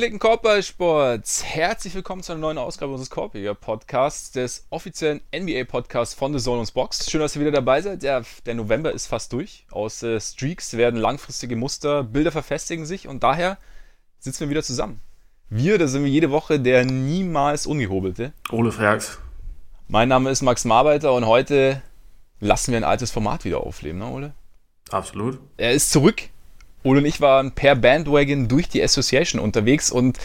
Gepflegten Korbballsports, herzlich willkommen zu einer neuen Ausgabe unseres Korbiger Podcasts, des offiziellen NBA-Podcasts von The Zone und Box. Schön, dass ihr wieder dabei seid. Der, der November ist fast durch. Aus äh, Streaks werden langfristige Muster, Bilder verfestigen sich und daher sitzen wir wieder zusammen. Wir, das sind wir jede Woche der niemals Ungehobelte. Ole Fergs. Mein Name ist Max Marbeiter und heute lassen wir ein altes Format wieder aufleben, ne, Ole? Absolut. Er ist zurück. Ole und ich waren per Bandwagon durch die Association unterwegs und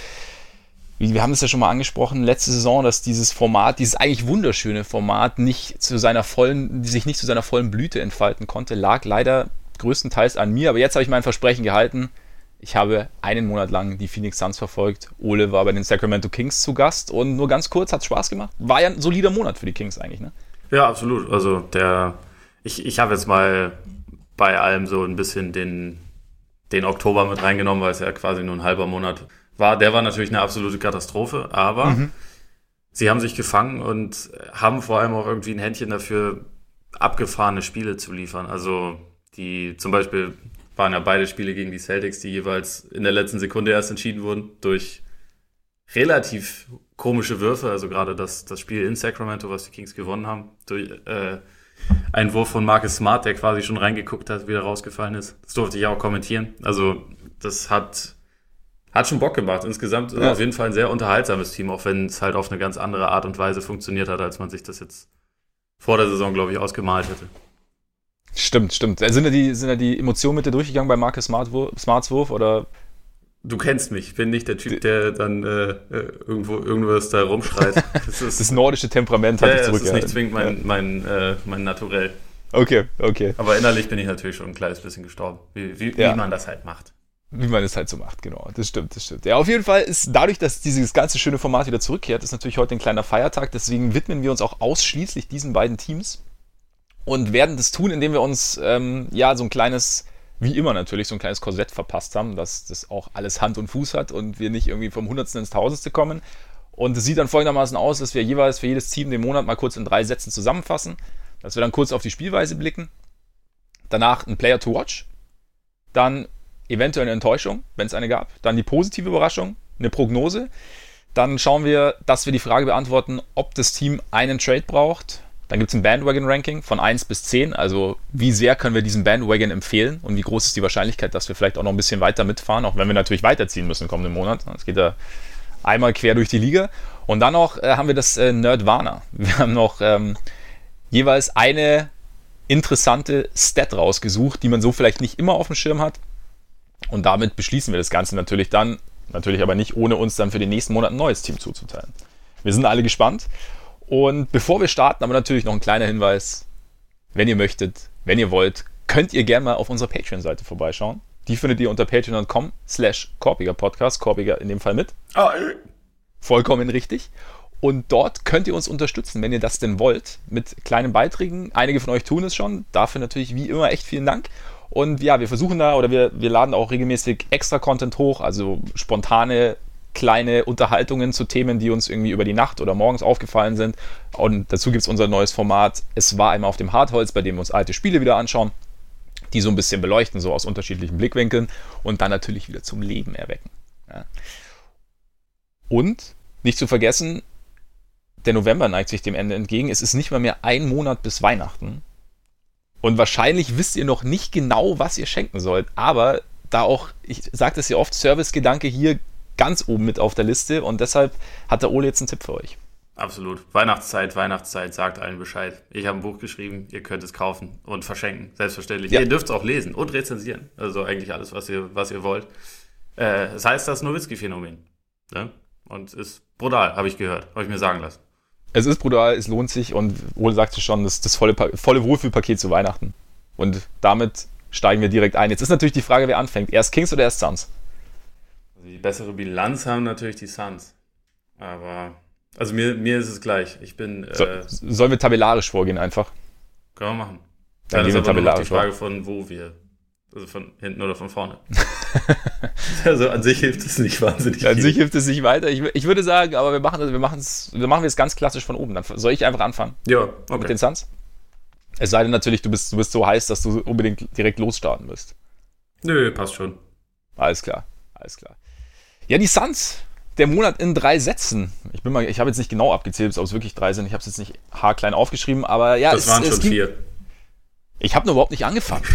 wir haben es ja schon mal angesprochen, letzte Saison, dass dieses Format, dieses eigentlich wunderschöne Format, nicht zu seiner vollen, sich nicht zu seiner vollen Blüte entfalten konnte, lag leider größtenteils an mir. Aber jetzt habe ich mein Versprechen gehalten. Ich habe einen Monat lang die Phoenix Suns verfolgt. Ole war bei den Sacramento Kings zu Gast und nur ganz kurz hat es Spaß gemacht. War ja ein solider Monat für die Kings eigentlich, ne? Ja, absolut. Also der, ich, ich habe jetzt mal bei allem so ein bisschen den, den Oktober mit reingenommen, weil es ja quasi nur ein halber Monat war. Der war natürlich eine absolute Katastrophe, aber mhm. sie haben sich gefangen und haben vor allem auch irgendwie ein Händchen dafür, abgefahrene Spiele zu liefern. Also die zum Beispiel waren ja beide Spiele gegen die Celtics, die jeweils in der letzten Sekunde erst entschieden wurden durch relativ komische Würfe. Also gerade das, das Spiel in Sacramento, was die Kings gewonnen haben, durch äh, einen Wurf von Marcus Smart, der quasi schon reingeguckt hat, wieder rausgefallen ist. Das durfte ich auch kommentieren. Also das hat, hat schon Bock gemacht. Insgesamt ja. auf jeden Fall ein sehr unterhaltsames Team, auch wenn es halt auf eine ganz andere Art und Weise funktioniert hat, als man sich das jetzt vor der Saison, glaube ich, ausgemalt hätte. Stimmt, stimmt. Sind da die, sind da die Emotionen mit dir durchgegangen bei Marcus Smarts Wurf oder Du kennst mich, ich bin nicht der Typ, der dann äh, äh irgendwo irgendwas da rumschreit. Das, ist, das nordische Temperament hat ja, dich zurück. Das ist nicht zwingend mein, mein, äh, mein Naturell. Okay, okay. Aber innerlich bin ich natürlich schon ein kleines bisschen gestorben, wie, wie, ja. wie man das halt macht. Wie man es halt so macht, genau. Das stimmt, das stimmt. Ja, auf jeden Fall ist dadurch, dass dieses ganze schöne Format wieder zurückkehrt, ist natürlich heute ein kleiner Feiertag. Deswegen widmen wir uns auch ausschließlich diesen beiden Teams und werden das tun, indem wir uns ähm, ja so ein kleines wie immer natürlich so ein kleines Korsett verpasst haben, dass das auch alles Hand und Fuß hat und wir nicht irgendwie vom Hundertsten ins Tausendste kommen. Und es sieht dann folgendermaßen aus, dass wir jeweils für jedes Team den Monat mal kurz in drei Sätzen zusammenfassen, dass wir dann kurz auf die Spielweise blicken, danach ein Player to Watch, dann eventuell eine Enttäuschung, wenn es eine gab, dann die positive Überraschung, eine Prognose, dann schauen wir, dass wir die Frage beantworten, ob das Team einen Trade braucht, dann gibt es ein Bandwagon-Ranking von 1 bis 10. Also wie sehr können wir diesen Bandwagon empfehlen und wie groß ist die Wahrscheinlichkeit, dass wir vielleicht auch noch ein bisschen weiter mitfahren, auch wenn wir natürlich weiterziehen müssen im kommenden Monat. Es geht ja einmal quer durch die Liga. Und dann noch äh, haben wir das äh, Nerdwana. Wir haben noch ähm, jeweils eine interessante Stat rausgesucht, die man so vielleicht nicht immer auf dem Schirm hat. Und damit beschließen wir das Ganze natürlich dann, natürlich aber nicht ohne uns dann für den nächsten Monat ein neues Team zuzuteilen. Wir sind alle gespannt und bevor wir starten, aber natürlich noch ein kleiner Hinweis. Wenn ihr möchtet, wenn ihr wollt, könnt ihr gerne mal auf unserer Patreon-Seite vorbeischauen. Die findet ihr unter patreon.com slash Korpiger Podcast. Korpiger in dem Fall mit. Oh. Vollkommen richtig. Und dort könnt ihr uns unterstützen, wenn ihr das denn wollt, mit kleinen Beiträgen. Einige von euch tun es schon. Dafür natürlich wie immer echt vielen Dank. Und ja, wir versuchen da oder wir, wir laden auch regelmäßig extra Content hoch, also spontane kleine Unterhaltungen zu Themen, die uns irgendwie über die Nacht oder morgens aufgefallen sind. Und dazu gibt es unser neues Format. Es war einmal auf dem Hartholz, bei dem wir uns alte Spiele wieder anschauen, die so ein bisschen beleuchten, so aus unterschiedlichen Blickwinkeln und dann natürlich wieder zum Leben erwecken. Ja. Und nicht zu vergessen, der November neigt sich dem Ende entgegen. Es ist nicht mal mehr ein Monat bis Weihnachten. Und wahrscheinlich wisst ihr noch nicht genau, was ihr schenken sollt. Aber da auch, ich sage das ja oft, Servicegedanke hier ganz oben mit auf der Liste und deshalb hat der Ole jetzt einen Tipp für euch. Absolut. Weihnachtszeit, Weihnachtszeit, sagt allen Bescheid. Ich habe ein Buch geschrieben, ihr könnt es kaufen und verschenken, selbstverständlich. Ja. Ihr dürft es auch lesen und rezensieren. Also eigentlich alles, was ihr, was ihr wollt. Äh, das heißt das Nowitzki-Phänomen. Ne? Und ist brutal, habe ich gehört, habe ich mir sagen lassen. Es ist brutal, es lohnt sich und Ole sagte schon, das, das volle, volle Wohlfühlpaket zu Weihnachten. Und damit steigen wir direkt ein. Jetzt ist natürlich die Frage, wer anfängt. Erst Kings oder erst Suns? Die bessere Bilanz haben natürlich die Suns. Aber, also mir, mir ist es gleich. Ich bin. So, äh, sollen wir tabellarisch vorgehen einfach? Können wir machen. Dann, Dann ist aber nur die Frage von wo wir. Also von hinten oder von vorne. also an sich hilft es nicht wahnsinnig. An viel. sich hilft es nicht weiter. Ich, ich würde sagen, aber wir machen wir machen es, wir machen es ganz klassisch von oben. Dann soll ich einfach anfangen? Ja, okay. Mit den Suns? Es sei denn natürlich, du bist, du bist so heiß, dass du unbedingt direkt losstarten wirst. Nö, passt schon. Alles klar, alles klar. Ja, die Suns. Der Monat in drei Sätzen. Ich bin mal, ich habe jetzt nicht genau abgezählt, ob es wirklich drei sind. Ich habe es jetzt nicht haarklein aufgeschrieben, aber ja, das es, waren es schon ging, vier. Ich habe nur überhaupt nicht angefangen.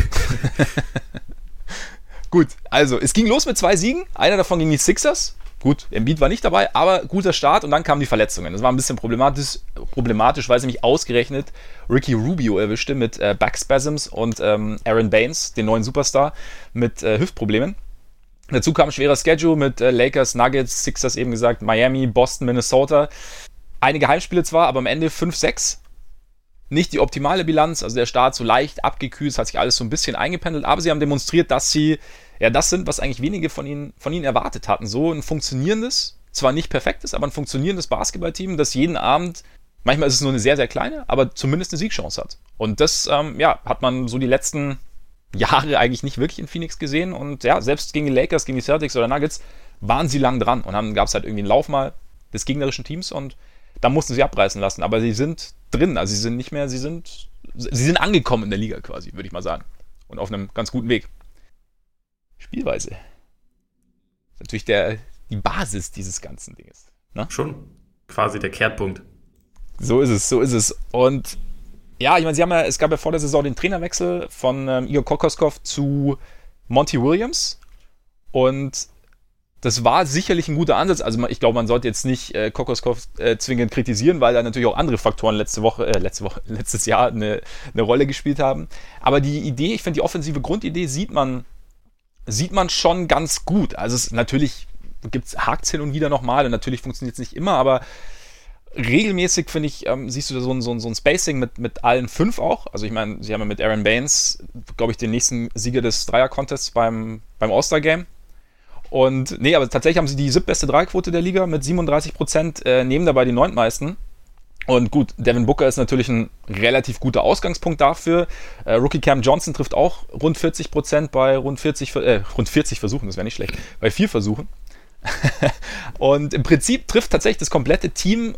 Gut, also es ging los mit zwei Siegen. Einer davon gegen die Sixers. Gut, Embiid war nicht dabei, aber guter Start und dann kamen die Verletzungen. Das war ein bisschen problematisch, problematisch weil sie mich ausgerechnet Ricky Rubio erwischte mit äh, Backspasms und ähm, Aaron Baines, den neuen Superstar, mit äh, Hüftproblemen. Dazu kam ein schwerer Schedule mit äh, Lakers, Nuggets, Sixers eben gesagt, Miami, Boston, Minnesota. Einige Heimspiele zwar, aber am Ende 5-6. Nicht die optimale Bilanz, also der Start so leicht abgekühlt, hat sich alles so ein bisschen eingependelt, aber sie haben demonstriert, dass sie ja das sind, was eigentlich wenige von ihnen, von ihnen erwartet hatten. So ein funktionierendes, zwar nicht perfektes, aber ein funktionierendes Basketballteam, das jeden Abend, manchmal ist es nur eine sehr, sehr kleine, aber zumindest eine Siegchance hat. Und das, ähm, ja, hat man so die letzten Jahre eigentlich nicht wirklich in Phoenix gesehen. Und ja, selbst gegen die Lakers, gegen die Celtics oder Nuggets waren sie lang dran. Und dann gab es halt irgendwie einen Lauf mal des gegnerischen Teams und da mussten sie abreißen lassen. Aber sie sind drin, also sie sind nicht mehr, sie sind, sie sind angekommen in der Liga quasi, würde ich mal sagen. Und auf einem ganz guten Weg. Spielweise. Das ist natürlich der, die Basis dieses ganzen Dinges. Ne? Schon. Quasi der Kehrtpunkt. So ist es, so ist es. Und ja, ich meine, sie haben ja, es gab ja vor der Saison den Trainerwechsel von ähm, Igor Kokoskov zu Monty Williams. Und das war sicherlich ein guter Ansatz. Also ich glaube, man sollte jetzt nicht äh, Kokoskov äh, zwingend kritisieren, weil da natürlich auch andere Faktoren letzte Woche, äh, letzte Woche, letztes Jahr eine, eine Rolle gespielt haben. Aber die Idee, ich finde die offensive Grundidee sieht man, sieht man schon ganz gut. Also es natürlich gibt's Hakt hin und wieder nochmal und natürlich funktioniert es nicht immer, aber regelmäßig, finde ich, ähm, siehst du so ein, so, ein, so ein Spacing mit, mit allen fünf auch. Also ich meine, sie haben ja mit Aaron Baines, glaube ich, den nächsten Sieger des Dreier-Contests beim, beim All-Star-Game. Und nee, aber tatsächlich haben sie die siebtbeste Dreierquote der Liga mit 37 Prozent, äh, nehmen dabei die neuntmeisten. Und gut, Devin Booker ist natürlich ein relativ guter Ausgangspunkt dafür. Äh, Rookie Cam Johnson trifft auch rund 40 Prozent bei rund 40, äh, rund 40 Versuchen, das wäre nicht schlecht, bei vier Versuchen. und im Prinzip trifft tatsächlich das komplette Team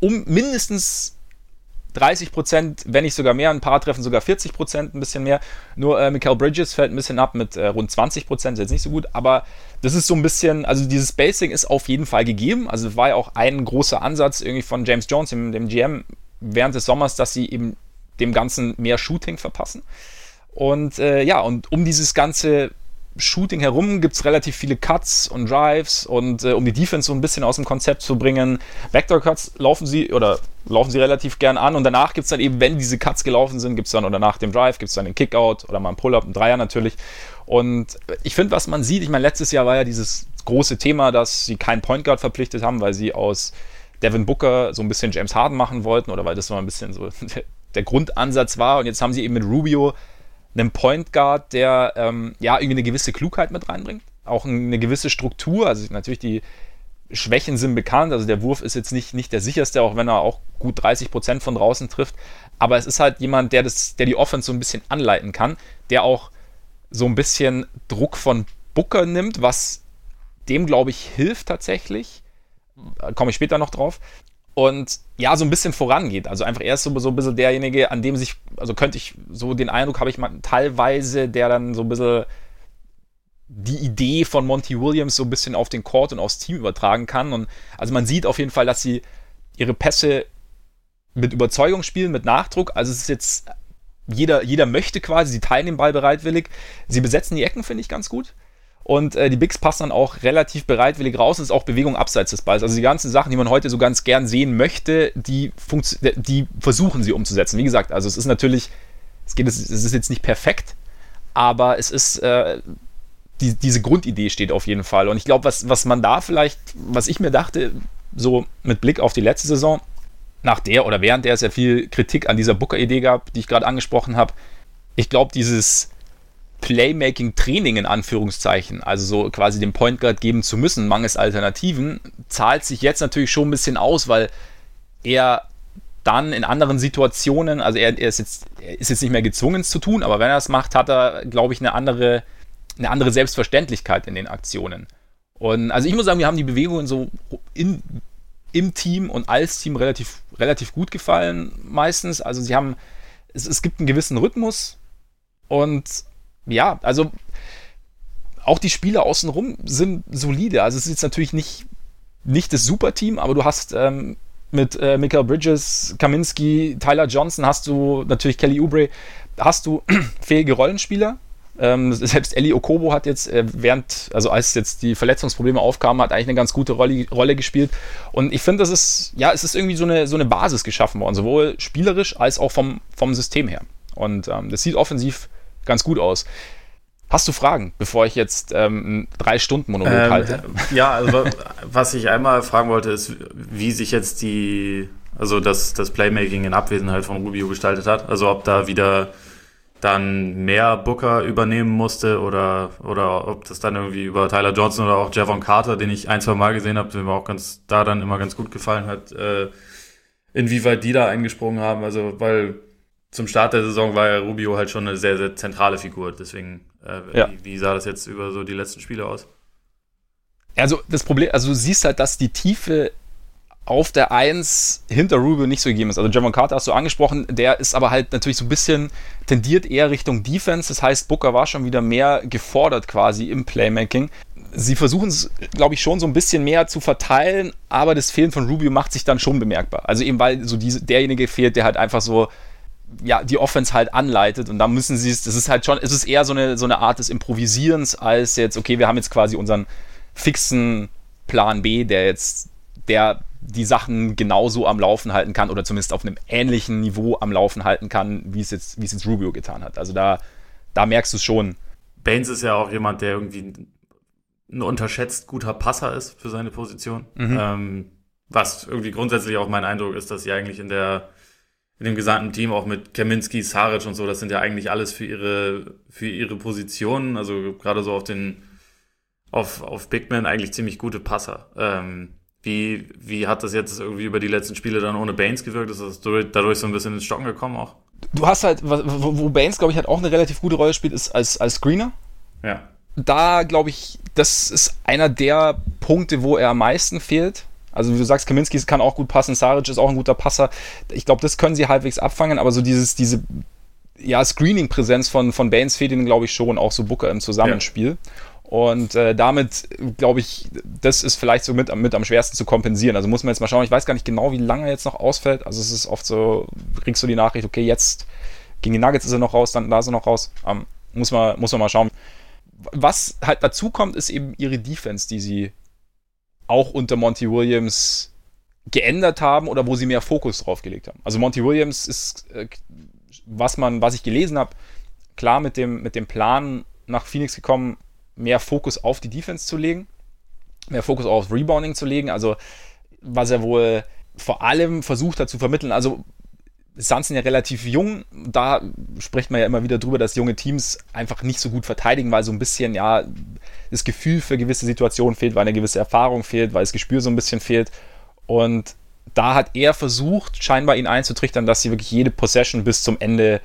um mindestens 30 Prozent, wenn nicht sogar mehr. Ein paar treffen sogar 40 Prozent, ein bisschen mehr. Nur äh, Michael Bridges fällt ein bisschen ab mit äh, rund 20 Prozent, ist jetzt nicht so gut. Aber das ist so ein bisschen, also dieses Spacing ist auf jeden Fall gegeben. Also war ja auch ein großer Ansatz irgendwie von James Jones, dem, dem GM, während des Sommers, dass sie eben dem Ganzen mehr Shooting verpassen. Und äh, ja, und um dieses ganze Shooting herum gibt es relativ viele Cuts und Drives und äh, um die Defense so ein bisschen aus dem Konzept zu bringen. Vector Cuts laufen sie oder laufen sie relativ gern an und danach gibt es dann eben, wenn diese Cuts gelaufen sind, gibt es dann oder nach dem Drive gibt es dann den Kickout oder mal einen Pull-Up, einen Dreier natürlich. Und ich finde, was man sieht, ich meine, letztes Jahr war ja dieses große Thema, dass sie keinen Point Guard verpflichtet haben, weil sie aus Devin Booker so ein bisschen James Harden machen wollten oder weil das so ein bisschen so der Grundansatz war. Und jetzt haben sie eben mit Rubio einen Point Guard, der ähm, ja irgendwie eine gewisse Klugheit mit reinbringt, auch eine gewisse Struktur. Also natürlich die Schwächen sind bekannt. Also der Wurf ist jetzt nicht, nicht der sicherste, auch wenn er auch gut 30 Prozent von draußen trifft. Aber es ist halt jemand, der, das, der die Offense so ein bisschen anleiten kann, der auch so ein bisschen Druck von Booker nimmt, was dem, glaube ich, hilft tatsächlich. Komme ich später noch drauf und ja, so ein bisschen vorangeht. Also einfach erst so, so ein bisschen derjenige, an dem sich, also könnte ich, so den Eindruck habe ich mal teilweise, der dann so ein bisschen die Idee von Monty Williams so ein bisschen auf den Court und aufs Team übertragen kann. Und also man sieht auf jeden Fall, dass sie ihre Pässe mit Überzeugung spielen, mit Nachdruck. Also es ist jetzt, jeder, jeder möchte quasi, sie teilen den Ball bereitwillig. Sie besetzen die Ecken, finde ich, ganz gut. Und äh, die Bigs passen dann auch relativ bereitwillig raus. Es ist auch Bewegung abseits des Balls. Also die ganzen Sachen, die man heute so ganz gern sehen möchte, die, die versuchen sie umzusetzen. Wie gesagt, also es ist natürlich, es, geht, es ist jetzt nicht perfekt, aber es ist, äh, die, diese Grundidee steht auf jeden Fall. Und ich glaube, was, was man da vielleicht, was ich mir dachte, so mit Blick auf die letzte Saison, nach der oder während der es ja viel Kritik an dieser Booker-Idee gab, die ich gerade angesprochen habe, ich glaube, dieses Playmaking-Training in Anführungszeichen, also so quasi den Point Guard geben zu müssen, mangels Alternativen, zahlt sich jetzt natürlich schon ein bisschen aus, weil er dann in anderen Situationen, also er, er, ist, jetzt, er ist jetzt nicht mehr gezwungen, es zu tun, aber wenn er es macht, hat er, glaube ich, eine andere, eine andere Selbstverständlichkeit in den Aktionen. Und also ich muss sagen, wir haben die Bewegungen so in, im Team und als Team relativ, relativ gut gefallen, meistens. Also sie haben, es, es gibt einen gewissen Rhythmus und ja, also auch die Spieler außenrum sind solide. Also es ist jetzt natürlich nicht, nicht das Superteam, aber du hast ähm, mit äh, Michael Bridges, Kaminski, Tyler Johnson, hast du natürlich Kelly Oubre, hast du fähige Rollenspieler. Ähm, selbst Ellie Okobo hat jetzt äh, während, also als jetzt die Verletzungsprobleme aufkamen, hat eigentlich eine ganz gute Rolle, Rolle gespielt. Und ich finde, das ist, ja, es ist irgendwie so eine, so eine Basis geschaffen worden, sowohl spielerisch als auch vom, vom System her. Und ähm, das sieht offensiv ganz gut aus. Hast du Fragen, bevor ich jetzt ähm, drei Stunden Monolog ähm, halte? Ja, also was ich einmal fragen wollte, ist, wie sich jetzt die, also das, das Playmaking in Abwesenheit von Rubio gestaltet hat. Also ob da wieder dann mehr Booker übernehmen musste oder, oder ob das dann irgendwie über Tyler Johnson oder auch Javon Carter, den ich ein, zwei Mal gesehen habe, der mir auch ganz da dann immer ganz gut gefallen hat, äh, inwieweit die da eingesprungen haben. Also, weil zum Start der Saison war ja Rubio halt schon eine sehr, sehr zentrale Figur. Deswegen, äh, ja. wie, wie, sah das jetzt über so die letzten Spiele aus? Also das Problem, also du siehst halt, dass die Tiefe auf der 1 hinter Rubio nicht so gegeben ist. Also Javon Carter hast du angesprochen, der ist aber halt natürlich so ein bisschen tendiert eher Richtung Defense. Das heißt, Booker war schon wieder mehr gefordert quasi im Playmaking. Sie versuchen es, glaube ich, schon so ein bisschen mehr zu verteilen, aber das Fehlen von Rubio macht sich dann schon bemerkbar. Also eben weil so diese, derjenige fehlt, der halt einfach so ja, die Offense halt anleitet und da müssen sie es, das ist halt schon, es ist eher so eine, so eine Art des Improvisierens als jetzt, okay, wir haben jetzt quasi unseren fixen Plan B, der jetzt, der die Sachen genauso am Laufen halten kann oder zumindest auf einem ähnlichen Niveau am Laufen halten kann, wie es jetzt, wie es jetzt Rubio getan hat. Also da, da merkst du es schon. Baines ist ja auch jemand, der irgendwie ein unterschätzt guter Passer ist für seine Position. Mhm. Ähm, was irgendwie grundsätzlich auch mein Eindruck ist, dass sie eigentlich in der in dem gesamten Team, auch mit Kaminski, Saric und so, das sind ja eigentlich alles für ihre, für ihre Positionen, also gerade so auf den, auf, auf Big Man eigentlich ziemlich gute Passer. Ähm, wie, wie hat das jetzt irgendwie über die letzten Spiele dann ohne Baines gewirkt? Ist das dadurch so ein bisschen ins Stocken gekommen auch? Du hast halt, wo, Baines, glaube ich, halt auch eine relativ gute Rolle spielt, ist als, als Screener. Ja. Da, glaube ich, das ist einer der Punkte, wo er am meisten fehlt. Also wie du sagst, Kaminski kann auch gut passen, Saric ist auch ein guter Passer. Ich glaube, das können sie halbwegs abfangen, aber so dieses, diese ja, Screening-Präsenz von, von Baines fehlt ihnen, glaube ich, schon, auch so Booker im Zusammenspiel. Ja. Und äh, damit, glaube ich, das ist vielleicht so mit, mit am schwersten zu kompensieren. Also muss man jetzt mal schauen. Ich weiß gar nicht genau, wie lange er jetzt noch ausfällt. Also es ist oft so, kriegst du die Nachricht, okay, jetzt gegen die Nuggets ist er noch raus, dann da ist er noch raus. Ähm, muss, man, muss man mal schauen. Was halt dazu kommt, ist eben ihre Defense, die sie auch unter Monty Williams geändert haben oder wo sie mehr Fokus drauf gelegt haben. Also Monty Williams ist, äh, was man, was ich gelesen habe, klar mit dem, mit dem Plan nach Phoenix gekommen, mehr Fokus auf die Defense zu legen, mehr Fokus auf Rebounding zu legen. Also was er wohl vor allem versucht hat zu vermitteln. Also Suns ja relativ jung. Da spricht man ja immer wieder drüber, dass junge Teams einfach nicht so gut verteidigen, weil so ein bisschen, ja, das Gefühl für gewisse Situationen fehlt, weil eine gewisse Erfahrung fehlt, weil das Gespür so ein bisschen fehlt. Und da hat er versucht, scheinbar ihn einzutrichtern, dass sie wirklich jede Possession bis zum Ende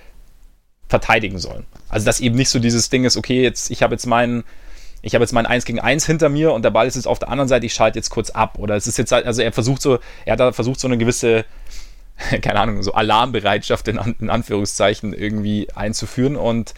verteidigen sollen. Also, dass eben nicht so dieses Ding ist, okay, jetzt, ich habe jetzt meinen, ich habe jetzt mein 1 gegen 1 hinter mir und der Ball ist jetzt auf der anderen Seite, ich schalte jetzt kurz ab. Oder es ist jetzt halt, also er versucht so, er hat da versucht, so eine gewisse keine Ahnung, so Alarmbereitschaft in, in Anführungszeichen irgendwie einzuführen. Und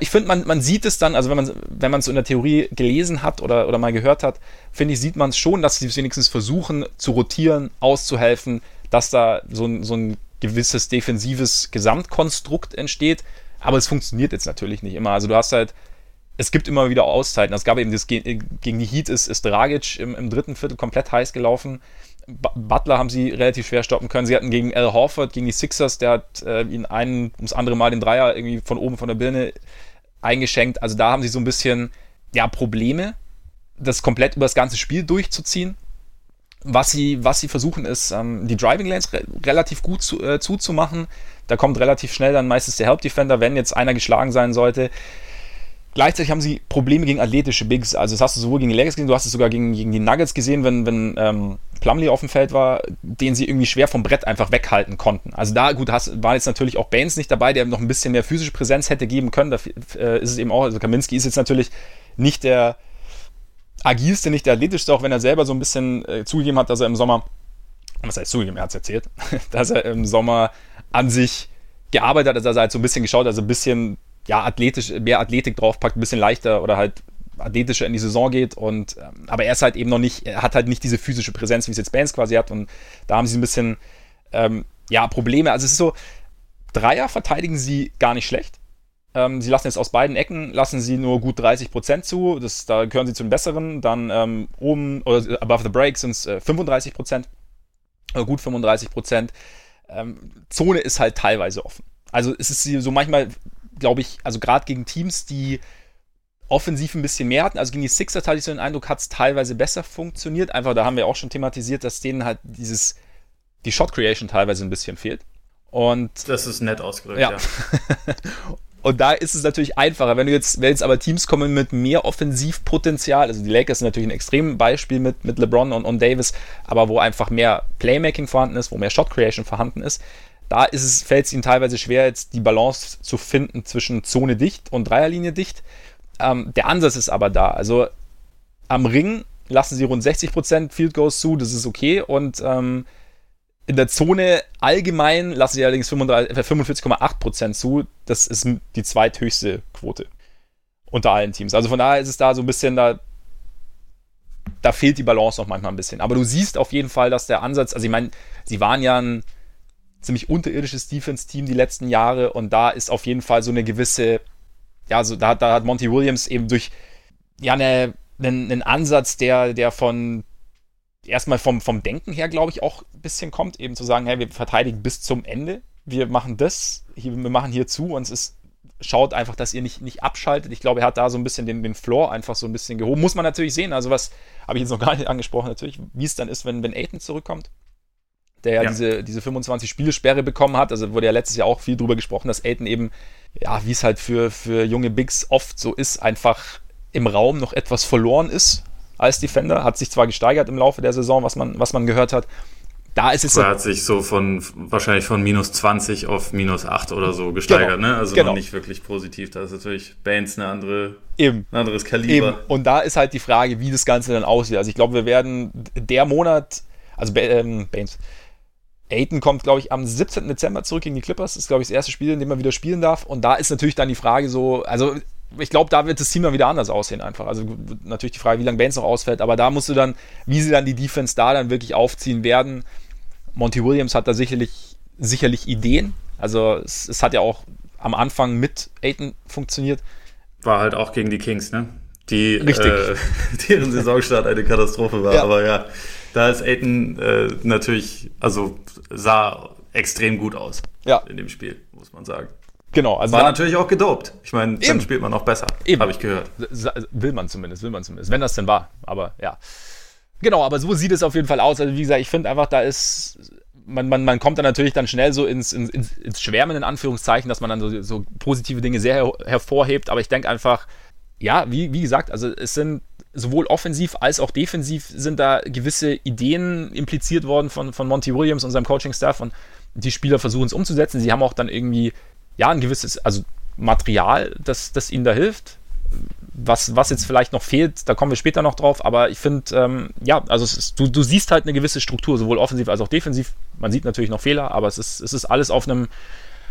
ich finde, man, man sieht es dann, also wenn man wenn es so in der Theorie gelesen hat oder, oder mal gehört hat, finde ich, sieht man es schon, dass sie wenigstens versuchen zu rotieren, auszuhelfen, dass da so ein, so ein gewisses defensives Gesamtkonstrukt entsteht. Aber es funktioniert jetzt natürlich nicht immer. Also du hast halt, es gibt immer wieder Auszeiten. Es gab eben das gegen die Heat ist, ist Dragic im, im dritten Viertel komplett heiß gelaufen. Butler haben sie relativ schwer stoppen können. Sie hatten gegen Al Horford, gegen die Sixers, der hat äh, ihnen einen ums andere Mal den Dreier irgendwie von oben von der Birne eingeschenkt. Also da haben sie so ein bisschen ja, Probleme, das komplett über das ganze Spiel durchzuziehen. Was sie, was sie versuchen, ist, ähm, die Driving Lanes re relativ gut zu, äh, zuzumachen. Da kommt relativ schnell dann meistens der Help Defender, wenn jetzt einer geschlagen sein sollte. Gleichzeitig haben sie Probleme gegen athletische Bigs. Also das hast du sowohl gegen die Lakers gesehen, du hast es sogar gegen, gegen die Nuggets gesehen, wenn, wenn ähm, Plumlee auf dem Feld war, den sie irgendwie schwer vom Brett einfach weghalten konnten. Also da, gut, hast, war jetzt natürlich auch Baines nicht dabei, der noch ein bisschen mehr physische Präsenz hätte geben können. Da äh, ist es eben auch, also Kaminski ist jetzt natürlich nicht der agilste, nicht der athletischste, auch wenn er selber so ein bisschen äh, zugegeben hat, dass er im Sommer, was heißt zugegeben, er hat es erzählt, dass er im Sommer an sich gearbeitet hat, dass er halt so ein bisschen geschaut, also ein bisschen ja, athletisch, mehr Athletik draufpackt, ein bisschen leichter oder halt athletischer in die Saison geht und ähm, aber er ist halt eben noch nicht, er hat halt nicht diese physische Präsenz, wie es jetzt Bands quasi hat und da haben sie ein bisschen ähm, ja, Probleme. Also es ist so, Dreier verteidigen sie gar nicht schlecht. Ähm, sie lassen jetzt aus beiden Ecken, lassen sie nur gut 30% zu. Das, da gehören sie zu den besseren. Dann ähm, oben, oder above the break sind es äh, 35%. Äh, gut 35%. Ähm, Zone ist halt teilweise offen. Also es ist so manchmal, glaube ich, also gerade gegen Teams, die offensiv ein bisschen mehr hatten. Also gegen die Sixers hatte ich so den Eindruck, hat es teilweise besser funktioniert. Einfach, da haben wir auch schon thematisiert, dass denen halt dieses, die Shot Creation teilweise ein bisschen fehlt. Und das ist nett ausgedrückt, ja. ja. Und da ist es natürlich einfacher. Wenn du jetzt, wenn jetzt aber Teams kommen mit mehr Offensivpotenzial, also die Lakers sind natürlich ein extremes Beispiel mit, mit LeBron und, und Davis, aber wo einfach mehr Playmaking vorhanden ist, wo mehr Shot Creation vorhanden ist, da fällt es ihnen teilweise schwer, jetzt die Balance zu finden zwischen Zone dicht und Dreierlinie dicht. Ähm, der Ansatz ist aber da. Also am Ring lassen sie rund 60% Field Goals zu, das ist okay. Und ähm, in der Zone allgemein lassen sie allerdings 45,8% zu. Das ist die zweithöchste Quote unter allen Teams. Also von daher ist es da so ein bisschen, da, da fehlt die Balance noch manchmal ein bisschen. Aber du siehst auf jeden Fall, dass der Ansatz, also ich meine, sie waren ja ein ziemlich unterirdisches Defense-Team die letzten Jahre und da ist auf jeden Fall so eine gewisse, ja, so da, da hat Monty Williams eben durch ja eine, einen, einen Ansatz, der, der von erstmal vom, vom Denken her, glaube ich, auch ein bisschen kommt, eben zu sagen, hey, wir verteidigen bis zum Ende, wir machen das, hier, wir machen hier zu und es ist, schaut einfach, dass ihr nicht, nicht abschaltet. Ich glaube, er hat da so ein bisschen den, den Floor einfach so ein bisschen gehoben. Muss man natürlich sehen, also was habe ich jetzt noch gar nicht angesprochen, natürlich, wie es dann ist, wenn, wenn Aiden zurückkommt der ja, ja, diese, diese 25 Spiele bekommen hat. Also wurde ja letztes Jahr auch viel drüber gesprochen, dass Aiden eben, ja, wie es halt für, für junge Bigs oft so ist, einfach im Raum noch etwas verloren ist als Defender. Hat sich zwar gesteigert im Laufe der Saison, was man, was man gehört hat. Da ist es. Er hat sich so von wahrscheinlich von minus 20 auf minus 8 oder so gesteigert, genau, ne? Also genau. nicht wirklich positiv. Da ist natürlich Baines eine andere, Eben. ein anderes Kaliber. Eben. Und da ist halt die Frage, wie das Ganze dann aussieht. Also ich glaube, wir werden der Monat, also ähm, Baines, Aiton kommt, glaube ich, am 17. Dezember zurück gegen die Clippers. Das ist, glaube ich, das erste Spiel, in dem er wieder spielen darf. Und da ist natürlich dann die Frage so, also ich glaube, da wird das Team dann wieder anders aussehen einfach. Also natürlich die Frage, wie lange Baines noch ausfällt, aber da musst du dann, wie sie dann die Defense da dann wirklich aufziehen werden. Monty Williams hat da sicherlich, sicherlich Ideen. Also es, es hat ja auch am Anfang mit Aiton funktioniert. War halt auch gegen die Kings, ne? Die, Richtig. Äh, deren Saisonstart eine Katastrophe war. Ja. Aber ja, da ist Aiton äh, natürlich, also sah extrem gut aus ja. in dem Spiel, muss man sagen. Genau, also war natürlich auch gedopt. Ich meine, dann spielt man auch besser. Habe ich gehört. Will man zumindest, will man zumindest, wenn das denn war. Aber ja. Genau, aber so sieht es auf jeden Fall aus. Also wie gesagt, ich finde einfach, da ist man, man, man kommt dann natürlich dann schnell so ins, ins, ins Schwärmen in Anführungszeichen, dass man dann so, so positive Dinge sehr her hervorhebt. Aber ich denke einfach, ja, wie, wie gesagt, also es sind sowohl offensiv als auch defensiv sind da gewisse Ideen impliziert worden von, von Monty Williams und seinem Coaching-Staff und die Spieler versuchen es umzusetzen. Sie haben auch dann irgendwie ja, ein gewisses, also Material, das, das ihnen da hilft. Was, was jetzt vielleicht noch fehlt, da kommen wir später noch drauf, aber ich finde, ähm, ja, also ist, du, du siehst halt eine gewisse Struktur, sowohl offensiv als auch defensiv. Man sieht natürlich noch Fehler, aber es ist, es ist alles auf einem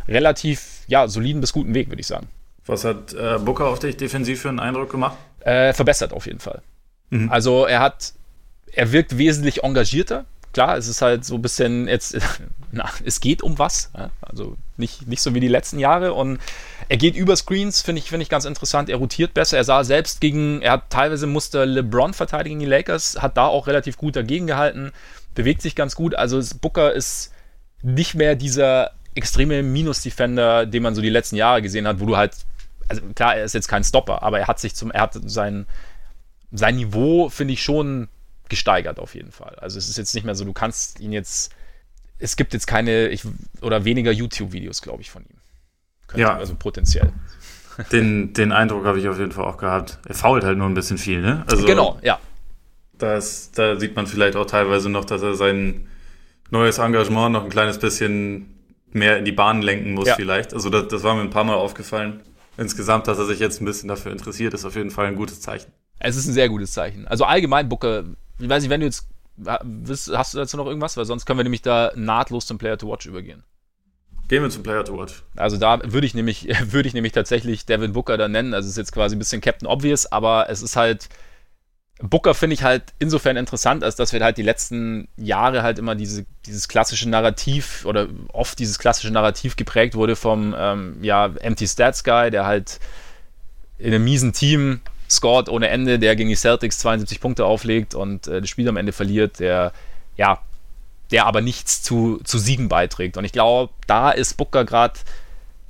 relativ, ja, soliden bis guten Weg, würde ich sagen. Was hat äh, Booker auf dich defensiv für einen Eindruck gemacht? Äh, verbessert auf jeden Fall. Mhm. Also er hat, er wirkt wesentlich engagierter. Klar, es ist halt so ein bisschen jetzt, na, es geht um was. Ja? Also nicht, nicht so wie die letzten Jahre. Und er geht über Screens, finde ich, finde ich ganz interessant. Er rotiert besser. Er sah selbst gegen, er hat teilweise musste LeBron verteidigen, die Lakers, hat da auch relativ gut dagegen gehalten, bewegt sich ganz gut. Also Booker ist nicht mehr dieser extreme Minus-Defender, den man so die letzten Jahre gesehen hat, wo du halt, also klar, er ist jetzt kein Stopper, aber er hat sich zum, er hat sein, sein Niveau, finde ich, schon gesteigert auf jeden Fall. Also es ist jetzt nicht mehr so, du kannst ihn jetzt es gibt jetzt keine ich, oder weniger YouTube-Videos, glaube ich, von ihm. Könnte, ja. Also potenziell. Den, den Eindruck habe ich auf jeden Fall auch gehabt. Er fault halt nur ein bisschen viel, ne? Also, genau, ja. Das, da sieht man vielleicht auch teilweise noch, dass er sein neues Engagement noch ein kleines bisschen mehr in die Bahn lenken muss, ja. vielleicht. Also, das, das war mir ein paar Mal aufgefallen. Insgesamt, dass er sich jetzt ein bisschen dafür interessiert, ist auf jeden Fall ein gutes Zeichen. Es ist ein sehr gutes Zeichen. Also allgemein, Booker, ich weiß nicht, wenn du jetzt Hast du dazu noch irgendwas? Weil sonst können wir nämlich da nahtlos zum Player to Watch übergehen. Gehen wir zum Player to Watch. Also da würde ich nämlich, würde ich nämlich tatsächlich Devin Booker dann nennen. Also es ist jetzt quasi ein bisschen Captain Obvious, aber es ist halt, Booker finde ich halt insofern interessant, als dass wir halt die letzten Jahre halt immer diese, dieses klassische Narrativ oder oft dieses klassische Narrativ geprägt wurde vom ähm, ja, Empty Stats Guy, der halt in einem miesen Team scored ohne Ende, der gegen die Celtics 72 Punkte auflegt und äh, das Spiel am Ende verliert, der ja der aber nichts zu, zu Siegen beiträgt. Und ich glaube, da ist Booker gerade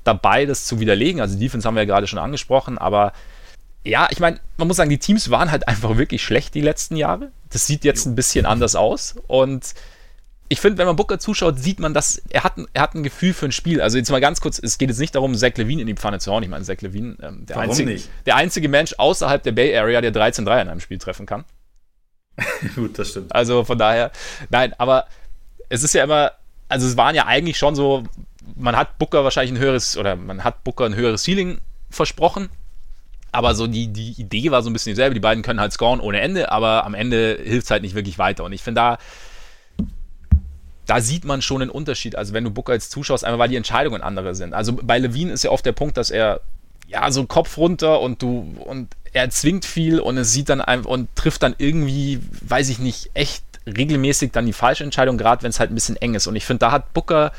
dabei, das zu widerlegen. Also Defense haben wir ja gerade schon angesprochen, aber ja, ich meine, man muss sagen, die Teams waren halt einfach wirklich schlecht die letzten Jahre. Das sieht jetzt ein bisschen anders aus. Und ich finde, wenn man Booker zuschaut, sieht man, dass er hat, er hat ein Gefühl für ein Spiel. Also jetzt mal ganz kurz, es geht jetzt nicht darum, Zach Levine in die Pfanne zu hauen. Ich meine, Zach Levine, ähm, der, Warum einzige, nicht? der einzige Mensch außerhalb der Bay Area, der 13-3 in einem Spiel treffen kann. Gut, das stimmt. Also von daher, nein, aber es ist ja immer, also es waren ja eigentlich schon so, man hat Booker wahrscheinlich ein höheres, oder man hat Booker ein höheres Ceiling versprochen. Aber so die, die Idee war so ein bisschen dieselbe. Die beiden können halt scoren ohne Ende, aber am Ende hilft es halt nicht wirklich weiter. Und ich finde, da, da sieht man schon einen Unterschied. Also wenn du Booker jetzt zuschaust, einfach weil die Entscheidungen andere sind. Also bei Levine ist ja oft der Punkt, dass er ja so Kopf runter und du und er zwingt viel und es sieht dann einfach und trifft dann irgendwie, weiß ich nicht, echt regelmäßig dann die falsche Entscheidung, gerade wenn es halt ein bisschen eng ist. Und ich finde, da hat Booker,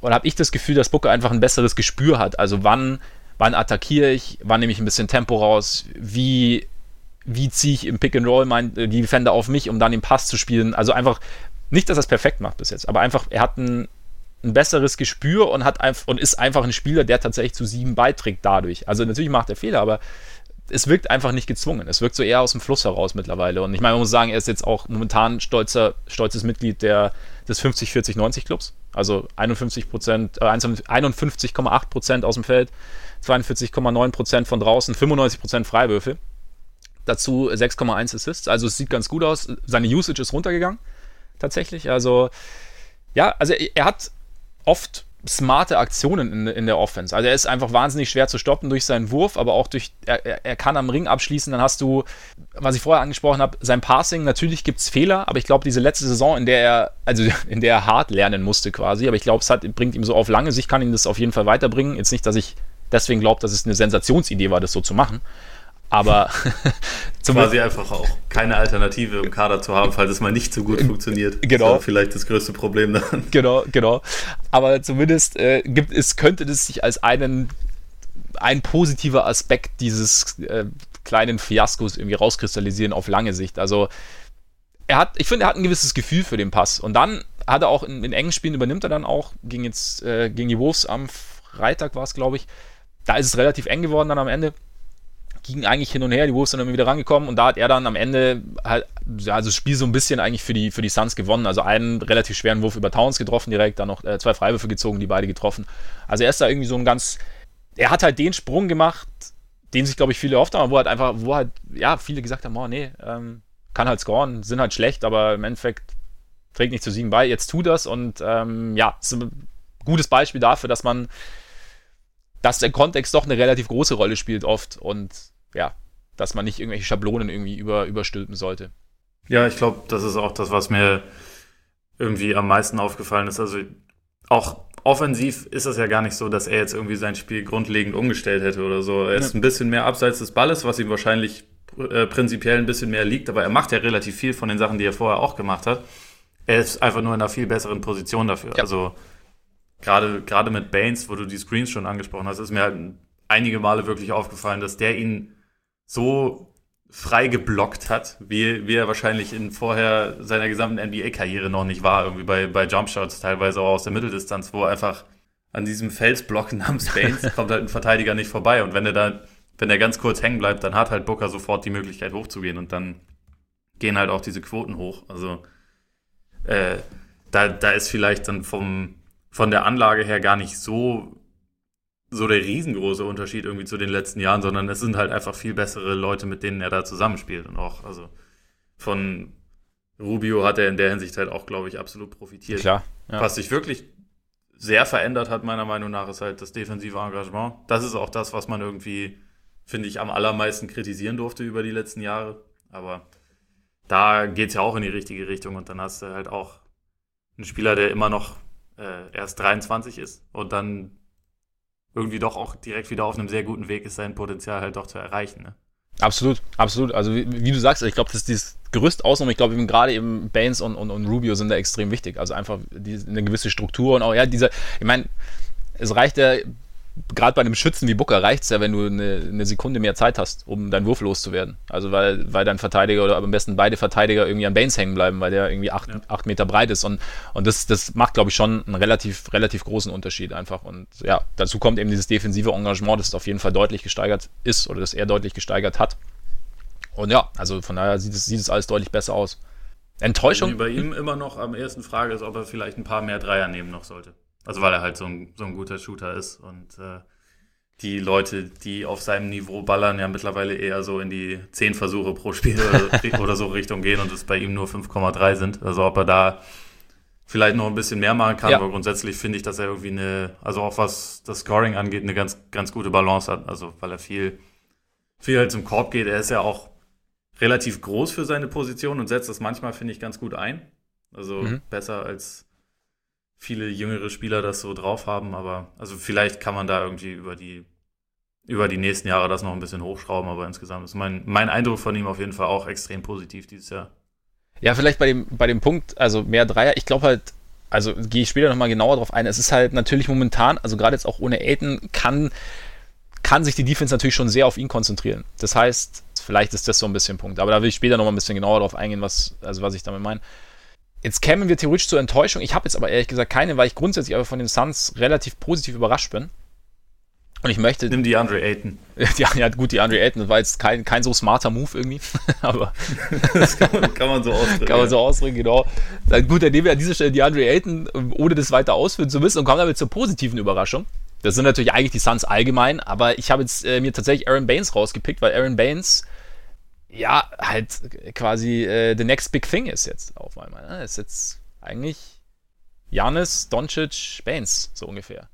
oder habe ich das Gefühl, dass Booker einfach ein besseres Gespür hat. Also wann, wann attackiere ich, wann nehme ich ein bisschen Tempo raus, wie, wie ziehe ich im Pick and Roll mein, die Defender auf mich, um dann den Pass zu spielen. Also einfach, nicht, dass er es perfekt macht bis jetzt, aber einfach, er hat ein, ein besseres Gespür und hat einfach und ist einfach ein Spieler, der tatsächlich zu sieben beiträgt dadurch. Also natürlich macht er Fehler, aber es wirkt einfach nicht gezwungen. Es wirkt so eher aus dem Fluss heraus mittlerweile. Und ich meine, man muss sagen, er ist jetzt auch momentan stolzer, stolzes Mitglied der, des 50-40-90 Clubs. Also 51 Prozent, äh, 51,8 Prozent aus dem Feld, 42,9 Prozent von draußen, 95 Prozent Freiwürfe. Dazu 6,1 Assists. Also es sieht ganz gut aus. Seine Usage ist runtergegangen. Tatsächlich. Also, ja, also er, er hat oft smarte Aktionen in, in der Offense. Also er ist einfach wahnsinnig schwer zu stoppen durch seinen Wurf, aber auch durch, er, er kann am Ring abschließen. Dann hast du, was ich vorher angesprochen habe, sein Passing. Natürlich gibt es Fehler, aber ich glaube, diese letzte Saison, in der er, also in der er hart lernen musste quasi, aber ich glaube, es hat, bringt ihm so auf lange Sicht, kann ihm das auf jeden Fall weiterbringen. Jetzt nicht, dass ich deswegen glaube, dass es eine Sensationsidee war, das so zu machen. Aber zum quasi einfach auch keine Alternative im Kader zu haben, falls es mal nicht so gut funktioniert. Genau. Das ist vielleicht das größte Problem dann. Genau, genau. Aber zumindest äh, gibt es, könnte das sich als einen ein positiver Aspekt dieses äh, kleinen Fiaskos irgendwie rauskristallisieren auf lange Sicht. Also er hat, ich finde, er hat ein gewisses Gefühl für den Pass. Und dann hat er auch in, in engen Spielen übernimmt er dann auch gegen jetzt äh, gegen die Wolves am Freitag war es, glaube ich. Da ist es relativ eng geworden dann am Ende ging eigentlich hin und her, die Wolves sind dann wieder rangekommen und da hat er dann am Ende halt, also das Spiel so ein bisschen eigentlich für die, für die Suns gewonnen. Also einen relativ schweren Wurf über Towns getroffen direkt, dann noch äh, zwei Freiwürfe gezogen, die beide getroffen. Also er ist da irgendwie so ein ganz, er hat halt den Sprung gemacht, den sich, glaube ich, viele oft haben, wo halt einfach, wo halt, ja, viele gesagt haben, oh nee, ähm, kann halt scoren, sind halt schlecht, aber im Endeffekt trägt nicht zu siegen bei, jetzt tu das und ähm, ja, ist ein gutes Beispiel dafür, dass man dass der Kontext doch eine relativ große Rolle spielt oft und ja, dass man nicht irgendwelche Schablonen irgendwie über, überstülpen sollte. Ja, ich glaube, das ist auch das, was mir irgendwie am meisten aufgefallen ist. Also auch offensiv ist es ja gar nicht so, dass er jetzt irgendwie sein Spiel grundlegend umgestellt hätte oder so. Er ist ein bisschen mehr abseits des Balles, was ihm wahrscheinlich äh, prinzipiell ein bisschen mehr liegt, aber er macht ja relativ viel von den Sachen, die er vorher auch gemacht hat. Er ist einfach nur in einer viel besseren Position dafür. Ja. Also gerade gerade mit Baines, wo du die Screens schon angesprochen hast, ist mir halt einige Male wirklich aufgefallen, dass der ihn so frei geblockt hat, wie, wie er wahrscheinlich in vorher seiner gesamten NBA-Karriere noch nicht war, irgendwie bei, bei Jumpshots, teilweise auch aus der Mitteldistanz, wo einfach an diesem Felsblock namens Baines kommt halt ein Verteidiger nicht vorbei. Und wenn er da, wenn er ganz kurz hängen bleibt, dann hat halt Booker sofort die Möglichkeit hochzugehen und dann gehen halt auch diese Quoten hoch. Also äh, da, da ist vielleicht dann vom, von der Anlage her gar nicht so so der riesengroße Unterschied irgendwie zu den letzten Jahren, sondern es sind halt einfach viel bessere Leute, mit denen er da zusammenspielt. Und auch, also von Rubio hat er in der Hinsicht halt auch, glaube ich, absolut profitiert. Klar. Ja. Was sich wirklich sehr verändert hat, meiner Meinung nach, ist halt das defensive Engagement. Das ist auch das, was man irgendwie, finde ich, am allermeisten kritisieren durfte über die letzten Jahre. Aber da geht es ja auch in die richtige Richtung und dann hast du halt auch einen Spieler, der immer noch äh, erst 23 ist und dann irgendwie doch auch direkt wieder auf einem sehr guten Weg ist, sein Potenzial halt doch zu erreichen. Ne? Absolut, absolut. Also wie, wie du sagst, ich glaube, dass dieses Gerüst außenrum, ich glaube eben gerade eben Baines und, und, und Rubio sind da extrem wichtig. Also einfach die, eine gewisse Struktur und auch, ja, dieser, ich meine, es reicht ja gerade bei einem Schützen wie Booker reicht es ja, wenn du eine, eine, Sekunde mehr Zeit hast, um deinen Wurf loszuwerden. Also weil, weil dein Verteidiger oder am besten beide Verteidiger irgendwie an Baines hängen bleiben, weil der irgendwie acht, ja. acht Meter breit ist. Und, und das, das macht, glaube ich, schon einen relativ, relativ großen Unterschied einfach. Und ja, dazu kommt eben dieses defensive Engagement, das auf jeden Fall deutlich gesteigert ist oder das er deutlich gesteigert hat. Und ja, also von daher sieht es, sieht es alles deutlich besser aus. Enttäuschung? Die bei ihm immer noch am ersten Frage ist, ob er vielleicht ein paar mehr Dreier nehmen noch sollte. Also weil er halt so ein, so ein guter Shooter ist und äh, die Leute, die auf seinem Niveau ballern, ja mittlerweile eher so in die 10 Versuche pro Spiel oder, oder so Richtung gehen und es bei ihm nur 5,3 sind. Also ob er da vielleicht noch ein bisschen mehr machen kann, ja. aber grundsätzlich finde ich, dass er irgendwie eine, also auch was das Scoring angeht, eine ganz, ganz gute Balance hat. Also weil er viel, viel halt zum Korb geht. Er ist ja auch relativ groß für seine Position und setzt das manchmal, finde ich, ganz gut ein. Also mhm. besser als viele jüngere Spieler das so drauf haben, aber also vielleicht kann man da irgendwie über die über die nächsten Jahre das noch ein bisschen hochschrauben, aber insgesamt ist mein, mein Eindruck von ihm auf jeden Fall auch extrem positiv dieses Jahr. Ja, vielleicht bei dem, bei dem Punkt, also mehr Dreier, ich glaube halt, also gehe ich später nochmal genauer drauf ein, es ist halt natürlich momentan, also gerade jetzt auch ohne Aiden, kann, kann sich die Defense natürlich schon sehr auf ihn konzentrieren. Das heißt, vielleicht ist das so ein bisschen Punkt, aber da will ich später nochmal ein bisschen genauer drauf eingehen, was, also was ich damit meine. Jetzt kämen wir theoretisch zur Enttäuschung. Ich habe jetzt aber ehrlich gesagt keine, weil ich grundsätzlich aber von den Suns relativ positiv überrascht bin. Und ich möchte. Nimm die Andre Ayton. Ja, ja, gut, die Andre Ayton, das war jetzt kein, kein so smarter Move irgendwie. aber. das kann man, kann man so ausdrücken. Kann man so ausdrücken, genau. Dann, gut, dann nehmen wir an dieser Stelle die Andre Ayton, ohne das weiter ausführen zu müssen und kommen damit zur positiven Überraschung. Das sind natürlich eigentlich die Suns allgemein, aber ich habe jetzt äh, mir tatsächlich Aaron Baines rausgepickt, weil Aaron Baines ja, halt quasi äh, the next big thing ist jetzt auf einmal. Ne? Ist jetzt eigentlich Janis, Doncic, Baines, so ungefähr.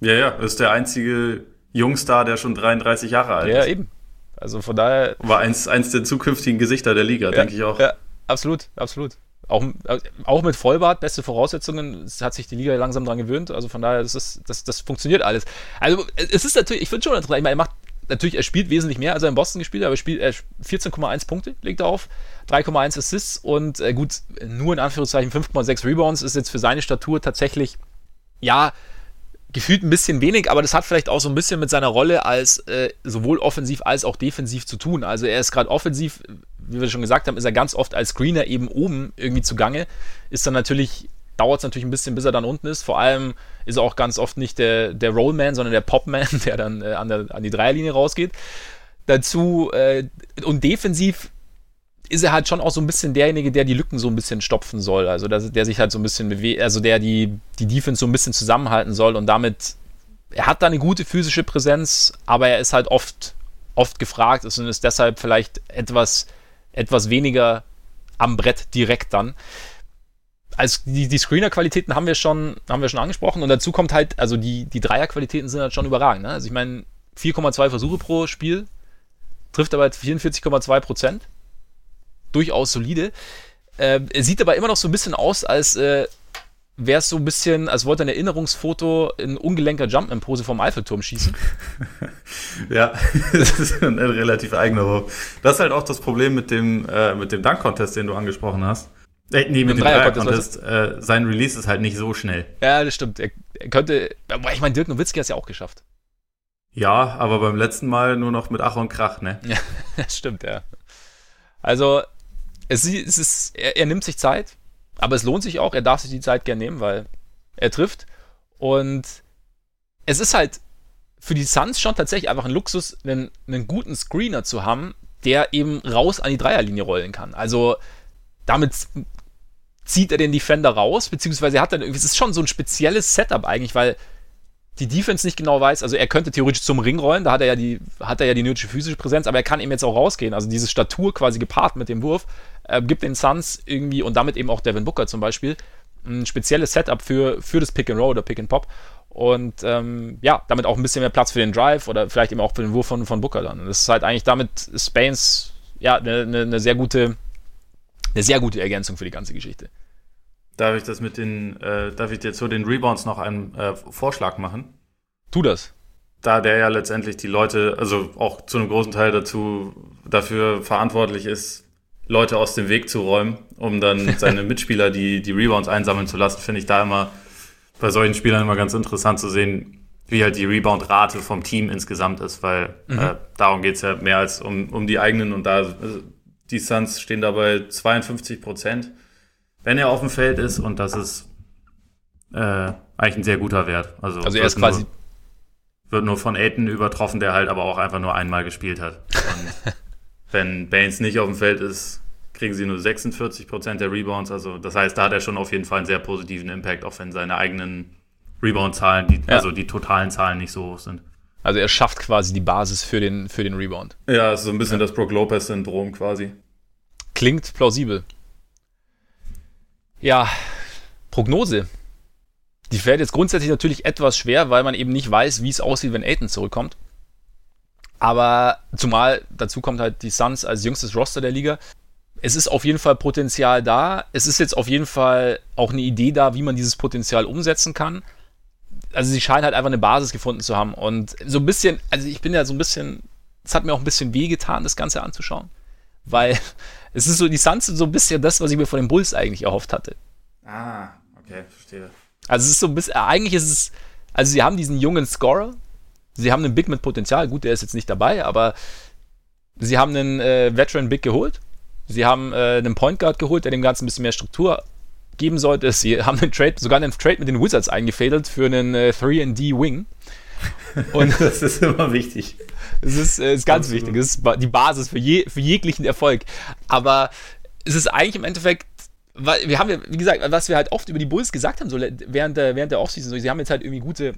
Ja, ja, ist der einzige Jungstar, der schon 33 Jahre alt ja, ist. Ja, eben. Also von daher. War eins, eins der zukünftigen Gesichter der Liga, ja, denke ich auch. Ja, absolut, absolut. Auch, auch mit Vollbart, beste Voraussetzungen, es hat sich die Liga langsam dran gewöhnt. Also von daher, das, ist, das, das funktioniert alles. Also es ist natürlich, ich finde schon interessant, ich meine, er macht natürlich, er spielt wesentlich mehr, als er in Boston gespielt hat, aber er spielt äh, 14,1 Punkte, legt er auf, 3,1 Assists und äh, gut, nur in Anführungszeichen 5,6 Rebounds ist jetzt für seine Statur tatsächlich, ja, gefühlt ein bisschen wenig, aber das hat vielleicht auch so ein bisschen mit seiner Rolle als äh, sowohl offensiv als auch defensiv zu tun. Also er ist gerade offensiv, wie wir schon gesagt haben, ist er ganz oft als Screener eben oben irgendwie zugange, ist dann natürlich dauert es natürlich ein bisschen, bis er dann unten ist. Vor allem ist er auch ganz oft nicht der, der Rollman, sondern der Popman, der dann äh, an, der, an die Dreierlinie rausgeht. Dazu äh, und defensiv ist er halt schon auch so ein bisschen derjenige, der die Lücken so ein bisschen stopfen soll. Also der, der sich halt so ein bisschen bewegt, also der die, die Defense so ein bisschen zusammenhalten soll und damit, er hat da eine gute physische Präsenz, aber er ist halt oft, oft gefragt und ist deshalb vielleicht etwas, etwas weniger am Brett direkt dann also die, die Screener-Qualitäten haben wir schon, haben wir schon angesprochen und dazu kommt halt, also die, die Dreier-Qualitäten sind halt schon überragend. Ne? Also ich meine, 4,2 Versuche pro Spiel, trifft aber 44,2 Prozent. Durchaus solide. Äh, sieht aber immer noch so ein bisschen aus, als äh, wäre es so ein bisschen, als wollte ein Erinnerungsfoto in ungelenker Jump-Pose vom Eiffelturm schießen. ja, das ist ein relativ eigener Wurf. Das ist halt auch das Problem mit dem, äh, mit dem Dunk-Contest, den du angesprochen hast. Äh, nee, mit, dem Dreier-Contest. Dreier äh, sein Release ist halt nicht so schnell. Ja, das stimmt. Er, er könnte, ich meine, Dirk Nowitzki hat es ja auch geschafft. Ja, aber beim letzten Mal nur noch mit Ach und Krach, ne? Ja, das stimmt, ja. Also, es, es ist, er, er, nimmt sich Zeit, aber es lohnt sich auch. Er darf sich die Zeit gern nehmen, weil er trifft. Und es ist halt für die Suns schon tatsächlich einfach ein Luxus, einen, einen guten Screener zu haben, der eben raus an die Dreierlinie rollen kann. Also, damit zieht er den Defender raus, beziehungsweise er hat dann irgendwie, es ist schon so ein spezielles Setup eigentlich, weil die Defense nicht genau weiß, also er könnte theoretisch zum Ring rollen, da hat er ja die, hat er ja die nötige physische Präsenz, aber er kann eben jetzt auch rausgehen. Also diese Statur quasi gepaart mit dem Wurf, äh, gibt den Suns irgendwie und damit eben auch Devin Booker zum Beispiel ein spezielles Setup für, für das Pick and Roll oder Pick and Pop. Und ähm, ja, damit auch ein bisschen mehr Platz für den Drive oder vielleicht eben auch für den Wurf von, von Booker dann. Das ist halt eigentlich damit Spains ja eine, eine, eine sehr gute, eine sehr gute Ergänzung für die ganze Geschichte. Darf ich das mit den, äh, darf ich dir zu den Rebounds noch einen äh, Vorschlag machen? Tu das. Da der ja letztendlich die Leute, also auch zu einem großen Teil dazu, dafür verantwortlich ist, Leute aus dem Weg zu räumen, um dann seine Mitspieler die, die Rebounds einsammeln zu lassen, finde ich da immer bei solchen Spielern immer ganz interessant zu sehen, wie halt die Rebound-Rate vom Team insgesamt ist, weil mhm. äh, darum geht's ja mehr als um, um die eigenen und da also die Suns stehen dabei 52 Prozent wenn er auf dem Feld ist und das ist äh, eigentlich ein sehr guter Wert. Also, also er ist quasi. Nur, wird nur von Aiden übertroffen, der halt aber auch einfach nur einmal gespielt hat. Und wenn Baines nicht auf dem Feld ist, kriegen sie nur 46 Prozent der Rebounds. Also das heißt, da hat er schon auf jeden Fall einen sehr positiven Impact, auch wenn seine eigenen Rebound-Zahlen, ja. also die totalen Zahlen nicht so hoch sind. Also er schafft quasi die Basis für den, für den Rebound. Ja, so ein bisschen ja. das Brook Lopez-Syndrom quasi. Klingt plausibel. Ja, Prognose. Die fällt jetzt grundsätzlich natürlich etwas schwer, weil man eben nicht weiß, wie es aussieht, wenn Aiton zurückkommt. Aber zumal dazu kommt halt die Suns als jüngstes Roster der Liga. Es ist auf jeden Fall Potenzial da. Es ist jetzt auf jeden Fall auch eine Idee da, wie man dieses Potenzial umsetzen kann. Also sie scheinen halt einfach eine Basis gefunden zu haben. Und so ein bisschen, also ich bin ja so ein bisschen, es hat mir auch ein bisschen wehgetan, das Ganze anzuschauen. Weil es ist so, die Suns sind so ein bisschen das, was ich mir von den Bulls eigentlich erhofft hatte. Ah, okay, verstehe. Also es ist so ein bisschen, eigentlich ist es, also sie haben diesen jungen Scorer, sie haben einen Big mit Potenzial, gut, der ist jetzt nicht dabei, aber sie haben einen äh, Veteran Big geholt, sie haben äh, einen Point Guard geholt, der dem Ganzen ein bisschen mehr Struktur geben sollte. Sie haben einen Trade, sogar einen Trade mit den Wizards eingefädelt für einen äh, 3D Wing. Und das ist immer wichtig. Es ist, äh, ist ganz Absolut. wichtig. Es ist die Basis für, je, für jeglichen Erfolg. Aber es ist eigentlich im Endeffekt, wir haben ja, wie gesagt, was wir halt oft über die Bulls gesagt haben, so während der, während der Offseason, so, sie haben jetzt halt irgendwie gute,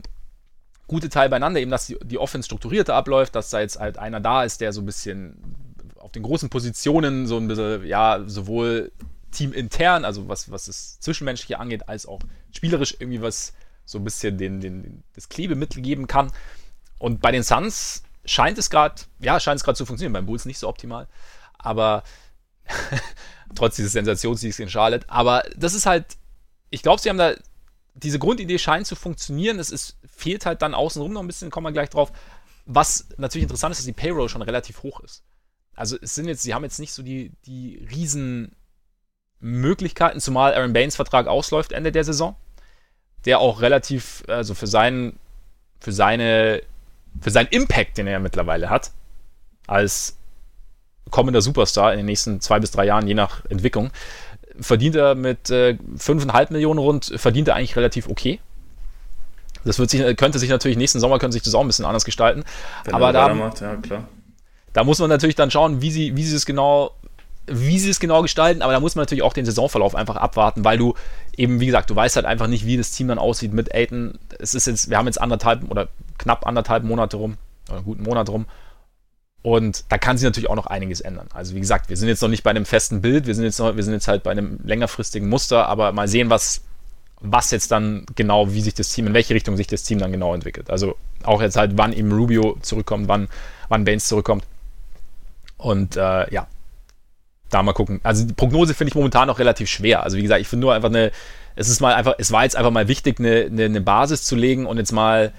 gute Teil beieinander, eben, dass die, die Offense strukturierter abläuft, dass da jetzt halt einer da ist, der so ein bisschen auf den großen Positionen so ein bisschen, ja, sowohl teamintern, also was, was das Zwischenmenschliche angeht, als auch spielerisch irgendwie was so ein bisschen den, den, das Klebemittel geben kann. Und bei den Suns scheint es gerade, ja, scheint es gerade zu funktionieren. Beim Bulls nicht so optimal. Aber trotz dieses Sensationssiegs in Charlotte. Aber das ist halt, ich glaube, sie haben da, diese Grundidee scheint zu funktionieren. Es ist, fehlt halt dann außenrum noch ein bisschen, kommen wir gleich drauf. Was natürlich interessant ist, dass die Payroll schon relativ hoch ist. Also es sind jetzt, sie haben jetzt nicht so die, die riesen Möglichkeiten, zumal Aaron Baines Vertrag ausläuft Ende der Saison der auch relativ, also für seinen, für seine, für seinen Impact, den er mittlerweile hat, als kommender Superstar in den nächsten zwei bis drei Jahren, je nach Entwicklung, verdient er mit äh, 5,5 Millionen rund, verdient er eigentlich relativ okay. Das wird sich, könnte sich natürlich nächsten Sommer könnte sich das auch ein bisschen anders gestalten. Wenn aber da, macht, ja, da muss man natürlich dann schauen, wie sie, wie sie es genau wie sie es genau gestalten, aber da muss man natürlich auch den Saisonverlauf einfach abwarten, weil du eben, wie gesagt, du weißt halt einfach nicht, wie das Team dann aussieht mit Aiden. Es ist jetzt, wir haben jetzt anderthalb oder knapp anderthalb Monate rum, oder einen guten Monat rum. Und da kann sich natürlich auch noch einiges ändern. Also wie gesagt, wir sind jetzt noch nicht bei einem festen Bild, wir sind jetzt, noch, wir sind jetzt halt bei einem längerfristigen Muster, aber mal sehen, was, was jetzt dann genau, wie sich das Team, in welche Richtung sich das Team dann genau entwickelt. Also auch jetzt halt, wann eben Rubio zurückkommt, wann, wann Baines zurückkommt. Und äh, ja, da mal gucken. Also die Prognose finde ich momentan noch relativ schwer. Also wie gesagt, ich finde nur einfach eine, es ist mal einfach, es war jetzt einfach mal wichtig, eine, eine, eine Basis zu legen und jetzt mal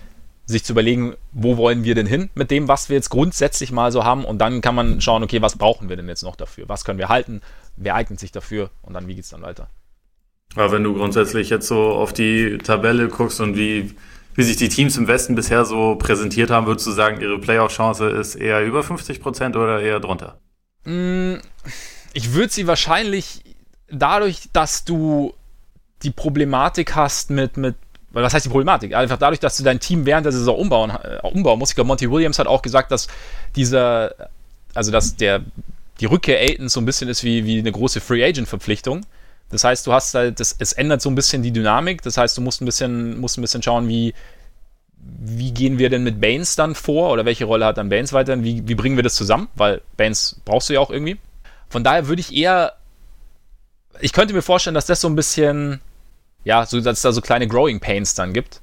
sich zu überlegen, wo wollen wir denn hin mit dem, was wir jetzt grundsätzlich mal so haben und dann kann man schauen, okay, was brauchen wir denn jetzt noch dafür? Was können wir halten? Wer eignet sich dafür? Und dann, wie geht es dann weiter? Aber wenn du grundsätzlich jetzt so auf die Tabelle guckst und wie, wie sich die Teams im Westen bisher so präsentiert haben, würdest du sagen, ihre Playoff-Chance ist eher über 50 Prozent oder eher drunter? Mm, ich würde sie wahrscheinlich dadurch, dass du die Problematik hast mit, mit was heißt die Problematik? Einfach dadurch, dass du dein Team während der Saison umbauen, äh, umbauen musst. Ich glaube, Monty Williams hat auch gesagt, dass dieser, also dass der, die Rückkehr Aitons so ein bisschen ist wie, wie eine große Free Agent Verpflichtung. Das heißt, du hast halt, das, es ändert so ein bisschen die Dynamik. Das heißt, du musst ein bisschen, musst ein bisschen schauen, wie, wie gehen wir denn mit Baines dann vor oder welche Rolle hat dann Baines weiterhin? Wie, wie bringen wir das zusammen? Weil Baines brauchst du ja auch irgendwie. Von daher würde ich eher, ich könnte mir vorstellen, dass das so ein bisschen, ja, so, dass es da so kleine Growing Pains dann gibt.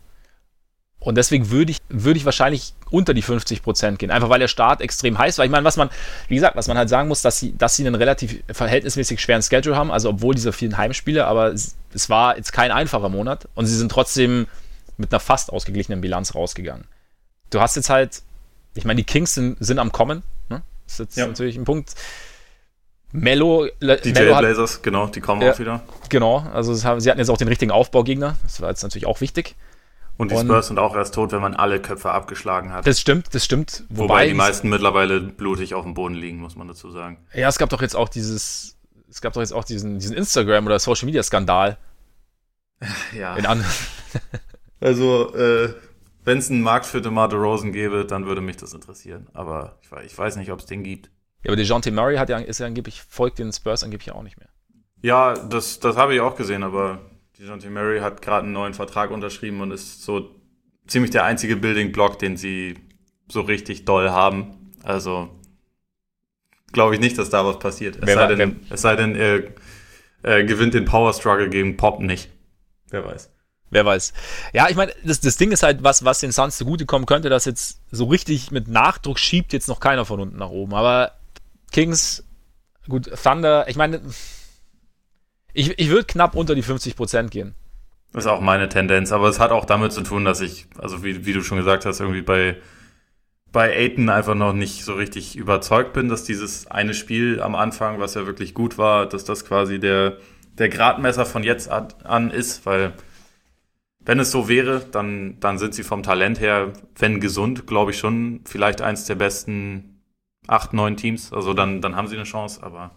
Und deswegen würde ich, würde ich wahrscheinlich unter die 50 Prozent gehen. Einfach weil der Start extrem heiß war. Ich meine, was man, wie gesagt, was man halt sagen muss, dass sie, dass sie einen relativ verhältnismäßig schweren Schedule haben. Also, obwohl diese vielen Heimspiele, aber es, es war jetzt kein einfacher Monat. Und sie sind trotzdem mit einer fast ausgeglichenen Bilanz rausgegangen. Du hast jetzt halt, ich meine, die Kings sind, sind am Kommen. Ne? Das ist jetzt ja. natürlich ein Punkt. Mello, die Mello Blazers, genau, die kommen ja, auch wieder. Genau, also sie hatten jetzt auch den richtigen Aufbaugegner. Das war jetzt natürlich auch wichtig. Und die Spurs sind auch erst tot, wenn man alle Köpfe abgeschlagen hat. Das stimmt, das stimmt. Wobei, Wobei die meisten mittlerweile blutig auf dem Boden liegen, muss man dazu sagen. Ja, es gab doch jetzt auch dieses, es gab doch jetzt auch diesen, diesen Instagram- oder Social-Media-Skandal. Ja. also, äh, wenn es einen Markt für DeMar Rosen gäbe, dann würde mich das interessieren. Aber ich, ich weiß nicht, ob es den gibt. Ja, aber DeJounte Murray hat ja, ist ja angeblich, folgt den Spurs angeblich auch nicht mehr. Ja, das, das habe ich auch gesehen, aber DeJounte Murray hat gerade einen neuen Vertrag unterschrieben und ist so ziemlich der einzige Building-Block, den sie so richtig doll haben. Also glaube ich nicht, dass da was passiert. Es, sei denn, es sei denn, er, er gewinnt den Power Struggle gegen Pop nicht. Wer weiß. Wer weiß. Ja, ich meine, das, das Ding ist halt, was, was den Suns zugutekommen könnte, dass jetzt so richtig mit Nachdruck schiebt jetzt noch keiner von unten nach oben. Aber Kings, gut, Thunder, ich meine, ich, ich würde knapp unter die 50 Prozent gehen. Das ist auch meine Tendenz, aber es hat auch damit zu tun, dass ich, also wie, wie du schon gesagt hast, irgendwie bei, bei Aiton einfach noch nicht so richtig überzeugt bin, dass dieses eine Spiel am Anfang, was ja wirklich gut war, dass das quasi der, der Gradmesser von jetzt an ist, weil wenn es so wäre, dann, dann sind sie vom Talent her, wenn gesund, glaube ich schon vielleicht eins der besten acht, neun Teams. Also dann, dann haben sie eine Chance, aber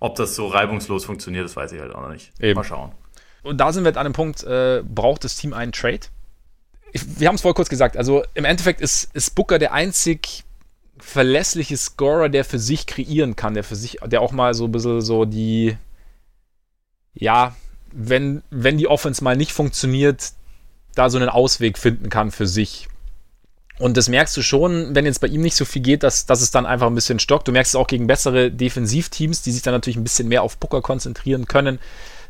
ob das so reibungslos funktioniert, das weiß ich halt auch noch nicht. Eben. Mal schauen. Und da sind wir jetzt an dem Punkt, äh, braucht das Team einen Trade? Ich, wir haben es vorher kurz gesagt, also im Endeffekt ist, ist Booker der einzig verlässliche Scorer, der für sich kreieren kann, der für sich, der auch mal so ein bisschen so die, ja, wenn, wenn die Offense mal nicht funktioniert, da so einen Ausweg finden kann für sich. Und das merkst du schon, wenn jetzt bei ihm nicht so viel geht, dass, dass es dann einfach ein bisschen stockt. Du merkst es auch gegen bessere Defensivteams, die sich dann natürlich ein bisschen mehr auf Booker konzentrieren können,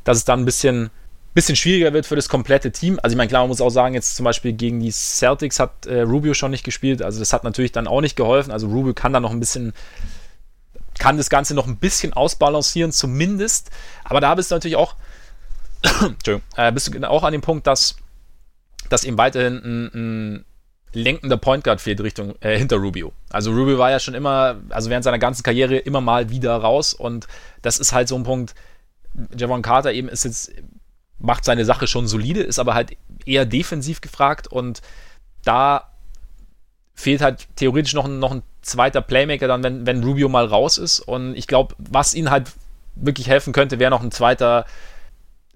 dass es dann ein bisschen, bisschen schwieriger wird für das komplette Team. Also ich meine, klar, man muss auch sagen, jetzt zum Beispiel gegen die Celtics hat äh, Rubio schon nicht gespielt. Also das hat natürlich dann auch nicht geholfen. Also Rubio kann da noch ein bisschen, kann das Ganze noch ein bisschen ausbalancieren, zumindest. Aber da bist du natürlich auch, Entschuldigung, äh, bist du auch an dem Punkt, dass, dass eben weiterhin ein, ein lenkender Point Guard fehlt Richtung äh, hinter Rubio. Also Rubio war ja schon immer, also während seiner ganzen Karriere immer mal wieder raus und das ist halt so ein Punkt. Javon Carter eben ist jetzt macht seine Sache schon solide, ist aber halt eher defensiv gefragt und da fehlt halt theoretisch noch ein, noch ein zweiter Playmaker dann, wenn, wenn Rubio mal raus ist und ich glaube, was ihnen halt wirklich helfen könnte, wäre noch ein zweiter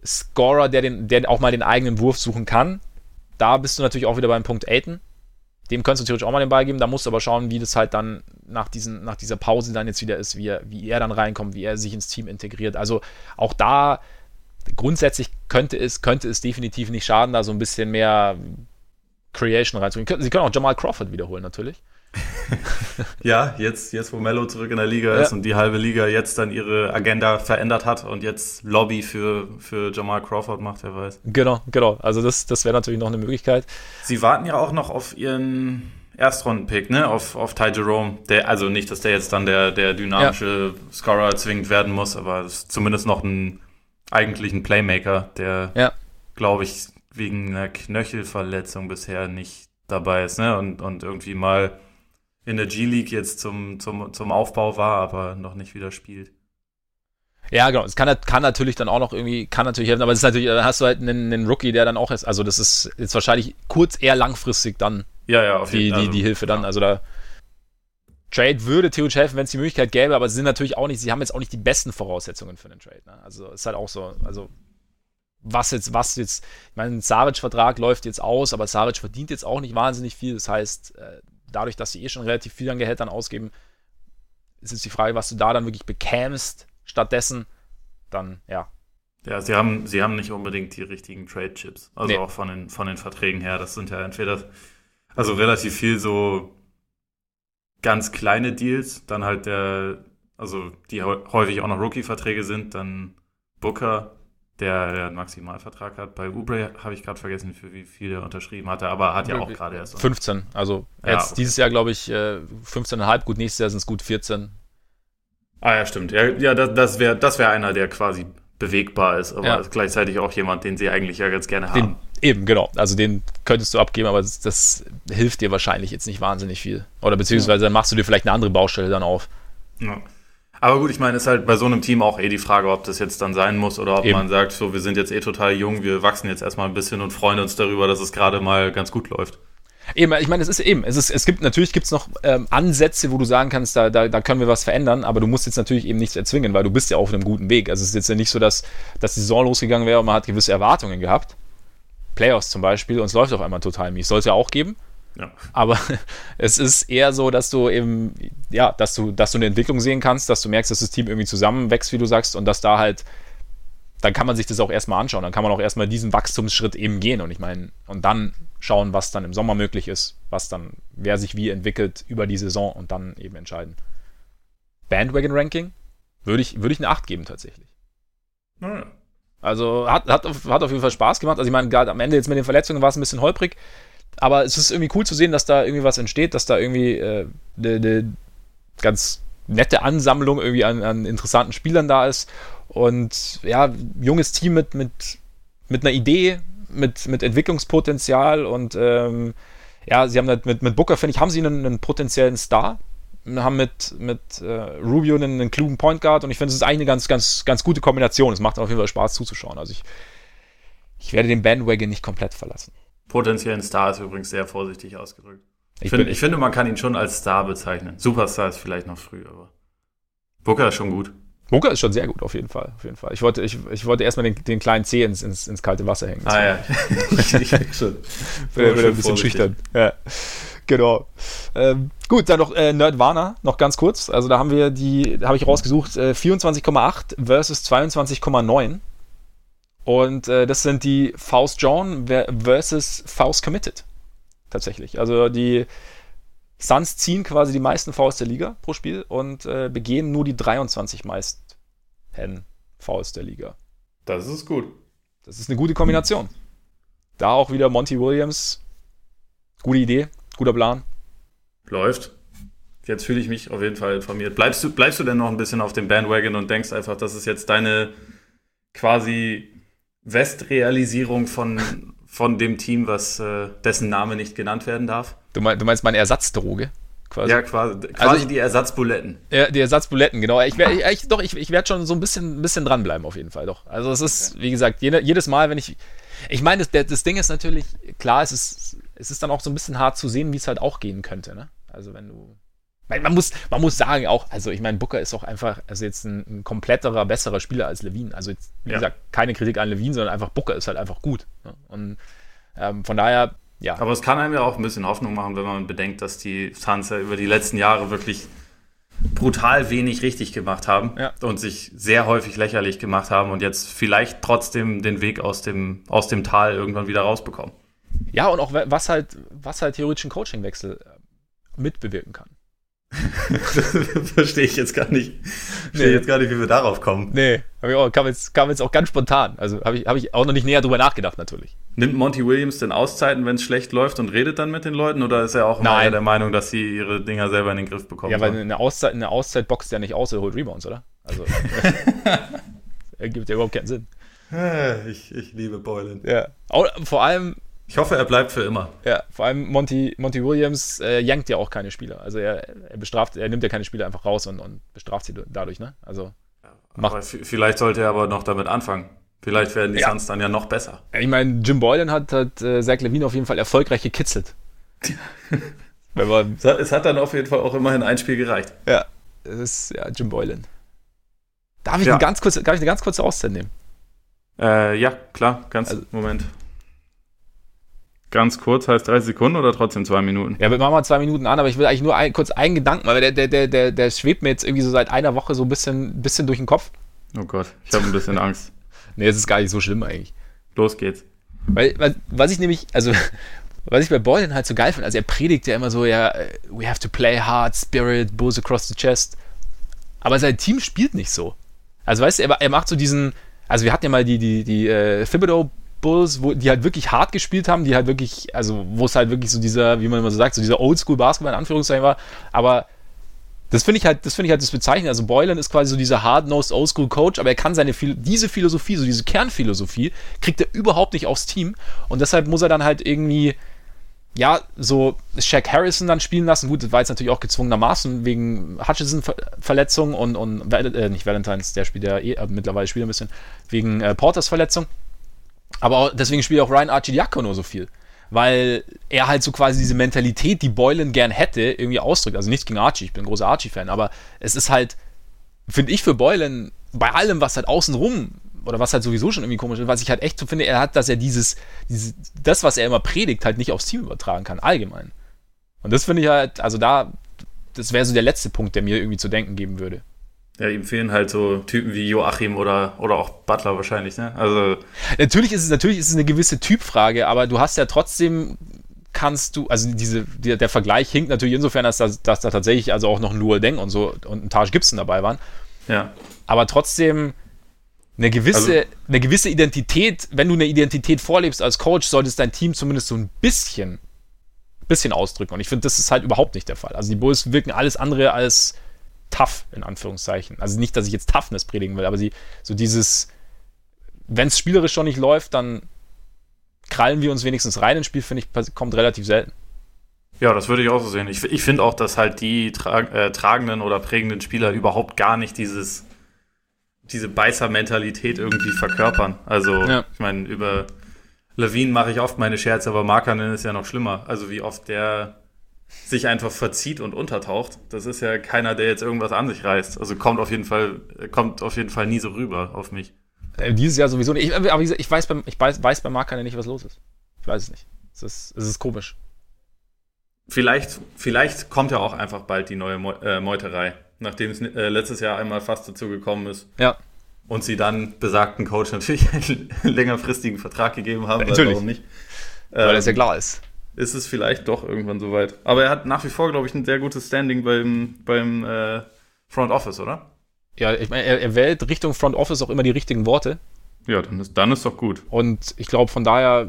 Scorer, der, den, der auch mal den eigenen Wurf suchen kann. Da bist du natürlich auch wieder beim Punkt Aiton dem könntest du theoretisch auch mal den Ball geben. Da musst du aber schauen, wie das halt dann nach, diesen, nach dieser Pause dann jetzt wieder ist, wie er, wie er dann reinkommt, wie er sich ins Team integriert. Also auch da grundsätzlich könnte es, könnte es definitiv nicht schaden, da so ein bisschen mehr Creation reinzubringen. Sie können auch Jamal Crawford wiederholen, natürlich. ja, jetzt, jetzt wo Mello zurück in der Liga ja. ist und die halbe Liga jetzt dann ihre Agenda verändert hat und jetzt Lobby für, für Jamal Crawford macht, wer weiß. Genau, genau. Also das, das wäre natürlich noch eine Möglichkeit. Sie warten ja auch noch auf ihren Erstrunden-Pick, ne? Auf, auf Ty Jerome. Der, also nicht, dass der jetzt dann der, der dynamische ja. Scorer zwingend werden muss, aber ist zumindest noch ein eigentlichen Playmaker, der, ja. glaube ich, wegen einer Knöchelverletzung bisher nicht dabei ist, ne? Und, und irgendwie mal in der G-League jetzt zum, zum, zum Aufbau war, aber noch nicht wieder spielt. Ja, genau. Es kann, kann natürlich dann auch noch irgendwie, kann natürlich helfen, aber es ist natürlich, dann hast du halt einen, einen Rookie, der dann auch ist. Also das ist jetzt wahrscheinlich kurz eher langfristig dann ja, ja, auf jeden, die, die, die Hilfe dann. Ja. Also da Trade würde theoretisch helfen, wenn es die Möglichkeit gäbe, aber sie sind natürlich auch nicht, sie haben jetzt auch nicht die besten Voraussetzungen für den Trade. Ne? Also ist halt auch so, also was jetzt, was jetzt, ich meine, ein Saric-Vertrag läuft jetzt aus, aber Saric verdient jetzt auch nicht wahnsinnig viel. Das heißt, äh, dadurch, dass sie eh schon relativ viel an Gehältern ausgeben, ist jetzt die Frage, was du da dann wirklich bekämst stattdessen, dann ja. Ja, sie haben, sie haben nicht unbedingt die richtigen Trade-Chips. Also nee. auch von den, von den Verträgen her. Das sind ja entweder, also relativ viel so ganz kleine Deals, dann halt der, also die häufig auch noch Rookie-Verträge sind, dann Booker, der, der einen Maximalvertrag hat. Bei Ubre habe ich gerade vergessen, für wie viel er unterschrieben hatte, aber hat ja auch gerade erst. 15. Also ja, jetzt okay. dieses Jahr, glaube ich, 15,5. Gut, nächstes Jahr sind es gut 14. Ah ja, stimmt. Ja, ja das, das wäre das wär einer, der quasi bewegbar ist, aber ja. ist gleichzeitig auch jemand, den sie eigentlich ja ganz gerne haben. Den, eben, genau. Also den könntest du abgeben, aber das, das, hilft dir wahrscheinlich jetzt nicht wahnsinnig viel. Oder beziehungsweise ja. dann machst du dir vielleicht eine andere Baustelle dann auf. Ja. Aber gut, ich meine, ist halt bei so einem Team auch eh die Frage, ob das jetzt dann sein muss oder ob Eben. man sagt, so, wir sind jetzt eh total jung, wir wachsen jetzt erstmal ein bisschen und freuen uns darüber, dass es gerade mal ganz gut läuft. Eben, ich meine, es ist eben, es ist, es gibt, natürlich gibt es noch ähm, Ansätze, wo du sagen kannst, da, da, da können wir was verändern, aber du musst jetzt natürlich eben nichts erzwingen, weil du bist ja auf einem guten Weg. Also es ist jetzt ja nicht so, dass, dass die Saison losgegangen wäre und man hat gewisse Erwartungen gehabt. Playoffs zum Beispiel, und es läuft auf einmal total mies. Soll es ja auch geben. Ja. Aber es ist eher so, dass du eben, ja, dass du, dass du eine Entwicklung sehen kannst, dass du merkst, dass das Team irgendwie zusammenwächst, wie du sagst, und dass da halt, dann kann man sich das auch erstmal anschauen. Dann kann man auch erstmal diesen Wachstumsschritt eben gehen. Und ich meine, und dann schauen, was dann im Sommer möglich ist, was dann, wer sich wie entwickelt über die Saison und dann eben entscheiden. Bandwagon-Ranking würde ich, würde ich eine 8 geben tatsächlich. Naja. Also hat, hat, hat auf jeden Fall Spaß gemacht. Also ich meine, gerade am Ende jetzt mit den Verletzungen war es ein bisschen holprig. Aber es ist irgendwie cool zu sehen, dass da irgendwie was entsteht, dass da irgendwie eine äh, ne ganz nette Ansammlung irgendwie an, an, interessanten Spielern da ist. Und ja, junges Team mit, mit, mit einer Idee, mit, mit Entwicklungspotenzial und ähm, ja, sie haben halt mit, mit Booker, finde ich, haben sie einen, einen, potenziellen Star. Haben mit, mit äh, Rubio einen, einen klugen Point Guard und ich finde, es ist eigentlich eine ganz, ganz, ganz gute Kombination. Es macht auf jeden Fall Spaß zuzuschauen. Also ich, ich werde den Bandwagon nicht komplett verlassen. Potenziellen Star ist übrigens sehr vorsichtig ausgedrückt. Ich, find, ich finde, man kann ihn schon als Star bezeichnen. Superstar ist vielleicht noch früh, aber Booker ist schon gut. Booker ist schon sehr gut, auf jeden Fall. Auf jeden Fall. Ich wollte, ich, ich wollte erstmal den, den kleinen C ins, ins, ins kalte Wasser hängen. Ah ja, ich, ich schon. Bin ein bisschen schüchtern. Ja. Genau. Ähm, gut, dann noch äh, Nerdwana, noch ganz kurz. Also da haben wir die, habe ich rausgesucht, äh, 24,8 versus 22,9. Und äh, das sind die Faust John versus Faust Committed. Tatsächlich. Also die Suns ziehen quasi die meisten Fouls der Liga pro Spiel und äh, begehen nur die 23 meisten Fouls der Liga. Das ist gut. Das ist eine gute Kombination. Da auch wieder Monty Williams. Gute Idee, guter Plan. Läuft. Jetzt fühle ich mich auf jeden Fall informiert. Bleibst du, bleibst du denn noch ein bisschen auf dem Bandwagon und denkst einfach, das ist jetzt deine quasi Westrealisierung von, von dem Team, was äh, dessen Name nicht genannt werden darf? Du, mein, du meinst meine Ersatzdroge? Quasi. Ja, quasi, quasi also die Ersatzbuletten. Ja, die Ersatzbuletten, genau. Ich, wär, ich, doch, ich, ich werde schon so ein bisschen, bisschen dranbleiben, auf jeden Fall, doch. Also, es ist, okay. wie gesagt, jede, jedes Mal, wenn ich. Ich meine, das, das Ding ist natürlich, klar, es ist, es ist dann auch so ein bisschen hart zu sehen, wie es halt auch gehen könnte, ne? Also, wenn du man muss, man muss sagen auch, also ich meine, Booker ist auch einfach, also jetzt ein, ein kompletterer, besserer Spieler als Levine. Also jetzt, wie ja. gesagt, keine Kritik an Levine, sondern einfach Booker ist halt einfach gut. Ne? Und ähm, von daher, ja. Aber es kann einem ja auch ein bisschen Hoffnung machen, wenn man bedenkt, dass die Suns ja über die letzten Jahre wirklich brutal wenig richtig gemacht haben ja. und sich sehr häufig lächerlich gemacht haben und jetzt vielleicht trotzdem den Weg aus dem, aus dem Tal irgendwann wieder rausbekommen. Ja, und auch was halt, was halt theoretisch ein Coachingwechsel äh, mitbewirken kann. Verstehe ich jetzt gar nicht. Verstehe nee. jetzt gar nicht, wie wir darauf kommen. Nee, auch, kam, jetzt, kam jetzt auch ganz spontan. Also habe ich, hab ich auch noch nicht näher drüber nachgedacht, natürlich. Nimmt Monty Williams denn Auszeiten, wenn es schlecht läuft und redet dann mit den Leuten? Oder ist er auch immer der Meinung, dass sie ihre Dinger selber in den Griff bekommen? Ja, weil eine Auszeit, eine Auszeit boxt ja nicht aus, er holt Rebounds, oder? Also, ergibt ja überhaupt keinen Sinn. Ich, ich liebe Boylan. Ja. Vor allem, ich hoffe, er bleibt für immer. Ja, vor allem Monty, Monty Williams äh, jankt ja auch keine Spieler. Also er, er bestraft, er nimmt ja keine Spieler einfach raus und, und bestraft sie dadurch, ne? Also macht. vielleicht sollte er aber noch damit anfangen. Vielleicht werden die ja. Suns dann ja noch besser. Ich meine, Jim Boylan hat, hat äh, Zach Levine auf jeden Fall erfolgreich gekitzelt. es hat dann auf jeden Fall auch immerhin ein Spiel gereicht. Ja, es ist ja Jim Boylan. Darf ich, ja. eine, ganz kurze, darf ich eine ganz kurze Auszeit nehmen? Äh, ja, klar, ganz also, Moment. Ganz kurz heißt 30 Sekunden oder trotzdem zwei Minuten? Ja, wir machen mal zwei Minuten an, aber ich will eigentlich nur ein, kurz einen Gedanken, weil der, der, der, der, der schwebt mir jetzt irgendwie so seit einer Woche so ein bisschen, bisschen durch den Kopf. Oh Gott, ich habe ein bisschen Angst. nee, es ist gar nicht so schlimm eigentlich. Los geht's. Weil, was ich nämlich, also, was ich bei Boylan halt so geil finde, also er predigt ja immer so, ja, we have to play hard, spirit, bulls across the chest. Aber sein Team spielt nicht so. Also weißt du, er, er macht so diesen, also wir hatten ja mal die, die, die äh, Thibodeau Bulls, wo die halt wirklich hart gespielt haben, die halt wirklich, also wo es halt wirklich so dieser, wie man immer so sagt, so dieser Oldschool-Basketball in Anführungszeichen war, aber das finde ich halt, das finde ich halt das Bezeichnen. Also Boylan ist quasi so dieser hard-nosed Oldschool-Coach, aber er kann seine, diese Philosophie, so diese Kernphilosophie, kriegt er überhaupt nicht aufs Team und deshalb muss er dann halt irgendwie ja, so Shaq Harrison dann spielen lassen. Gut, das war jetzt natürlich auch gezwungenermaßen wegen Hutchinson-Verletzung und, und äh, nicht Valentines, der spielt ja eh, äh, mittlerweile spielt ein bisschen, wegen äh, Porters Verletzung. Aber auch, deswegen spielt auch Ryan Archidiakono so viel. Weil er halt so quasi diese Mentalität, die Boylan gern hätte, irgendwie ausdrückt. Also nichts gegen Archie, ich bin ein großer Archie-Fan, aber es ist halt, finde ich für Boylan, bei allem, was halt außenrum oder was halt sowieso schon irgendwie komisch ist, was ich halt echt so finde, er hat, dass er dieses, dieses, das, was er immer predigt, halt nicht aufs Team übertragen kann, allgemein. Und das finde ich halt, also da, das wäre so der letzte Punkt, der mir irgendwie zu denken geben würde. Ja, ihm fehlen halt so Typen wie Joachim oder, oder auch Butler wahrscheinlich, ne? Also. Natürlich ist es, natürlich ist es eine gewisse Typfrage, aber du hast ja trotzdem kannst du, also diese, der, der Vergleich hinkt natürlich insofern, dass da, dass da tatsächlich also auch noch ein Luol Deng und so und ein Taj Gibson dabei waren. Ja. Aber trotzdem eine gewisse, also, eine gewisse Identität, wenn du eine Identität vorlebst als Coach, solltest dein Team zumindest so ein bisschen, bisschen ausdrücken. Und ich finde, das ist halt überhaupt nicht der Fall. Also die Bulls wirken alles andere als tough, in Anführungszeichen. Also nicht, dass ich jetzt Toughness predigen will, aber sie, so dieses, wenn es spielerisch schon nicht läuft, dann krallen wir uns wenigstens rein ins Spiel, finde ich, kommt relativ selten. Ja, das würde ich auch so sehen. Ich, ich finde auch, dass halt die tra äh, tragenden oder prägenden Spieler überhaupt gar nicht dieses, diese Beißer-Mentalität irgendwie verkörpern. Also, ja. ich meine, über Levine mache ich oft meine Scherze, aber Markanen ist ja noch schlimmer. Also, wie oft der sich einfach verzieht und untertaucht. Das ist ja keiner, der jetzt irgendwas an sich reißt. Also kommt auf jeden Fall, kommt auf jeden Fall nie so rüber auf mich. Äh, dieses Jahr sowieso nicht. Ich, aber ich weiß beim, ich weiß, weiß beim Marker nicht, was los ist. Ich weiß es nicht. Es ist, es ist komisch. Vielleicht, vielleicht kommt ja auch einfach bald die neue äh, Meuterei, nachdem es äh, letztes Jahr einmal fast dazu gekommen ist. Ja. Und sie dann besagten Coach natürlich einen längerfristigen Vertrag gegeben haben, natürlich. warum nicht. Weil ähm, es ja klar ist ist es vielleicht doch irgendwann soweit. Aber er hat nach wie vor, glaube ich, ein sehr gutes Standing beim, beim äh, Front Office, oder? Ja, ich meine, er, er, wählt Richtung Front Office auch immer die richtigen Worte. Ja, dann ist, dann ist doch gut. Und ich glaube, von daher,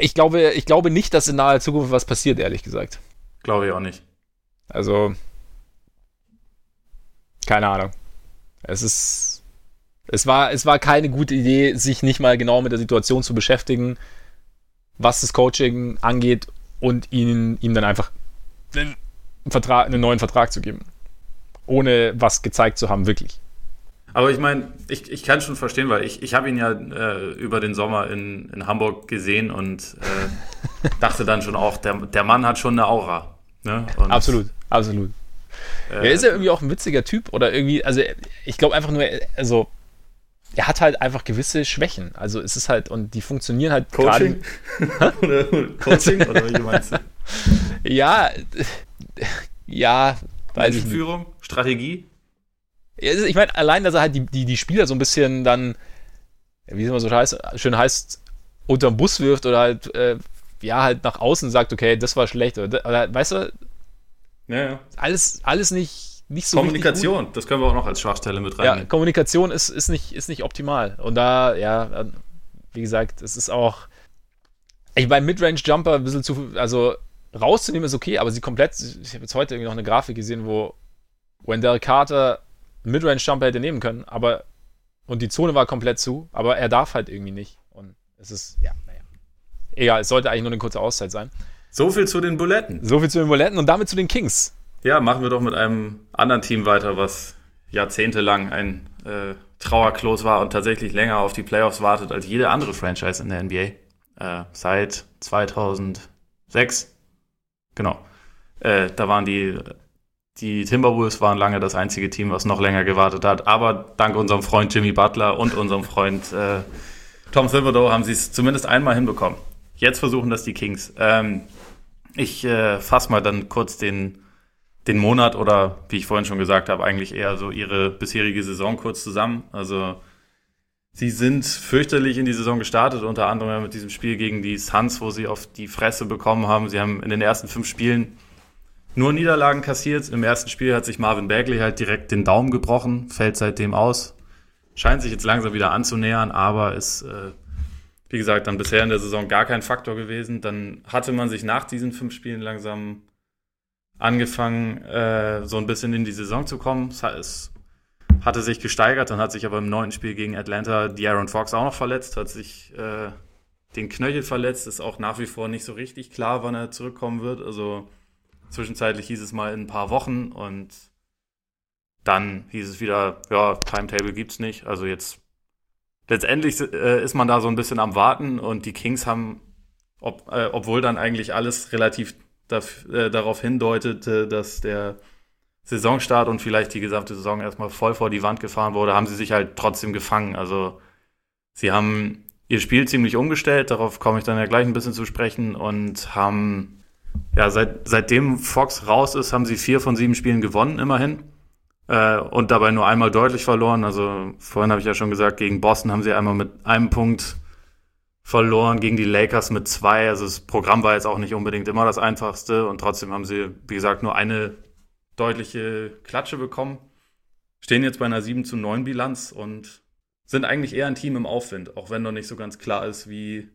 ich glaube, ich glaube nicht, dass in naher Zukunft was passiert, ehrlich gesagt. Glaube ich auch nicht. Also, keine Ahnung. Es ist, es war, es war keine gute Idee, sich nicht mal genau mit der Situation zu beschäftigen was das Coaching angeht und ihnen, ihm dann einfach einen, Vertrag, einen neuen Vertrag zu geben. Ohne was gezeigt zu haben, wirklich. Aber ich meine, ich, ich kann schon verstehen, weil ich, ich habe ihn ja äh, über den Sommer in, in Hamburg gesehen und äh, dachte dann schon auch, der, der Mann hat schon eine Aura. Ne? Absolut, absolut. Äh, er ist ja irgendwie auch ein witziger Typ oder irgendwie, also ich glaube einfach nur, also er hat halt einfach gewisse Schwächen. Also es ist halt, und die funktionieren halt Coaching? oder Coaching? oder wie meinst du? Ja, ja, weiß ich nicht. Führung, Strategie? Ich meine, allein, dass er halt die, die, die Spieler so ein bisschen dann, wie es immer so heißt, schön heißt, unterm Bus wirft oder halt, äh, ja, halt nach außen sagt, okay, das war schlecht. Oder, oder weißt du, ja, ja. Alles, alles nicht nicht so Kommunikation, das können wir auch noch als Schwachstelle mit rein. Ja, Kommunikation ist, ist, nicht, ist nicht optimal. Und da, ja, wie gesagt, es ist auch. Ich beim Midrange-Jumper ein bisschen zu. Also rauszunehmen ist okay, aber sie komplett. Ich habe jetzt heute irgendwie noch eine Grafik gesehen, wo Wendell Carter Midrange-Jumper hätte nehmen können, aber. Und die Zone war komplett zu, aber er darf halt irgendwie nicht. Und es ist, ja, naja. Egal, es sollte eigentlich nur eine kurze Auszeit sein. So viel zu den Buletten. So viel zu den Buletten und damit zu den Kings. Ja, machen wir doch mit einem anderen Team weiter, was jahrzehntelang ein äh, Trauerklos war und tatsächlich länger auf die Playoffs wartet als jede andere Franchise in der NBA. Äh, seit 2006. Genau. Äh, da waren die, die Timberwolves waren lange das einzige Team, was noch länger gewartet hat. Aber dank unserem Freund Jimmy Butler und unserem Freund äh, Tom Thibodeau haben sie es zumindest einmal hinbekommen. Jetzt versuchen das die Kings. Ähm, ich äh, fasse mal dann kurz den den Monat oder, wie ich vorhin schon gesagt habe, eigentlich eher so ihre bisherige Saison kurz zusammen. Also sie sind fürchterlich in die Saison gestartet, unter anderem mit diesem Spiel gegen die Suns, wo sie auf die Fresse bekommen haben. Sie haben in den ersten fünf Spielen nur Niederlagen kassiert. Im ersten Spiel hat sich Marvin Bagley halt direkt den Daumen gebrochen, fällt seitdem aus. scheint sich jetzt langsam wieder anzunähern, aber ist, äh, wie gesagt, dann bisher in der Saison gar kein Faktor gewesen. Dann hatte man sich nach diesen fünf Spielen langsam angefangen, äh, so ein bisschen in die Saison zu kommen. Es hatte sich gesteigert, dann hat sich aber im neunten Spiel gegen Atlanta die Aaron Fox auch noch verletzt, hat sich äh, den Knöchel verletzt, ist auch nach wie vor nicht so richtig klar, wann er zurückkommen wird. Also zwischenzeitlich hieß es mal in ein paar Wochen und dann hieß es wieder, ja, Timetable gibt's nicht. Also jetzt letztendlich äh, ist man da so ein bisschen am Warten und die Kings haben, ob, äh, obwohl dann eigentlich alles relativ daf, äh, darauf hindeutete, dass der Saisonstart und vielleicht die gesamte Saison erstmal voll vor die Wand gefahren wurde, haben sie sich halt trotzdem gefangen. Also sie haben ihr Spiel ziemlich umgestellt, darauf komme ich dann ja gleich ein bisschen zu sprechen und haben, ja, seit, seitdem Fox raus ist, haben sie vier von sieben Spielen gewonnen, immerhin. Äh, und dabei nur einmal deutlich verloren. Also vorhin habe ich ja schon gesagt, gegen Boston haben sie einmal mit einem Punkt verloren, gegen die Lakers mit zwei. Also das Programm war jetzt auch nicht unbedingt immer das einfachste und trotzdem haben sie, wie gesagt, nur eine deutliche Klatsche bekommen. Stehen jetzt bei einer 7 zu 9 Bilanz und sind eigentlich eher ein Team im Aufwind, auch wenn noch nicht so ganz klar ist, wie,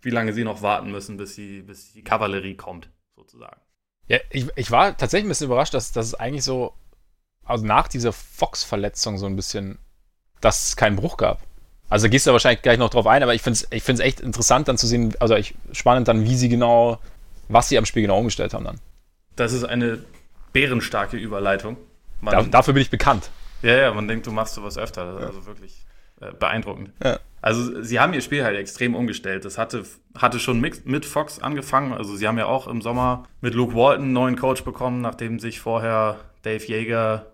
wie lange sie noch warten müssen, bis, sie, bis die Kavallerie kommt, sozusagen. Ja, ich, ich war tatsächlich ein bisschen überrascht, dass, dass es eigentlich so, also nach dieser Fox-Verletzung so ein bisschen, dass es keinen Bruch gab. Also da gehst du wahrscheinlich gleich noch drauf ein, aber ich finde es ich echt interessant dann zu sehen, also ich, spannend dann, wie sie genau, was sie am Spiel genau umgestellt haben dann. Das ist eine bärenstarke Überleitung. Da, dafür bin ich bekannt. Ja, ja, man denkt, du machst sowas öfter. Also ja. wirklich äh, beeindruckend. Ja. Also sie haben ihr Spiel halt extrem umgestellt. Das hatte, hatte schon mit, mit Fox angefangen. Also sie haben ja auch im Sommer mit Luke Walton einen neuen Coach bekommen, nachdem sich vorher Dave Yeager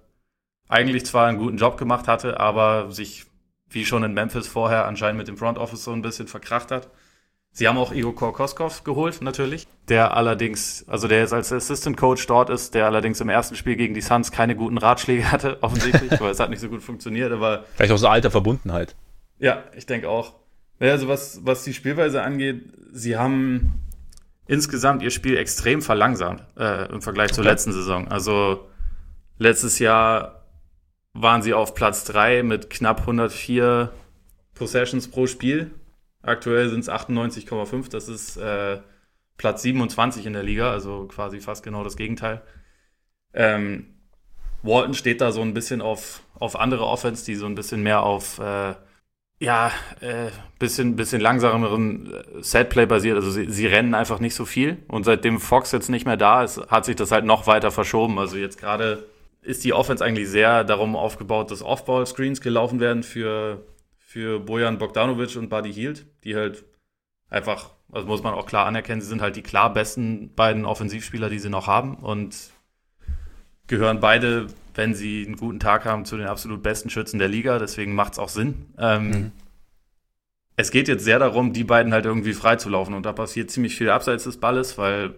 eigentlich zwar einen guten Job gemacht hatte, aber sich wie schon in Memphis vorher anscheinend mit dem Front Office so ein bisschen verkracht hat. Sie haben auch Igor Korkoskov geholt, natürlich. Der allerdings, also der jetzt als Assistant Coach dort ist, der allerdings im ersten Spiel gegen die Suns keine guten Ratschläge hatte, offensichtlich, weil es hat nicht so gut funktioniert, aber. Vielleicht auch so alter Verbundenheit. Ja, ich denke auch. Ja, also was, was die Spielweise angeht, sie haben insgesamt ihr Spiel extrem verlangsamt äh, im Vergleich zur letzten Saison. Also letztes Jahr waren sie auf Platz drei mit knapp 104 Possessions pro Spiel Aktuell sind es 98,5. Das ist äh, Platz 27 in der Liga, also quasi fast genau das Gegenteil. Ähm, Walton steht da so ein bisschen auf, auf andere Offense, die so ein bisschen mehr auf äh, ja, äh, bisschen, bisschen langsameren äh, Setplay basiert. Also sie, sie rennen einfach nicht so viel. Und seitdem Fox jetzt nicht mehr da ist, hat sich das halt noch weiter verschoben. Also jetzt gerade ist die Offense eigentlich sehr darum aufgebaut, dass Off-Ball-Screens gelaufen werden für für Bojan Bogdanovic und Buddy Hield, die halt einfach, also muss man auch klar anerkennen, sie sind halt die klar besten beiden Offensivspieler, die sie noch haben und gehören beide, wenn sie einen guten Tag haben, zu den absolut besten Schützen der Liga. Deswegen macht es auch Sinn. Ähm, mhm. Es geht jetzt sehr darum, die beiden halt irgendwie freizulaufen und da passiert ziemlich viel abseits des Balles, weil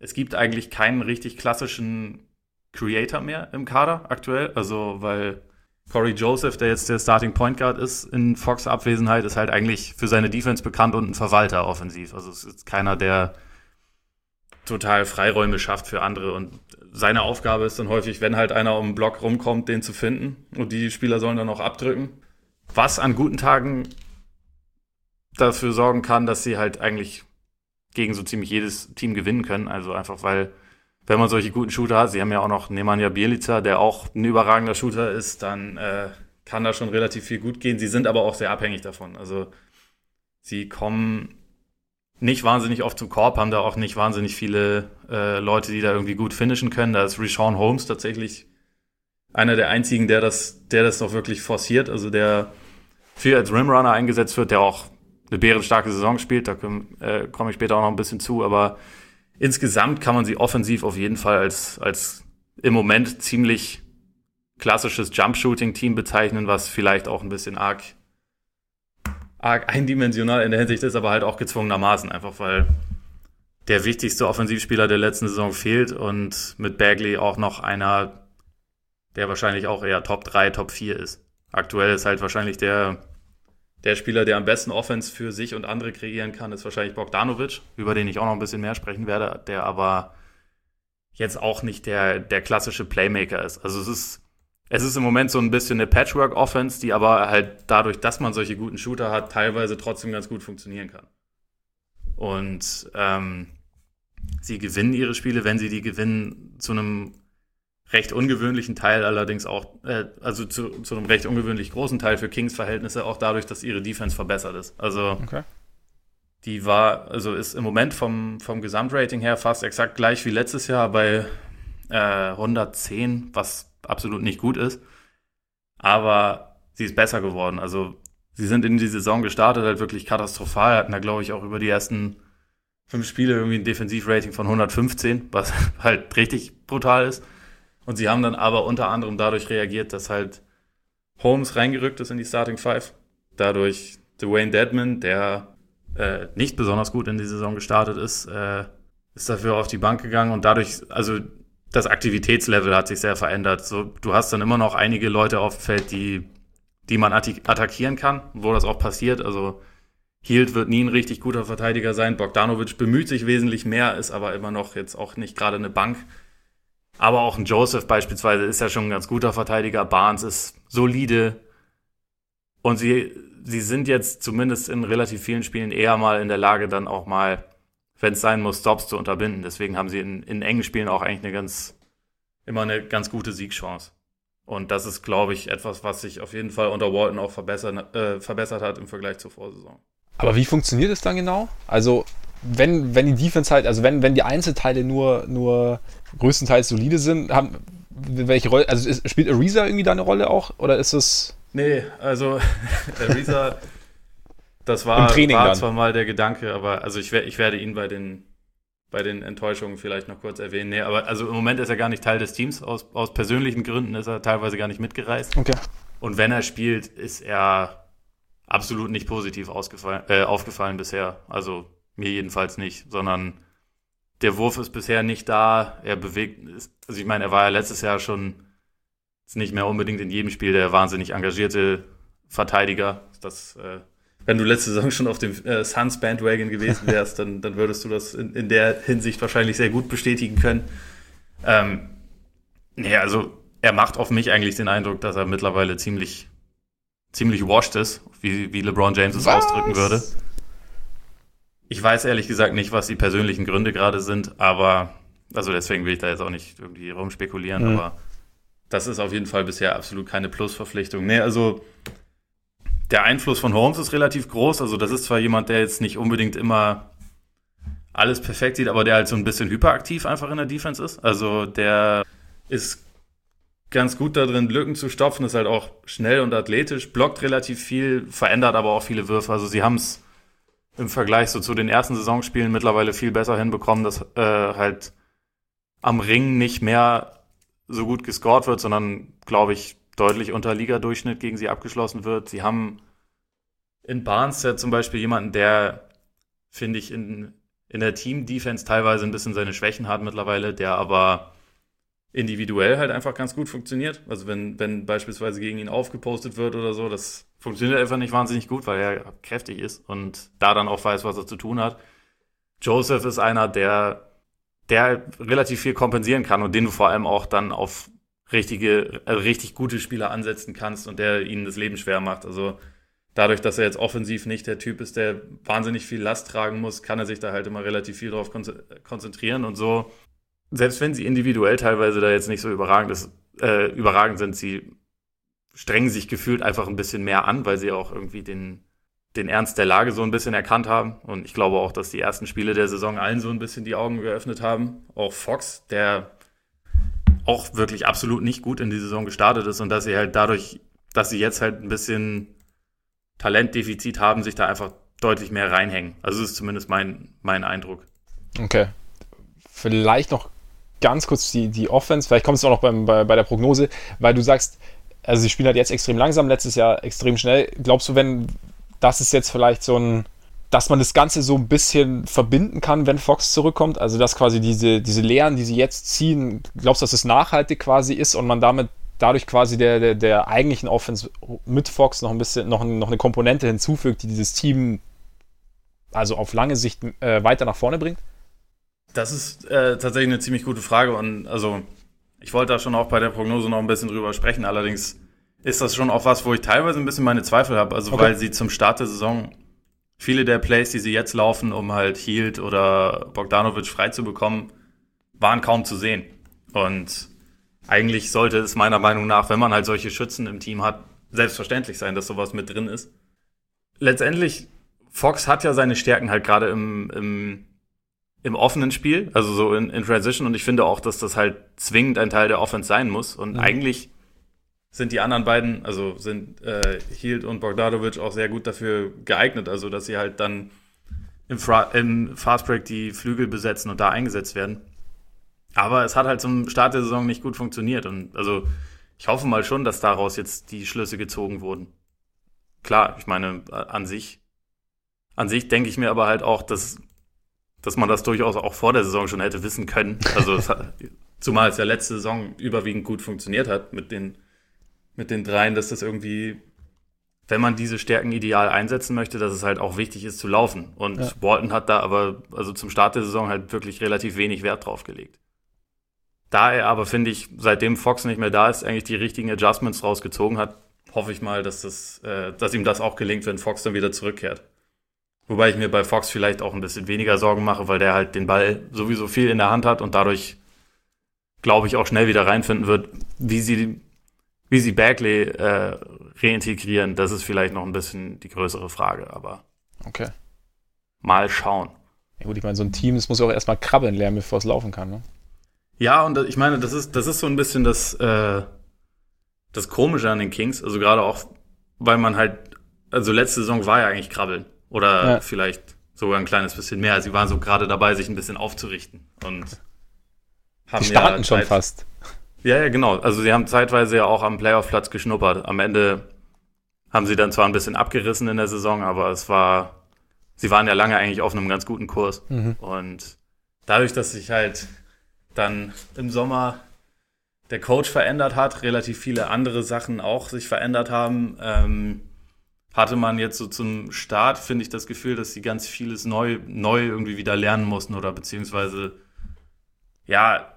es gibt eigentlich keinen richtig klassischen Creator mehr im Kader aktuell. Also, weil Corey Joseph, der jetzt der Starting Point Guard ist in Fox Abwesenheit, ist halt eigentlich für seine Defense bekannt und ein Verwalter offensiv. Also es ist keiner, der total Freiräume schafft für andere und seine Aufgabe ist dann häufig, wenn halt einer um den Block rumkommt, den zu finden und die Spieler sollen dann auch abdrücken. Was an guten Tagen dafür sorgen kann, dass sie halt eigentlich gegen so ziemlich jedes Team gewinnen können. Also einfach weil wenn man solche guten Shooter hat, sie haben ja auch noch Nemanja Bielica, der auch ein überragender Shooter ist, dann äh, kann da schon relativ viel gut gehen. Sie sind aber auch sehr abhängig davon. Also sie kommen nicht wahnsinnig oft zum Korb, haben da auch nicht wahnsinnig viele äh, Leute, die da irgendwie gut finishen können. Da ist Rishon Holmes tatsächlich einer der einzigen, der das, der das noch wirklich forciert, also der viel als Rimrunner eingesetzt wird, der auch eine bärenstarke Saison spielt, da äh, komme ich später auch noch ein bisschen zu, aber insgesamt kann man sie offensiv auf jeden Fall als, als im Moment ziemlich klassisches Jump-Shooting-Team bezeichnen, was vielleicht auch ein bisschen arg, arg eindimensional in der Hinsicht ist, aber halt auch gezwungenermaßen, einfach weil der wichtigste Offensivspieler der letzten Saison fehlt und mit Bagley auch noch einer, der wahrscheinlich auch eher Top 3, Top 4 ist. Aktuell ist halt wahrscheinlich der der Spieler, der am besten Offense für sich und andere kreieren kann, ist wahrscheinlich Bogdanovic, über den ich auch noch ein bisschen mehr sprechen werde, der aber jetzt auch nicht der, der klassische Playmaker ist. Also es ist es ist im Moment so ein bisschen eine Patchwork-Offense, die aber halt dadurch, dass man solche guten Shooter hat, teilweise trotzdem ganz gut funktionieren kann. Und ähm, sie gewinnen ihre Spiele, wenn sie die gewinnen, zu einem recht ungewöhnlichen Teil allerdings auch, äh, also zu, zu einem recht ungewöhnlich großen Teil für Kings Verhältnisse, auch dadurch, dass ihre Defense verbessert ist. Also okay. die war, also ist im Moment vom, vom Gesamtrating her fast exakt gleich wie letztes Jahr bei äh, 110, was absolut nicht gut ist. Aber sie ist besser geworden. Also sie sind in die Saison gestartet, halt wirklich katastrophal, hatten da, glaube ich, auch über die ersten fünf Spiele irgendwie ein Defensivrating von 115, was halt richtig brutal ist. Und sie haben dann aber unter anderem dadurch reagiert, dass halt Holmes reingerückt ist in die Starting Five. Dadurch Dwayne Deadman, der äh, nicht besonders gut in die Saison gestartet ist, äh, ist dafür auf die Bank gegangen und dadurch, also das Aktivitätslevel hat sich sehr verändert. So, du hast dann immer noch einige Leute auf dem Feld, die, die man attackieren kann, wo das auch passiert. Also Hield wird nie ein richtig guter Verteidiger sein. Bogdanovic bemüht sich wesentlich mehr, ist aber immer noch jetzt auch nicht gerade eine Bank. Aber auch ein Joseph beispielsweise ist ja schon ein ganz guter Verteidiger. Barnes ist solide. Und sie, sie sind jetzt zumindest in relativ vielen Spielen eher mal in der Lage, dann auch mal wenn es sein muss, Stops zu unterbinden. Deswegen haben sie in, in engen Spielen auch eigentlich eine ganz, immer eine ganz gute Siegchance. Und das ist, glaube ich, etwas, was sich auf jeden Fall unter Walton auch verbessert, äh, verbessert hat im Vergleich zur Vorsaison. Aber wie funktioniert es dann genau? Also, wenn, wenn die Defense halt, also wenn, wenn die Einzelteile nur, nur größtenteils solide sind, haben, welche Rolle, also ist, spielt Ariza irgendwie da eine Rolle auch? Oder ist es. Nee, also Ariza das war, war zwar mal der Gedanke, aber also ich, ich werde ihn bei den, bei den Enttäuschungen vielleicht noch kurz erwähnen. Nee, aber also im Moment ist er gar nicht Teil des Teams. Aus, aus persönlichen Gründen ist er teilweise gar nicht mitgereist. Okay. Und wenn er spielt, ist er absolut nicht positiv ausgefallen, äh, aufgefallen bisher. Also mir jedenfalls nicht, sondern der Wurf ist bisher nicht da. Er bewegt, also ich meine, er war ja letztes Jahr schon nicht mehr unbedingt in jedem Spiel der wahnsinnig engagierte Verteidiger. Das äh, wenn du letzte Saison schon auf dem äh, Suns Bandwagon gewesen wärst, dann, dann würdest du das in, in der Hinsicht wahrscheinlich sehr gut bestätigen können. Ähm, nee, also er macht auf mich eigentlich den Eindruck, dass er mittlerweile ziemlich, ziemlich washed ist, wie, wie LeBron James es was? ausdrücken würde. Ich weiß ehrlich gesagt nicht, was die persönlichen Gründe gerade sind, aber also deswegen will ich da jetzt auch nicht irgendwie rumspekulieren, mhm. aber das ist auf jeden Fall bisher absolut keine Plusverpflichtung. Nee, also der Einfluss von Holmes ist relativ groß. Also das ist zwar jemand, der jetzt nicht unbedingt immer alles perfekt sieht, aber der halt so ein bisschen hyperaktiv einfach in der Defense ist. Also der ist ganz gut da drin, Lücken zu stopfen, ist halt auch schnell und athletisch, blockt relativ viel, verändert aber auch viele Würfe. Also sie haben es im Vergleich so zu den ersten Saisonspielen mittlerweile viel besser hinbekommen, dass äh, halt am Ring nicht mehr so gut gescored wird, sondern glaube ich deutlich unter Ligadurchschnitt gegen sie abgeschlossen wird. Sie haben in Barnes ja zum Beispiel jemanden, der, finde ich, in, in der Team-Defense teilweise ein bisschen seine Schwächen hat mittlerweile, der aber individuell halt einfach ganz gut funktioniert. Also wenn, wenn beispielsweise gegen ihn aufgepostet wird oder so, das funktioniert einfach nicht wahnsinnig gut, weil er kräftig ist und da dann auch weiß, was er zu tun hat. Joseph ist einer, der, der relativ viel kompensieren kann und den du vor allem auch dann auf richtige, also richtig gute Spieler ansetzen kannst und der ihnen das Leben schwer macht. Also dadurch, dass er jetzt offensiv nicht der Typ ist, der wahnsinnig viel Last tragen muss, kann er sich da halt immer relativ viel drauf konzentrieren und so. Selbst wenn sie individuell teilweise da jetzt nicht so überragend, ist, äh, überragend sind, sie strengen sich gefühlt einfach ein bisschen mehr an, weil sie auch irgendwie den, den Ernst der Lage so ein bisschen erkannt haben. Und ich glaube auch, dass die ersten Spiele der Saison allen so ein bisschen die Augen geöffnet haben. Auch Fox, der auch wirklich absolut nicht gut in die Saison gestartet ist und dass sie halt dadurch, dass sie jetzt halt ein bisschen Talentdefizit haben, sich da einfach deutlich mehr reinhängen. Also das ist zumindest mein, mein Eindruck. Okay. Vielleicht noch ganz kurz die, die Offense, vielleicht kommst du auch noch beim, bei, bei der Prognose, weil du sagst, also sie spielen halt jetzt extrem langsam, letztes Jahr extrem schnell. Glaubst du, wenn das ist jetzt vielleicht so ein dass man das Ganze so ein bisschen verbinden kann, wenn Fox zurückkommt. Also dass quasi diese, diese Lehren, die sie jetzt ziehen, glaubst du, dass es nachhaltig quasi ist und man damit dadurch quasi der, der, der eigentlichen Offense mit Fox noch ein bisschen, noch, noch eine Komponente hinzufügt, die dieses Team also auf lange Sicht äh, weiter nach vorne bringt? Das ist äh, tatsächlich eine ziemlich gute Frage und also ich wollte da schon auch bei der Prognose noch ein bisschen drüber sprechen. Allerdings ist das schon auch was, wo ich teilweise ein bisschen meine Zweifel habe. Also okay. weil sie zum Start der Saison viele der Plays, die sie jetzt laufen, um halt Hield oder Bogdanovic frei zu bekommen, waren kaum zu sehen. Und eigentlich sollte es meiner Meinung nach, wenn man halt solche Schützen im Team hat, selbstverständlich sein, dass sowas mit drin ist. Letztendlich, Fox hat ja seine Stärken halt gerade im, im, im offenen Spiel, also so in, in Transition. Und ich finde auch, dass das halt zwingend ein Teil der Offense sein muss. Und mhm. eigentlich sind die anderen beiden, also sind äh, Hield und Bogdanovic auch sehr gut dafür geeignet, also dass sie halt dann im, Fra im Fastbreak die Flügel besetzen und da eingesetzt werden. Aber es hat halt zum Start der Saison nicht gut funktioniert und also ich hoffe mal schon, dass daraus jetzt die Schlüsse gezogen wurden. Klar, ich meine, an sich, an sich denke ich mir aber halt auch, dass, dass man das durchaus auch vor der Saison schon hätte wissen können. Also hat, zumal es ja letzte Saison überwiegend gut funktioniert hat mit den mit den dreien, dass das irgendwie, wenn man diese Stärken ideal einsetzen möchte, dass es halt auch wichtig ist zu laufen. Und ja. Walton hat da aber, also zum Start der Saison halt wirklich relativ wenig Wert drauf gelegt. Da er aber, finde ich, seitdem Fox nicht mehr da ist, eigentlich die richtigen Adjustments rausgezogen hat, hoffe ich mal, dass, das, äh, dass ihm das auch gelingt, wenn Fox dann wieder zurückkehrt. Wobei ich mir bei Fox vielleicht auch ein bisschen weniger Sorgen mache, weil der halt den Ball sowieso viel in der Hand hat und dadurch, glaube ich, auch schnell wieder reinfinden wird. Wie sie wie sie Bagley äh, reintegrieren, das ist vielleicht noch ein bisschen die größere Frage, aber okay. mal schauen. Ja gut, ich meine, so ein Team, das muss ja auch erstmal krabbeln lernen, bevor es laufen kann, ne? Ja, und ich meine, das ist, das ist so ein bisschen das, äh, das Komische an den Kings, also gerade auch, weil man halt, also letzte Saison war ja eigentlich krabbeln. Oder ja. vielleicht sogar ein kleines bisschen mehr. Sie waren so gerade dabei, sich ein bisschen aufzurichten. Und haben Die starten ja schon fast. Ja, ja, genau. Also sie haben zeitweise ja auch am Playoff-Platz geschnuppert. Am Ende haben sie dann zwar ein bisschen abgerissen in der Saison, aber es war, sie waren ja lange eigentlich auf einem ganz guten Kurs. Mhm. Und dadurch, dass sich halt dann im Sommer der Coach verändert hat, relativ viele andere Sachen auch sich verändert haben, ähm, hatte man jetzt so zum Start, finde ich, das Gefühl, dass sie ganz vieles neu, neu irgendwie wieder lernen mussten oder beziehungsweise ja,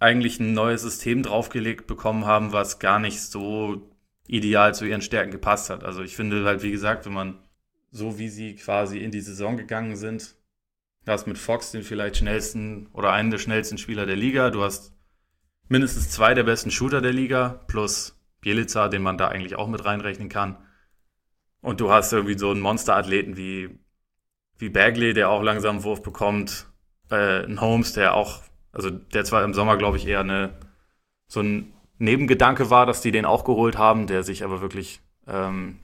eigentlich ein neues System draufgelegt bekommen haben, was gar nicht so ideal zu ihren Stärken gepasst hat. Also ich finde halt, wie gesagt, wenn man so wie sie quasi in die Saison gegangen sind, du hast mit Fox den vielleicht schnellsten oder einen der schnellsten Spieler der Liga, du hast mindestens zwei der besten Shooter der Liga, plus Bielica, den man da eigentlich auch mit reinrechnen kann. Und du hast irgendwie so einen Monsterathleten wie, wie Bagley, der auch langsam einen Wurf bekommt, äh, ein Holmes, der auch also der zwar im Sommer, glaube ich, eher eine, so ein Nebengedanke war, dass die den auch geholt haben, der sich aber wirklich ähm,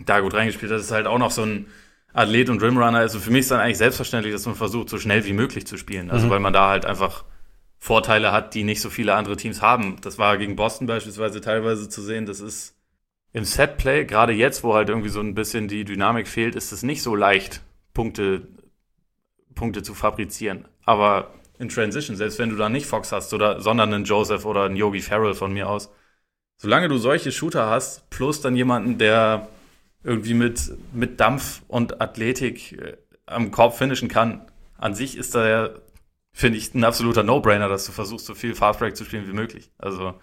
da gut reingespielt hat. Das ist halt auch noch so ein Athlet und Rimrunner. Also für mich ist dann eigentlich selbstverständlich, dass man versucht, so schnell wie möglich zu spielen. Also mhm. weil man da halt einfach Vorteile hat, die nicht so viele andere Teams haben. Das war gegen Boston beispielsweise teilweise zu sehen. Das ist im Setplay, gerade jetzt, wo halt irgendwie so ein bisschen die Dynamik fehlt, ist es nicht so leicht, Punkte, Punkte zu fabrizieren. Aber in Transition, selbst wenn du da nicht Fox hast, oder, sondern einen Joseph oder einen Yogi Farrell von mir aus. Solange du solche Shooter hast, plus dann jemanden, der irgendwie mit, mit Dampf und Athletik äh, am Korb finishen kann, an sich ist da ja, finde ich, ein absoluter No-Brainer, dass du versuchst, so viel Fastbreak zu spielen wie möglich. Also,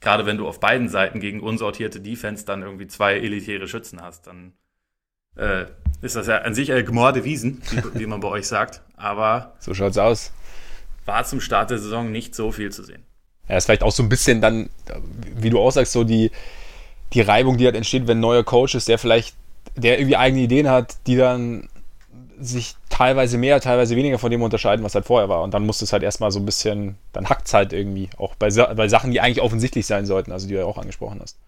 gerade wenn du auf beiden Seiten gegen unsortierte Defense dann irgendwie zwei elitäre Schützen hast, dann äh, ist das ja an sich ein Gmorde Wiesen, wie, wie man bei euch sagt. Aber. So schaut's aus war zum Start der Saison nicht so viel zu sehen. Ja, ist vielleicht auch so ein bisschen dann, wie du auch sagst, so die, die Reibung, die halt entsteht, wenn ein neuer Coach ist, der vielleicht, der irgendwie eigene Ideen hat, die dann sich teilweise mehr, teilweise weniger von dem unterscheiden, was halt vorher war. Und dann muss es halt erstmal so ein bisschen, dann hackt es halt irgendwie, auch bei, bei Sachen, die eigentlich offensichtlich sein sollten, also die du ja auch angesprochen hast.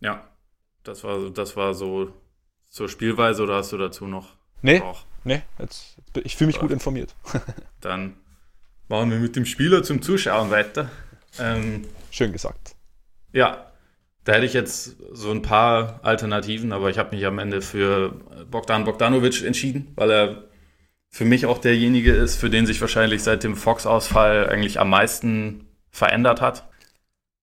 Ja, das war, das war so zur Spielweise oder hast du dazu noch? Nee, auch? nee, jetzt, ich fühle mich gut informiert. Dann machen wir mit dem Spieler zum Zuschauen weiter. Ähm, Schön gesagt. Ja, da hätte ich jetzt so ein paar Alternativen, aber ich habe mich am Ende für Bogdan Bogdanovic entschieden, weil er für mich auch derjenige ist, für den sich wahrscheinlich seit dem Fox-Ausfall eigentlich am meisten verändert hat,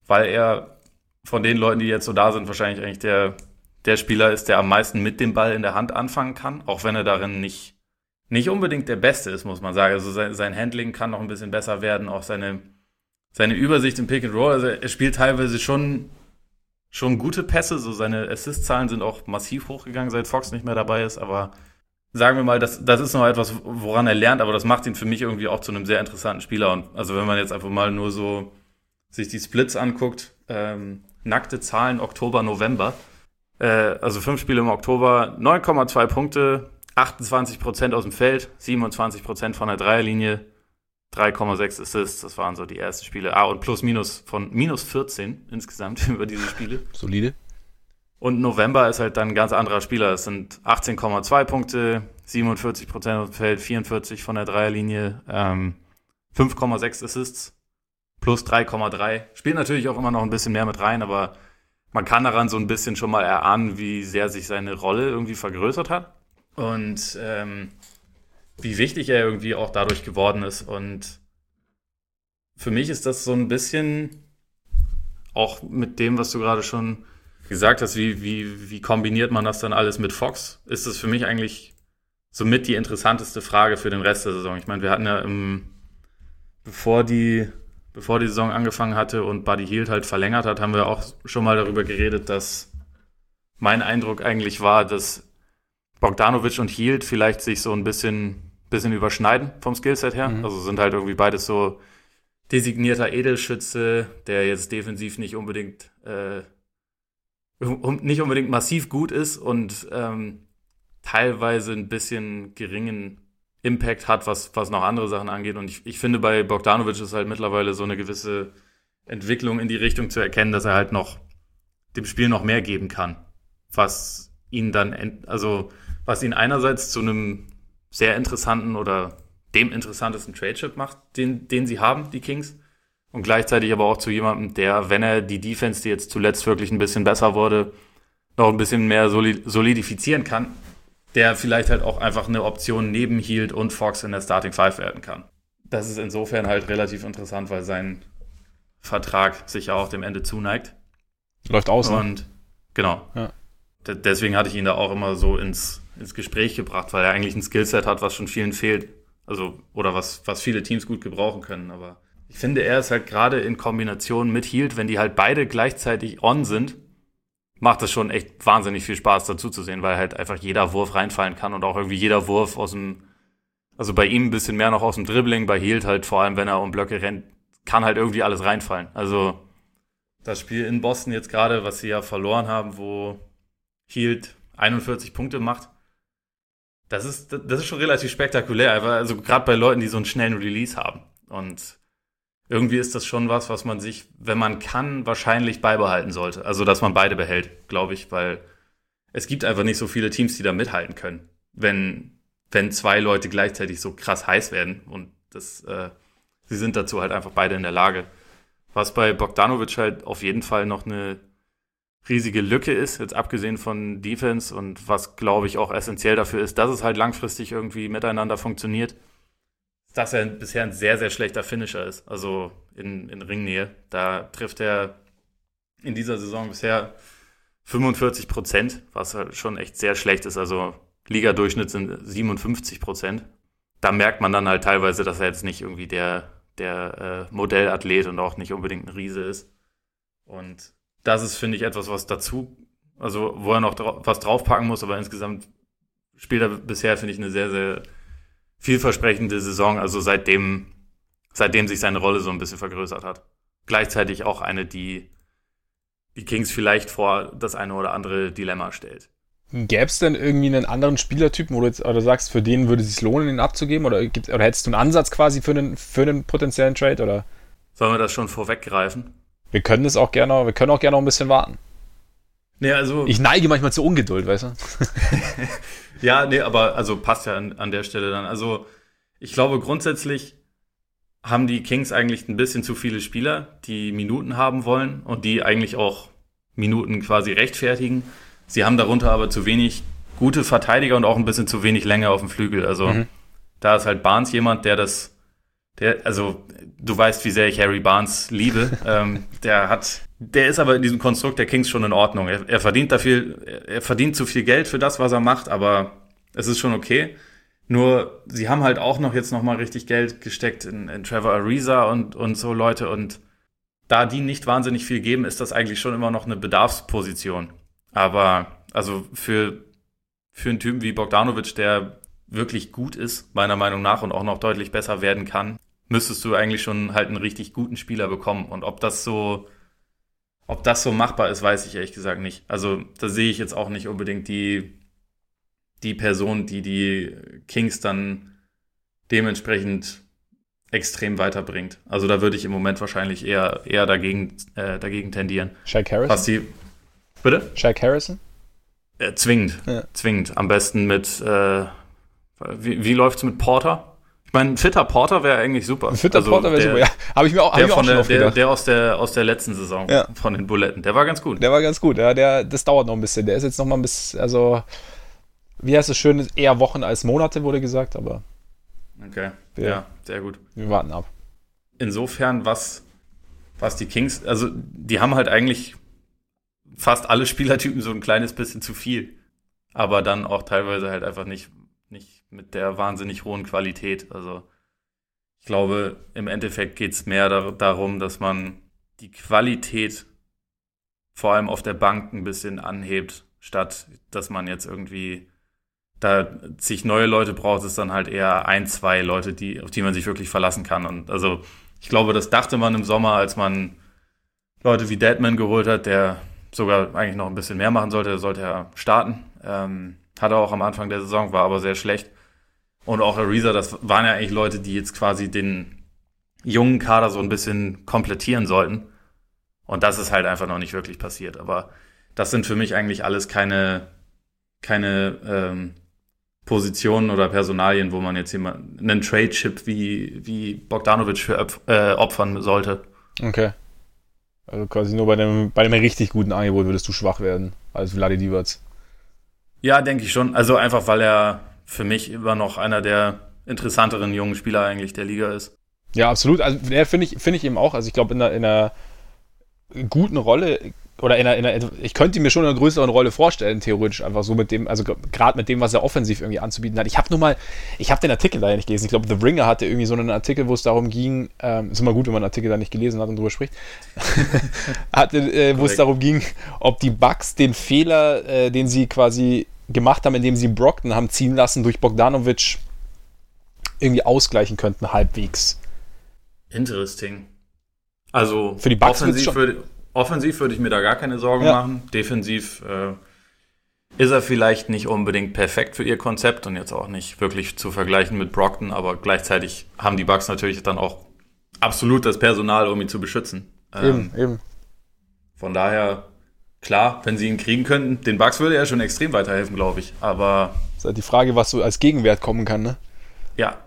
weil er von den Leuten, die jetzt so da sind, wahrscheinlich eigentlich der, der Spieler ist, der am meisten mit dem Ball in der Hand anfangen kann, auch wenn er darin nicht nicht unbedingt der Beste ist, muss man sagen. Also sein, sein Handling kann noch ein bisschen besser werden, auch seine seine Übersicht im Pick and Roll, also er spielt teilweise schon, schon gute Pässe, so seine Assist-Zahlen sind auch massiv hochgegangen, seit Fox nicht mehr dabei ist, aber sagen wir mal, das, das ist noch etwas, woran er lernt, aber das macht ihn für mich irgendwie auch zu einem sehr interessanten Spieler. Und also wenn man jetzt einfach mal nur so sich die Splits anguckt, ähm, nackte Zahlen Oktober, November, äh, also fünf Spiele im Oktober, 9,2 Punkte, 28 Prozent aus dem Feld, 27 Prozent von der Dreierlinie, 3,6 Assists, das waren so die ersten Spiele. Ah, und plus minus von minus 14 insgesamt über diese Spiele. Solide. Und November ist halt dann ein ganz anderer Spieler. Es sind 18,2 Punkte, 47 Prozent aus dem Feld, 44 von der Dreierlinie, ähm, 5,6 Assists, plus 3,3. Spielt natürlich auch immer noch ein bisschen mehr mit rein, aber man kann daran so ein bisschen schon mal erahnen, wie sehr sich seine Rolle irgendwie vergrößert hat und ähm, wie wichtig er irgendwie auch dadurch geworden ist. Und für mich ist das so ein bisschen auch mit dem, was du gerade schon gesagt hast, wie, wie, wie kombiniert man das dann alles mit Fox, ist das für mich eigentlich somit die interessanteste Frage für den Rest der Saison. Ich meine, wir hatten ja im, bevor die bevor die Saison angefangen hatte und Buddy Hield halt verlängert hat, haben wir auch schon mal darüber geredet, dass mein Eindruck eigentlich war, dass Bogdanovic und Hield vielleicht sich so ein bisschen, bisschen überschneiden vom Skillset her. Mhm. Also sind halt irgendwie beides so designierter Edelschütze, der jetzt defensiv nicht unbedingt äh, nicht unbedingt massiv gut ist und ähm, teilweise ein bisschen geringen Impact hat, was, was noch andere Sachen angeht. Und ich, ich finde, bei Bogdanovic ist halt mittlerweile so eine gewisse Entwicklung in die Richtung zu erkennen, dass er halt noch dem Spiel noch mehr geben kann. Was ihn dann, also was ihn einerseits zu einem sehr interessanten oder dem interessantesten Trade-Chip macht, den, den sie haben, die Kings. Und gleichzeitig aber auch zu jemandem, der, wenn er die Defense, die jetzt zuletzt wirklich ein bisschen besser wurde, noch ein bisschen mehr solidifizieren kann, der vielleicht halt auch einfach eine Option neben Hield und Fox in der Starting Five werden kann. Das ist insofern halt relativ interessant, weil sein Vertrag sich ja auch dem Ende zuneigt. Läuft aus. Ne? Und genau. Ja. Deswegen hatte ich ihn da auch immer so ins, ins Gespräch gebracht, weil er eigentlich ein Skillset hat, was schon vielen fehlt. Also, oder was, was viele Teams gut gebrauchen können. Aber ich finde, er ist halt gerade in Kombination mit Hield, wenn die halt beide gleichzeitig on sind, macht es schon echt wahnsinnig viel Spaß dazu zu sehen, weil halt einfach jeder Wurf reinfallen kann und auch irgendwie jeder Wurf aus dem, also bei ihm ein bisschen mehr noch aus dem Dribbling, bei Hield halt vor allem, wenn er um Blöcke rennt, kann halt irgendwie alles reinfallen. Also das Spiel in Boston jetzt gerade, was sie ja verloren haben, wo Hield 41 Punkte macht, das ist, das ist schon relativ spektakulär, also gerade bei Leuten, die so einen schnellen Release haben. Und irgendwie ist das schon was, was man sich, wenn man kann, wahrscheinlich beibehalten sollte. Also, dass man beide behält, glaube ich, weil es gibt einfach nicht so viele Teams, die da mithalten können. Wenn, wenn zwei Leute gleichzeitig so krass heiß werden und das, äh, sie sind dazu halt einfach beide in der Lage. Was bei Bogdanovic halt auf jeden Fall noch eine riesige Lücke ist, jetzt abgesehen von Defense und was, glaube ich, auch essentiell dafür ist, dass es halt langfristig irgendwie miteinander funktioniert dass er bisher ein sehr, sehr schlechter Finisher ist. Also in, in Ringnähe. Da trifft er in dieser Saison bisher 45 Prozent, was halt schon echt sehr schlecht ist. Also Ligadurchschnitt sind 57 Prozent. Da merkt man dann halt teilweise, dass er jetzt nicht irgendwie der, der äh, Modellathlet und auch nicht unbedingt ein Riese ist. Und das ist, finde ich, etwas, was dazu, also wo er noch dra was draufpacken muss, aber insgesamt spielt er bisher, finde ich, eine sehr, sehr vielversprechende Saison, also seitdem, seitdem sich seine Rolle so ein bisschen vergrößert hat. Gleichzeitig auch eine, die die Kings vielleicht vor das eine oder andere Dilemma stellt. Gäbe es denn irgendwie einen anderen Spielertypen, wo du jetzt oder sagst, für den würde es sich lohnen, ihn abzugeben? Oder, gibt, oder hättest du einen Ansatz quasi für einen, für einen potenziellen Trade? Oder? Sollen wir das schon vorweggreifen? Wir können es auch gerne, wir können auch gerne noch ein bisschen warten. Nee, also. Ich neige manchmal zur Ungeduld, weißt du? ja, nee, aber also passt ja an, an der Stelle dann. Also, ich glaube, grundsätzlich haben die Kings eigentlich ein bisschen zu viele Spieler, die Minuten haben wollen und die eigentlich auch Minuten quasi rechtfertigen. Sie haben darunter aber zu wenig gute Verteidiger und auch ein bisschen zu wenig Länge auf dem Flügel. Also mhm. da ist halt Barnes jemand, der das, der, also du weißt, wie sehr ich Harry Barnes liebe. ähm, der hat der ist aber in diesem Konstrukt der Kings schon in Ordnung. Er, er verdient dafür, er verdient zu viel Geld für das, was er macht, aber es ist schon okay. Nur, sie haben halt auch noch jetzt nochmal richtig Geld gesteckt in, in Trevor Ariza und, und so Leute. Und da die nicht wahnsinnig viel geben, ist das eigentlich schon immer noch eine Bedarfsposition. Aber, also für, für einen Typen wie Bogdanovic, der wirklich gut ist, meiner Meinung nach, und auch noch deutlich besser werden kann, müsstest du eigentlich schon halt einen richtig guten Spieler bekommen. Und ob das so, ob das so machbar ist, weiß ich ehrlich gesagt nicht. Also, da sehe ich jetzt auch nicht unbedingt die, die Person, die die Kings dann dementsprechend extrem weiterbringt. Also da würde ich im Moment wahrscheinlich eher, eher dagegen, äh, dagegen tendieren. Shaq Harrison? Was die, bitte? Shaq Harrison? Äh, zwingend, ja. zwingend. Am besten mit, äh, wie, wie läuft's mit Porter? Ich meine, ein fitter Porter wäre eigentlich super. Ein fitter also Porter wäre super, ja. Habe ich mir auch, der, ich auch der, der, der, aus der, aus der letzten Saison ja. von den Buletten. Der war ganz gut. Der war ganz gut, ja. Der, das dauert noch ein bisschen. Der ist jetzt noch mal ein bisschen, also wie heißt es schön, eher Wochen als Monate, wurde gesagt, aber. Okay, wir, ja, sehr gut. Wir warten ab. Insofern, was, was die Kings, also die haben halt eigentlich fast alle Spielertypen so ein kleines bisschen zu viel. Aber dann auch teilweise halt einfach nicht mit der wahnsinnig hohen Qualität. Also ich glaube, im Endeffekt geht es mehr da, darum, dass man die Qualität vor allem auf der Bank ein bisschen anhebt, statt dass man jetzt irgendwie da sich neue Leute braucht, ist dann halt eher ein, zwei Leute, die, auf die man sich wirklich verlassen kann. Und also ich glaube, das dachte man im Sommer, als man Leute wie Deadman geholt hat, der sogar eigentlich noch ein bisschen mehr machen sollte, sollte ja starten. Ähm, hat er auch am Anfang der Saison, war aber sehr schlecht. Und auch Ariza, das waren ja eigentlich Leute, die jetzt quasi den jungen Kader so ein bisschen komplettieren sollten. Und das ist halt einfach noch nicht wirklich passiert. Aber das sind für mich eigentlich alles keine, keine ähm, Positionen oder Personalien, wo man jetzt jemand, einen Trade-Chip wie, wie Bogdanovic für äh, opfern sollte. Okay. Also quasi nur bei einem, bei einem richtig guten Angebot würdest du schwach werden, als Vladi Divac. Ja, denke ich schon. Also einfach, weil er für mich immer noch einer der interessanteren jungen Spieler eigentlich der Liga ist. Ja, absolut. Also, der finde ich, finde ich eben auch. Also, ich glaube, in einer, in einer guten Rolle oder in einer, in einer, ich könnte mir schon eine größere Rolle vorstellen, theoretisch, einfach so mit dem, also gerade mit dem, was er offensiv irgendwie anzubieten hat. Ich habe nur mal, ich habe den Artikel da ja nicht gelesen. Ich glaube, The Ringer hatte irgendwie so einen Artikel, wo es darum ging, ähm, ist immer gut, wenn man einen Artikel da nicht gelesen hat und drüber spricht, hatte, äh, wo es darum ging, ob die Bugs den Fehler, äh, den sie quasi gemacht haben, indem sie Brockton haben ziehen lassen, durch Bogdanovic irgendwie ausgleichen könnten, halbwegs. Interesting. Also für die Bugs offensiv, für, offensiv würde ich mir da gar keine Sorgen ja. machen. Defensiv äh, ist er vielleicht nicht unbedingt perfekt für ihr Konzept und jetzt auch nicht wirklich zu vergleichen mit Brockton, aber gleichzeitig haben die Bugs natürlich dann auch absolut das Personal, um ihn zu beschützen. Eben, ähm, eben. Von daher, klar, wenn sie ihn kriegen könnten, den Bugs würde er schon extrem weiterhelfen, glaube ich. Aber. Das ist halt die Frage, was so als Gegenwert kommen kann, ne? Ja,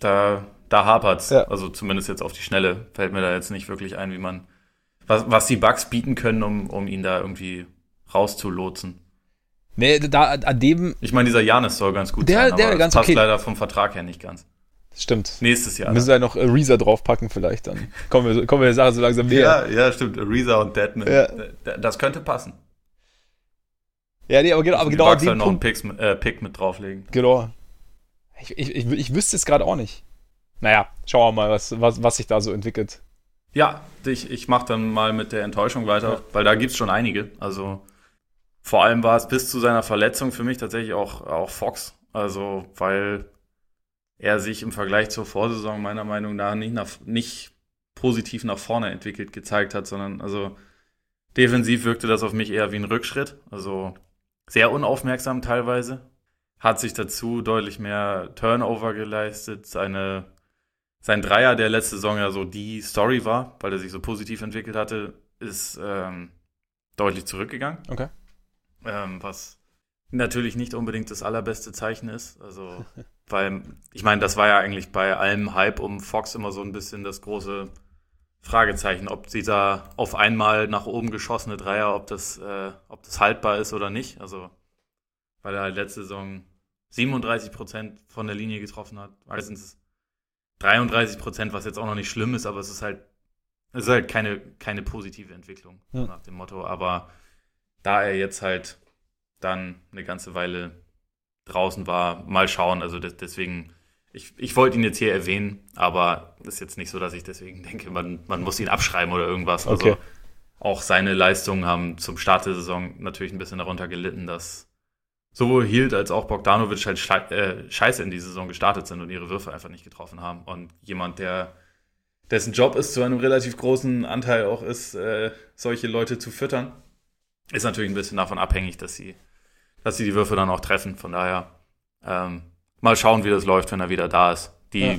da, da hapert's. Ja. Also zumindest jetzt auf die Schnelle fällt mir da jetzt nicht wirklich ein, wie man was, was die Bugs bieten können, um, um ihn da irgendwie rauszulotsen. Nee, da an dem. Ich meine, dieser Janis soll ganz gut der, sein, der aber ganz das passt okay. leider vom Vertrag her nicht ganz. Stimmt. Nächstes Jahr. Müssen wir noch Reza draufpacken, vielleicht dann. Kommen wir, kommen wir der Sache so langsam näher. Ja, ja, stimmt. Reza und Deadman. Ja. Das könnte passen. Ja, nee, aber genau. Aber die genau Bugs halt noch einen Picks, äh, Pick mit drauflegen. Genau. Ich, ich, ich, ich wüsste es gerade auch nicht. Naja, schauen wir mal, was, was, was sich da so entwickelt. Ja, ich, ich mache dann mal mit der Enttäuschung weiter, ja. weil da gibt es schon einige. Also vor allem war es bis zu seiner Verletzung für mich tatsächlich auch, auch Fox. Also, weil er sich im Vergleich zur Vorsaison meiner Meinung nach nicht, nach, nicht positiv nach vorne entwickelt gezeigt hat, sondern also defensiv wirkte das auf mich eher wie ein Rückschritt. Also sehr unaufmerksam teilweise. Hat sich dazu deutlich mehr Turnover geleistet. Seine sein Dreier, der letzte Saison ja so die Story war, weil er sich so positiv entwickelt hatte, ist ähm, deutlich zurückgegangen. Okay. Ähm, was natürlich nicht unbedingt das allerbeste Zeichen ist. Also, weil, ich meine, das war ja eigentlich bei allem Hype um Fox immer so ein bisschen das große Fragezeichen, ob dieser auf einmal nach oben geschossene Dreier, ob das, äh, ob das haltbar ist oder nicht. Also, weil er halt letzte Saison 37 Prozent von der Linie getroffen hat. Meistens 33 Prozent, was jetzt auch noch nicht schlimm ist, aber es ist halt, es ist halt keine, keine positive Entwicklung ja. nach dem Motto. Aber da er jetzt halt dann eine ganze Weile draußen war. Mal schauen. Also deswegen, ich, ich wollte ihn jetzt hier erwähnen, aber es ist jetzt nicht so, dass ich deswegen denke, man, man muss ihn abschreiben oder irgendwas. Also okay. auch seine Leistungen haben zum Start der Saison natürlich ein bisschen darunter gelitten, dass sowohl Hield als auch Bogdanovic halt äh, scheiße in die Saison gestartet sind und ihre Würfe einfach nicht getroffen haben. Und jemand, der dessen Job es zu einem relativ großen Anteil auch ist, äh, solche Leute zu füttern, ist natürlich ein bisschen davon abhängig, dass sie, dass sie die Würfe dann auch treffen. Von daher ähm, mal schauen, wie das läuft, wenn er wieder da ist. Die ja.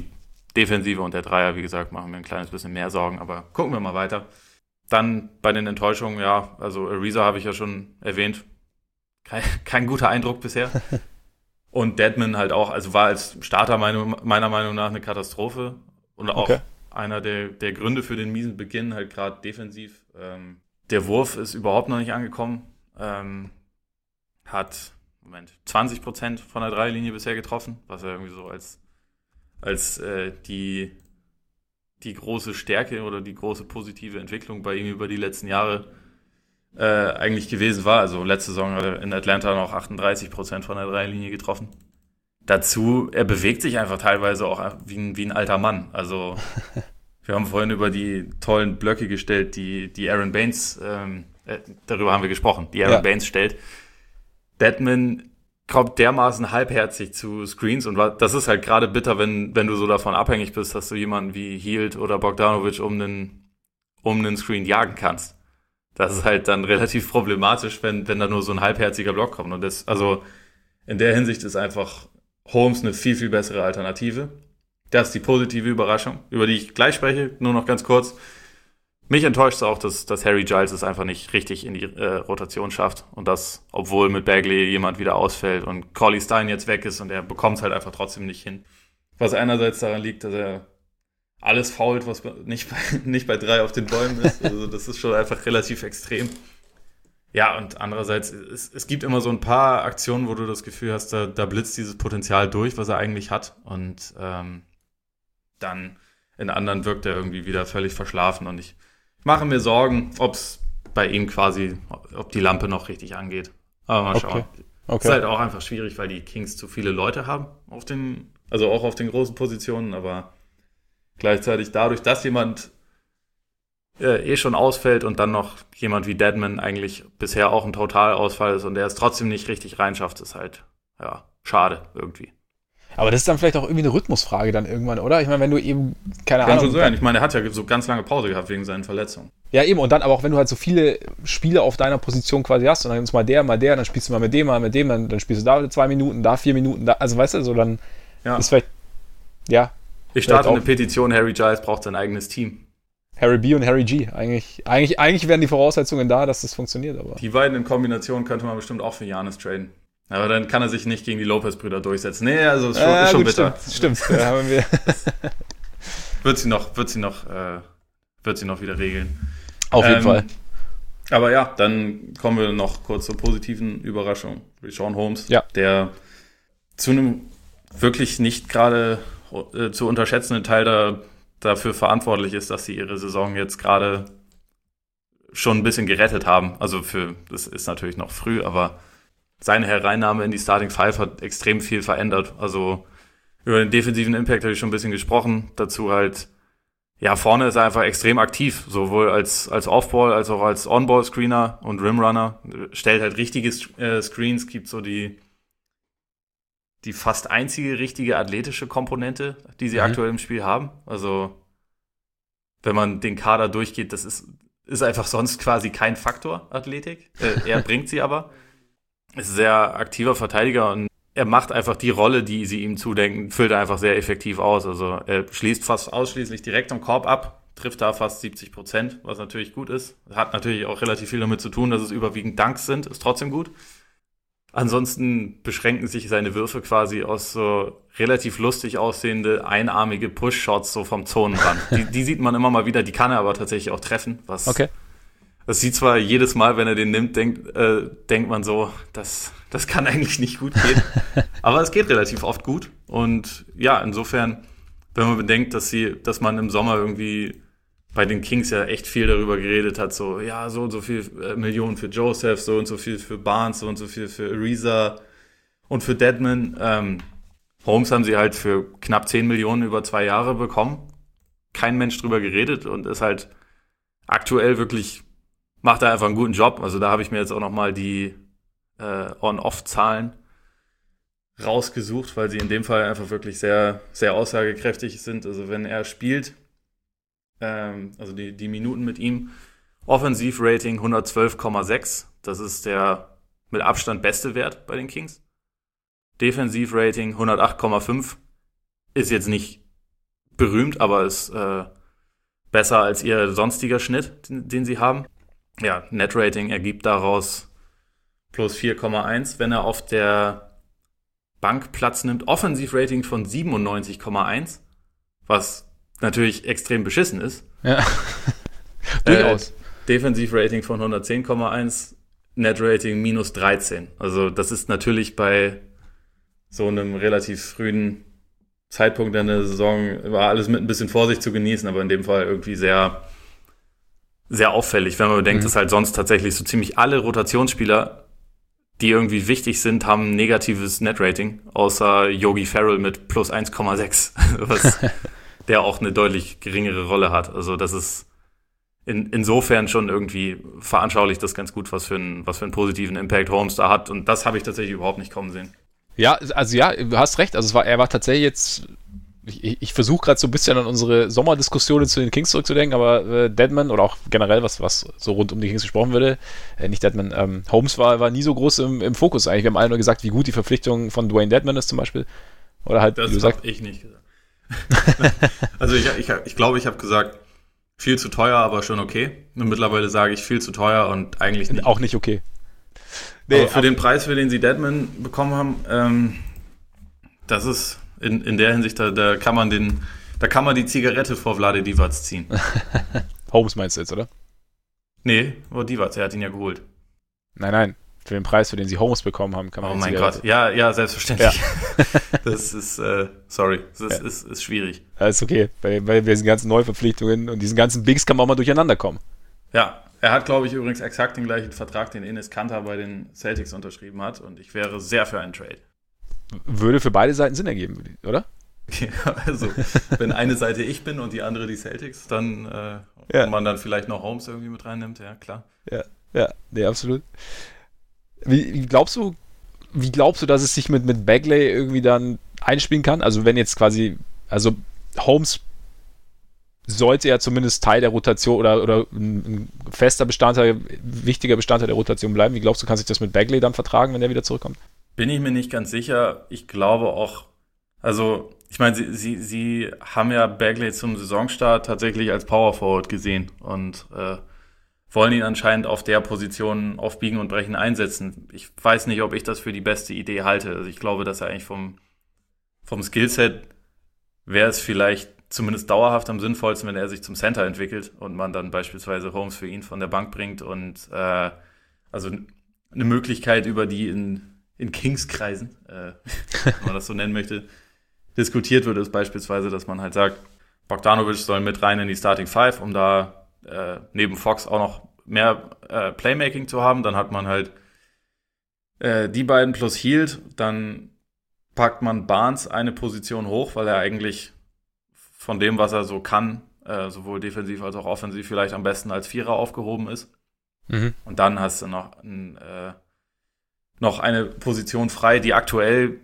Defensive und der Dreier, wie gesagt, machen mir ein kleines bisschen mehr Sorgen, aber gucken wir mal weiter. Dann bei den Enttäuschungen, ja, also Ariza habe ich ja schon erwähnt. Kein, kein guter Eindruck bisher. Und Deadman halt auch, also war als Starter meine, meiner Meinung nach eine Katastrophe. Und auch okay einer der, der Gründe für den miesen Beginn, halt gerade defensiv. Ähm, der Wurf ist überhaupt noch nicht angekommen. Ähm, hat, Moment, 20 Prozent von der Dreilinie bisher getroffen, was er irgendwie so als, als äh, die, die große Stärke oder die große positive Entwicklung bei ihm über die letzten Jahre äh, eigentlich gewesen war. Also letzte Saison hat er in Atlanta noch 38 Prozent von der Dreilinie getroffen dazu, er bewegt sich einfach teilweise auch wie ein, wie ein alter Mann. Also wir haben vorhin über die tollen Blöcke gestellt, die, die Aaron Baines, ähm, äh, darüber haben wir gesprochen, die Aaron ja. Baines stellt. Deadman kommt dermaßen halbherzig zu Screens und das ist halt gerade bitter, wenn, wenn du so davon abhängig bist, dass du jemanden wie Hield oder Bogdanovic um einen, um einen Screen jagen kannst. Das ist halt dann relativ problematisch, wenn, wenn da nur so ein halbherziger Block kommt. Und das, also in der Hinsicht ist einfach Holmes eine viel, viel bessere Alternative. Das ist die positive Überraschung, über die ich gleich spreche. Nur noch ganz kurz. Mich enttäuscht es auch, dass, dass Harry Giles es einfach nicht richtig in die äh, Rotation schafft. Und das, obwohl mit Bagley jemand wieder ausfällt und Collie Stein jetzt weg ist und er bekommt es halt einfach trotzdem nicht hin. Was einerseits daran liegt, dass er alles fault, was nicht bei, nicht bei drei auf den Bäumen ist. Also das ist schon einfach relativ extrem. Ja, und andererseits, es, es gibt immer so ein paar Aktionen, wo du das Gefühl hast, da, da blitzt dieses Potenzial durch, was er eigentlich hat. Und ähm, dann in anderen wirkt er irgendwie wieder völlig verschlafen. Und ich mache mir Sorgen, ob es bei ihm quasi, ob die Lampe noch richtig angeht. Aber mal schauen. Okay. Okay. Ist halt auch einfach schwierig, weil die Kings zu viele Leute haben auf den, also auch auf den großen Positionen, aber gleichzeitig dadurch, dass jemand äh, eh schon ausfällt und dann noch jemand wie Deadman eigentlich bisher auch ein Totalausfall ist und der es trotzdem nicht richtig reinschafft, ist halt, ja, schade irgendwie. Aber das ist dann vielleicht auch irgendwie eine Rhythmusfrage dann irgendwann, oder? Ich meine, wenn du eben, keine Kann Ahnung. Schon so sein. Ich meine, er hat ja so ganz lange Pause gehabt wegen seinen Verletzungen. Ja, eben. Und dann aber auch, wenn du halt so viele Spiele auf deiner Position quasi hast und dann ist mal der, mal der, dann spielst du mal mit dem, mal mit dem, dann, dann spielst du da zwei Minuten, da vier Minuten, da, also weißt du, so dann ja. ist vielleicht, ja. Ich starte eine Petition, Harry Giles braucht sein eigenes Team. Harry B und Harry G. Eigentlich, eigentlich, eigentlich wären die Voraussetzungen da, dass das funktioniert. Aber. Die beiden in Kombination könnte man bestimmt auch für Janis traden. Aber dann kann er sich nicht gegen die Lopez-Brüder durchsetzen. Nee, also ist schon, äh, ist schon gut, bitter. Stimmt, stimmt. Ja, haben wir. wird sie noch, wird sie noch, äh, wird sie noch wieder regeln. Auf jeden ähm, Fall. Aber ja, dann kommen wir noch kurz zur positiven Überraschung. Sean Holmes, ja. der zu einem wirklich nicht gerade äh, zu unterschätzenden Teil der dafür verantwortlich ist, dass sie ihre Saison jetzt gerade schon ein bisschen gerettet haben. Also für, das ist natürlich noch früh, aber seine Hereinnahme in die Starting Five hat extrem viel verändert. Also über den defensiven Impact habe ich schon ein bisschen gesprochen. Dazu halt, ja, vorne ist er einfach extrem aktiv, sowohl als, als Offball als auch als On-Ball-Screener und Rimrunner. Stellt halt richtige äh, Screens, gibt so die, die fast einzige richtige athletische Komponente, die sie mhm. aktuell im Spiel haben. Also, wenn man den Kader durchgeht, das ist, ist einfach sonst quasi kein Faktor, Athletik. Äh, er bringt sie aber. Ist sehr aktiver Verteidiger und er macht einfach die Rolle, die sie ihm zudenken, füllt er einfach sehr effektiv aus. Also er schließt fast ausschließlich direkt am Korb ab, trifft da fast 70 Prozent, was natürlich gut ist. Hat natürlich auch relativ viel damit zu tun, dass es überwiegend Dunks sind, ist trotzdem gut. Ansonsten beschränken sich seine Würfe quasi aus so relativ lustig aussehende, einarmige Push-Shots so vom Zonenrand. die, die sieht man immer mal wieder, die kann er aber tatsächlich auch treffen. Was, okay. Das sieht zwar jedes Mal, wenn er den nimmt, denkt, äh, denkt man so, das, das kann eigentlich nicht gut gehen. aber es geht relativ oft gut. Und ja, insofern, wenn man bedenkt, dass sie, dass man im Sommer irgendwie bei den Kings ja echt viel darüber geredet hat, so, ja, so und so viel äh, Millionen für Joseph, so und so viel für Barnes, so und so viel für Ariza. Und für Deadman, ähm, Holmes haben sie halt für knapp 10 Millionen über zwei Jahre bekommen. Kein Mensch drüber geredet und ist halt aktuell wirklich, macht er einfach einen guten Job. Also da habe ich mir jetzt auch nochmal die äh, On-Off-Zahlen rausgesucht, weil sie in dem Fall einfach wirklich sehr, sehr aussagekräftig sind. Also wenn er spielt, ähm, also die, die Minuten mit ihm, Offensivrating 112,6, das ist der mit Abstand beste Wert bei den Kings. Defensivrating 108,5 ist jetzt nicht berühmt, aber ist äh, besser als ihr sonstiger Schnitt, den, den sie haben. Ja, Netrating ergibt daraus plus 4,1. Wenn er auf der Bank Platz nimmt, Offensivrating von 97,1, was natürlich extrem beschissen ist. Ja. Durchaus. Äh, Defensivrating von 110,1, Netrating minus 13. Also das ist natürlich bei so einem relativ frühen Zeitpunkt in der Saison war alles mit ein bisschen Vorsicht zu genießen, aber in dem Fall irgendwie sehr, sehr auffällig, wenn man bedenkt, mhm. dass halt sonst tatsächlich so ziemlich alle Rotationsspieler, die irgendwie wichtig sind, haben ein negatives Netrating, außer Yogi Farrell mit plus 1,6, was der auch eine deutlich geringere Rolle hat. Also das ist in, insofern schon irgendwie veranschaulicht das ganz gut, was für, einen, was für einen positiven Impact Holmes da hat. Und das habe ich tatsächlich überhaupt nicht kommen sehen. Ja, also ja, du hast recht. Also es war, er war tatsächlich jetzt. Ich, ich versuche gerade so ein bisschen an unsere Sommerdiskussionen zu den Kings zurückzudenken, aber äh, Deadman oder auch generell, was, was so rund um die Kings gesprochen würde, äh, nicht Deadman, ähm, Holmes war, war nie so groß im, im Fokus eigentlich. Wir haben alle nur gesagt, wie gut die Verpflichtung von Dwayne Deadman ist zum Beispiel. Oder halt, das habe ich nicht gesagt. also ich, ich, ich glaube, ich habe gesagt, viel zu teuer, aber schon okay. Und mittlerweile sage ich viel zu teuer und eigentlich nicht. Auch nicht okay. Nee, aber für den Preis, für den sie Deadman bekommen haben, ähm, das ist in, in der Hinsicht, da, da kann man den, da kann man die Zigarette vor Vlade Divac ziehen. Holmes meinst du jetzt, oder? Nee, vor Divac, er hat ihn ja geholt. Nein, nein, für den Preis, für den sie Holmes bekommen haben, kann man Oh mein Zigarette. Gott, ja, ja, selbstverständlich. Ja. das ist, äh, sorry, das ja. ist, ist schwierig. Ja, ist okay, bei, bei diesen ganzen Neuverpflichtungen und diesen ganzen Bigs kann man auch mal durcheinander kommen. Ja, er hat, glaube ich, übrigens exakt den gleichen Vertrag, den Ines Kanter bei den Celtics unterschrieben hat. Und ich wäre sehr für einen Trade. Würde für beide Seiten Sinn ergeben, oder? Ja, also, wenn eine Seite ich bin und die andere die Celtics, dann, äh, ja. man dann vielleicht noch Holmes irgendwie mit reinnimmt, ja, klar. Ja, ja, nee, absolut. Wie, wie glaubst du, wie glaubst du, dass es sich mit, mit Bagley irgendwie dann einspielen kann? Also, wenn jetzt quasi, also Holmes sollte ja zumindest Teil der Rotation oder, oder ein fester Bestandteil, wichtiger Bestandteil der Rotation bleiben. Wie glaubst du, kann sich das mit Bagley dann vertragen, wenn er wieder zurückkommt? Bin ich mir nicht ganz sicher. Ich glaube auch, also ich meine, sie, sie, sie haben ja Bagley zum Saisonstart tatsächlich als Power Forward gesehen und äh, wollen ihn anscheinend auf der Position aufbiegen und brechen einsetzen. Ich weiß nicht, ob ich das für die beste Idee halte. Also ich glaube, dass er eigentlich vom, vom Skillset wäre es vielleicht zumindest dauerhaft am sinnvollsten, wenn er sich zum Center entwickelt und man dann beispielsweise Holmes für ihn von der Bank bringt und äh, also eine Möglichkeit, über die in, in Kingskreisen, äh, wenn man das so nennen möchte, diskutiert wird, ist beispielsweise, dass man halt sagt, Bogdanovic soll mit rein in die Starting Five, um da äh, neben Fox auch noch mehr äh, Playmaking zu haben. Dann hat man halt äh, die beiden plus Healed, dann packt man Barnes eine Position hoch, weil er eigentlich von dem, was er so kann, äh, sowohl defensiv als auch offensiv, vielleicht am besten als Vierer aufgehoben ist. Mhm. Und dann hast du noch, ein, äh, noch eine Position frei, die aktuell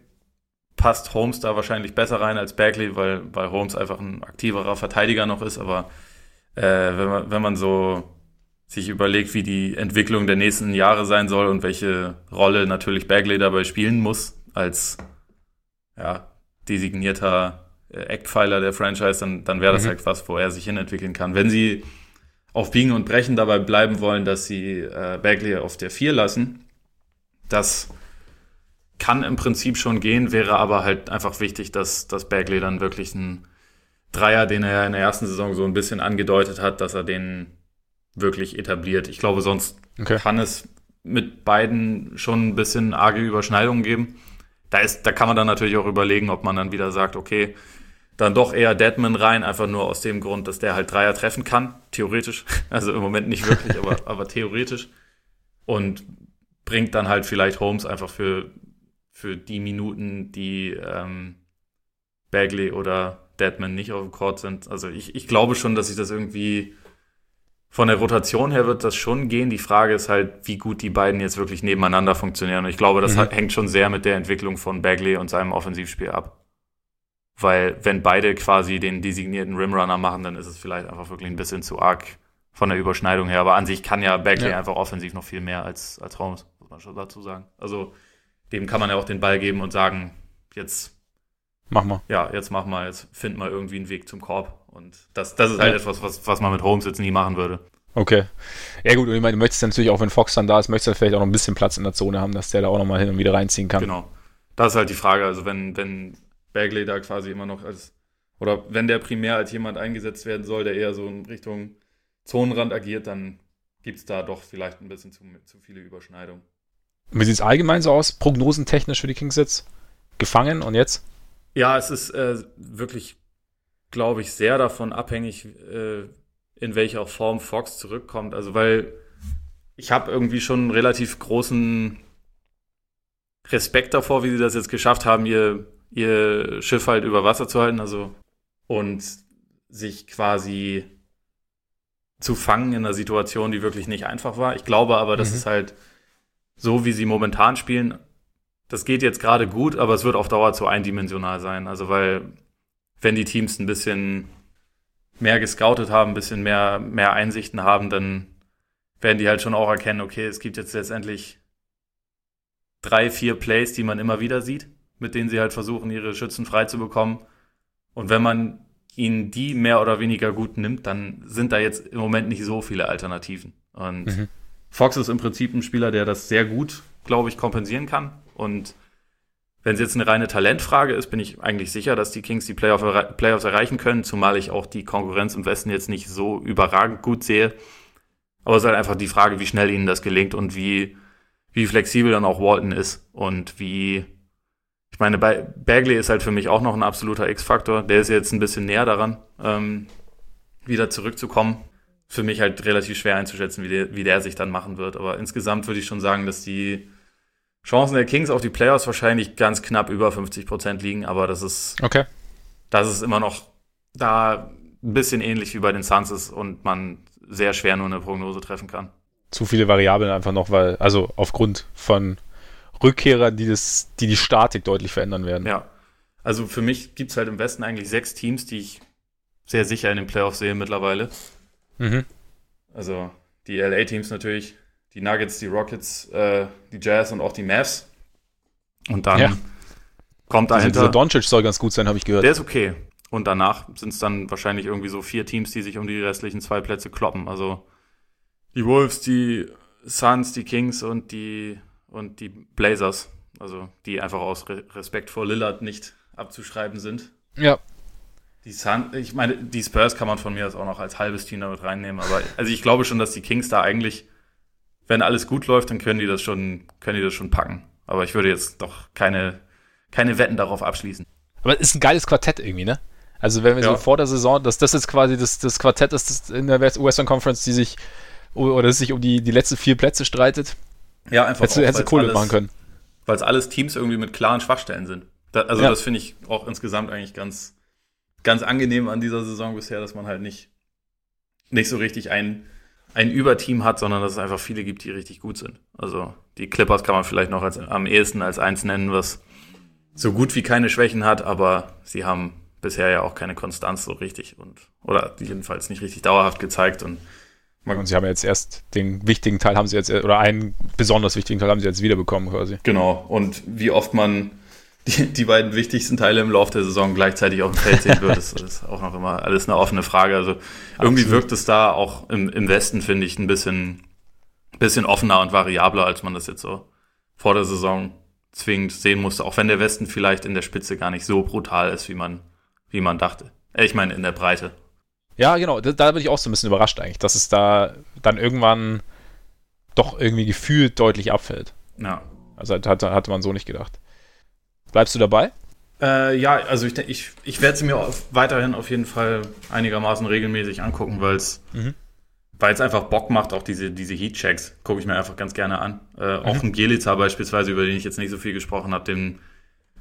passt Holmes da wahrscheinlich besser rein als Bagley, weil, weil Holmes einfach ein aktiverer Verteidiger noch ist. Aber äh, wenn, man, wenn man so sich überlegt, wie die Entwicklung der nächsten Jahre sein soll und welche Rolle natürlich Bagley dabei spielen muss, als ja, designierter äh, Eckpfeiler der Franchise, dann, dann wäre das mhm. halt was, wo er sich hinentwickeln kann. Wenn sie auf Biegen und Brechen dabei bleiben wollen, dass sie äh, Bagley auf der 4 lassen, das kann im Prinzip schon gehen, wäre aber halt einfach wichtig, dass, dass Bagley dann wirklich ein Dreier, den er in der ersten Saison so ein bisschen angedeutet hat, dass er den wirklich etabliert. Ich glaube, sonst okay. kann es mit beiden schon ein bisschen arge Überschneidungen geben. Da, ist, da kann man dann natürlich auch überlegen, ob man dann wieder sagt, okay, dann doch eher Deadman rein, einfach nur aus dem Grund, dass der halt Dreier treffen kann, theoretisch. Also im Moment nicht wirklich, aber, aber theoretisch. Und bringt dann halt vielleicht Holmes einfach für, für die Minuten, die ähm, Bagley oder Deadman nicht auf dem Court sind. Also ich, ich glaube schon, dass sich das irgendwie von der Rotation her wird das schon gehen. Die Frage ist halt, wie gut die beiden jetzt wirklich nebeneinander funktionieren. Und ich glaube, das mhm. hängt schon sehr mit der Entwicklung von Bagley und seinem Offensivspiel ab. Weil wenn beide quasi den designierten Rimrunner machen, dann ist es vielleicht einfach wirklich ein bisschen zu arg von der Überschneidung her. Aber an sich kann ja Bagley ja. einfach offensiv noch viel mehr als, als Holmes, muss man schon dazu sagen. Also dem kann man ja auch den Ball geben und sagen, jetzt mach mal. Ja, jetzt mach mal, jetzt find mal irgendwie einen Weg zum Korb. Und das, das ist halt ja. etwas, was, was man mit Holmes jetzt nie machen würde. Okay. Ja gut, und ich meine, du möchtest natürlich auch, wenn Fox dann da ist, möchtest du vielleicht auch noch ein bisschen Platz in der Zone haben, dass der da auch nochmal hin und wieder reinziehen kann. Genau. Das ist halt die Frage. Also wenn, wenn Bagley da quasi immer noch als, oder wenn der primär als jemand eingesetzt werden soll, der eher so in Richtung Zonenrand agiert, dann gibt es da doch vielleicht ein bisschen zu, zu viele Überschneidungen. Wie sieht es allgemein so aus, prognosentechnisch für die Kings jetzt? Gefangen und jetzt? Ja, es ist äh, wirklich, glaube ich, sehr davon abhängig, äh, in welcher Form Fox zurückkommt. Also, weil ich habe irgendwie schon einen relativ großen Respekt davor, wie sie das jetzt geschafft haben, ihr ihr Schiff halt über Wasser zu halten, also und sich quasi zu fangen in einer Situation, die wirklich nicht einfach war. Ich glaube aber, das mhm. ist halt so, wie sie momentan spielen. Das geht jetzt gerade gut, aber es wird auf Dauer zu eindimensional sein. Also, weil, wenn die Teams ein bisschen mehr gescoutet haben, ein bisschen mehr, mehr Einsichten haben, dann werden die halt schon auch erkennen, okay, es gibt jetzt letztendlich drei, vier Plays, die man immer wieder sieht mit denen sie halt versuchen, ihre Schützen frei zu bekommen. Und wenn man ihnen die mehr oder weniger gut nimmt, dann sind da jetzt im Moment nicht so viele Alternativen. Und mhm. Fox ist im Prinzip ein Spieler, der das sehr gut, glaube ich, kompensieren kann. Und wenn es jetzt eine reine Talentfrage ist, bin ich eigentlich sicher, dass die Kings die Playoff, Playoffs erreichen können, zumal ich auch die Konkurrenz im Westen jetzt nicht so überragend gut sehe. Aber es ist halt einfach die Frage, wie schnell ihnen das gelingt und wie, wie flexibel dann auch Walton ist und wie ich meine, bei Bagley ist halt für mich auch noch ein absoluter X-Faktor. Der ist jetzt ein bisschen näher daran, ähm, wieder zurückzukommen. Für mich halt relativ schwer einzuschätzen, wie der, wie der sich dann machen wird. Aber insgesamt würde ich schon sagen, dass die Chancen der Kings auf die Playoffs wahrscheinlich ganz knapp über 50 Prozent liegen. Aber das ist, okay. das ist immer noch da ein bisschen ähnlich wie bei den Suns ist und man sehr schwer nur eine Prognose treffen kann. Zu viele Variablen einfach noch, weil, also aufgrund von Rückkehrer, die, das, die die Statik deutlich verändern werden. Ja. Also für mich gibt es halt im Westen eigentlich sechs Teams, die ich sehr sicher in den Playoffs sehe mittlerweile. Mhm. Also die LA-Teams natürlich, die Nuggets, die Rockets, äh, die Jazz und auch die Mavs. Und dann ja. kommt dahinter. Dieser Doncic soll ganz gut sein, habe ich gehört. Der ist okay. Und danach sind es dann wahrscheinlich irgendwie so vier Teams, die sich um die restlichen zwei Plätze kloppen. Also die Wolves, die Suns, die Kings und die und die Blazers, also die einfach aus Respekt vor Lillard nicht abzuschreiben sind. Ja. Die Sun, ich meine, die Spurs kann man von mir aus auch noch als halbes Team damit reinnehmen, aber also ich glaube schon, dass die Kings da eigentlich, wenn alles gut läuft, dann können die das schon, können die das schon packen. Aber ich würde jetzt doch keine, keine Wetten darauf abschließen. Aber es ist ein geiles Quartett irgendwie, ne? Also wenn wir ja. so vor der Saison, dass das jetzt quasi das, das Quartett ist in der Western Conference, die sich oder sich um die, die letzten vier Plätze streitet. Ja, einfach. Hättest, auch, hättest Kohle machen können. Weil es alles Teams irgendwie mit klaren Schwachstellen sind. Da, also ja. das finde ich auch insgesamt eigentlich ganz, ganz angenehm an dieser Saison bisher, dass man halt nicht, nicht so richtig ein, ein Überteam hat, sondern dass es einfach viele gibt, die richtig gut sind. Also die Clippers kann man vielleicht noch als, am ehesten als eins nennen, was so gut wie keine Schwächen hat, aber sie haben bisher ja auch keine Konstanz so richtig und oder jedenfalls nicht richtig dauerhaft gezeigt und und sie haben jetzt erst den wichtigen Teil haben sie jetzt, oder einen besonders wichtigen Teil haben sie jetzt wiederbekommen quasi. Genau. Und wie oft man die, die beiden wichtigsten Teile im Laufe der Saison gleichzeitig auf dem Feld sehen wird, ist, ist auch noch immer alles eine offene Frage. Also irgendwie Absolut. wirkt es da auch im, im Westen, finde ich, ein bisschen, bisschen offener und variabler, als man das jetzt so vor der Saison zwingend sehen musste. Auch wenn der Westen vielleicht in der Spitze gar nicht so brutal ist, wie man, wie man dachte. Ich meine, in der Breite. Ja, genau, da, da bin ich auch so ein bisschen überrascht eigentlich, dass es da dann irgendwann doch irgendwie gefühlt deutlich abfällt. Ja. Also hatte, hatte man so nicht gedacht. Bleibst du dabei? Äh, ja, also ich, ich, ich werde sie mir auf, weiterhin auf jeden Fall einigermaßen regelmäßig angucken, weil es mhm. einfach Bock macht, auch diese, diese Heat-Checks, gucke ich mir einfach ganz gerne an. Äh, mhm. Auch ein Bielica beispielsweise, über den ich jetzt nicht so viel gesprochen habe, dem,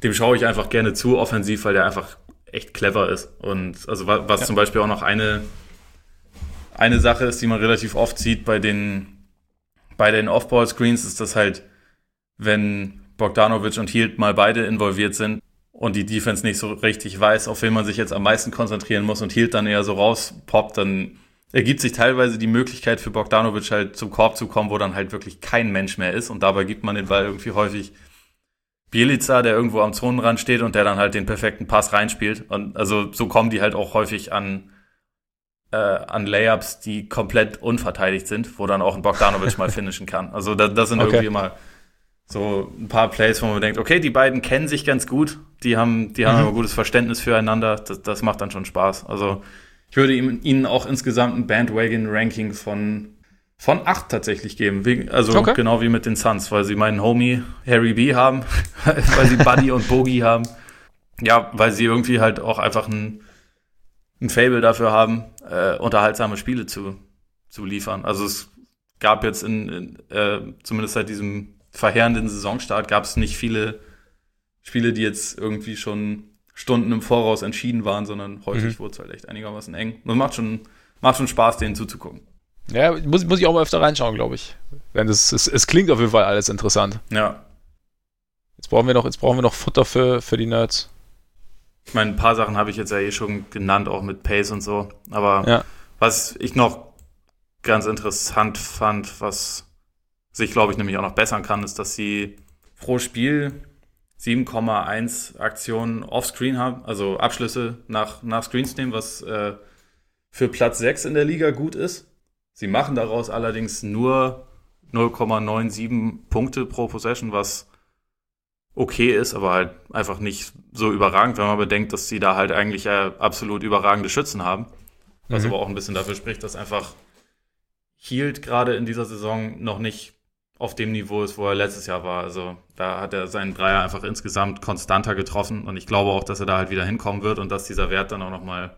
dem schaue ich einfach gerne zu offensiv, weil der einfach echt clever ist. Und also was, was ja. zum Beispiel auch noch eine, eine Sache ist, die man relativ oft sieht bei den, bei den Off-Ball-Screens, ist das halt, wenn Bogdanovic und Hield mal beide involviert sind und die Defense nicht so richtig weiß, auf wen man sich jetzt am meisten konzentrieren muss und Hield dann eher so rauspoppt, dann ergibt sich teilweise die Möglichkeit für Bogdanovic halt zum Korb zu kommen, wo dann halt wirklich kein Mensch mehr ist und dabei gibt man den Ball irgendwie häufig Bielica, der irgendwo am Zonenrand steht und der dann halt den perfekten Pass reinspielt und also so kommen die halt auch häufig an äh, an Layups, die komplett unverteidigt sind, wo dann auch ein Bogdanovic mal finishen kann. Also das, das sind okay. irgendwie immer so ein paar Plays, wo man denkt, okay, die beiden kennen sich ganz gut, die haben, die haben mhm. ein gutes Verständnis füreinander, das, das macht dann schon Spaß. Also ich würde ihm, ihnen auch insgesamt ein Bandwagon-Ranking von, von 8 tatsächlich geben. Also okay. genau wie mit den Suns, weil sie meinen Homie Harry B haben, weil sie Buddy und Bogey haben. Ja, weil sie irgendwie halt auch einfach ein, ein Fable dafür haben, äh, unterhaltsame Spiele zu, zu liefern. Also es gab jetzt in, in äh, zumindest seit diesem verheerenden Saisonstart gab es nicht viele Spiele, die jetzt irgendwie schon Stunden im Voraus entschieden waren, sondern häufig mhm. wurde es halt echt einigermaßen eng. Und macht schon, macht schon Spaß, denen zuzugucken. Ja, muss, muss ich auch mal öfter reinschauen, glaube ich. Denn das, es, es klingt auf jeden Fall alles interessant. Ja. Jetzt brauchen wir noch, jetzt brauchen wir noch Futter für, für die Nerds. Ich meine, ein paar Sachen habe ich jetzt ja eh schon genannt, auch mit Pace und so. Aber ja. was ich noch ganz interessant fand, was sich, glaube ich, nämlich auch noch bessern kann, ist, dass sie pro Spiel 7,1 Aktionen offscreen haben, also Abschlüsse nach, nach Screens nehmen, was äh, für Platz 6 in der Liga gut ist. Sie machen daraus allerdings nur 0,97 Punkte pro Possession, was okay ist, aber halt einfach nicht so überragend, wenn man bedenkt, dass sie da halt eigentlich äh, absolut überragende Schützen haben. Was mhm. aber auch ein bisschen dafür spricht, dass einfach Hield gerade in dieser Saison noch nicht auf dem Niveau ist, wo er letztes Jahr war. Also da hat er seinen Dreier einfach insgesamt konstanter getroffen und ich glaube auch, dass er da halt wieder hinkommen wird und dass dieser Wert dann auch nochmal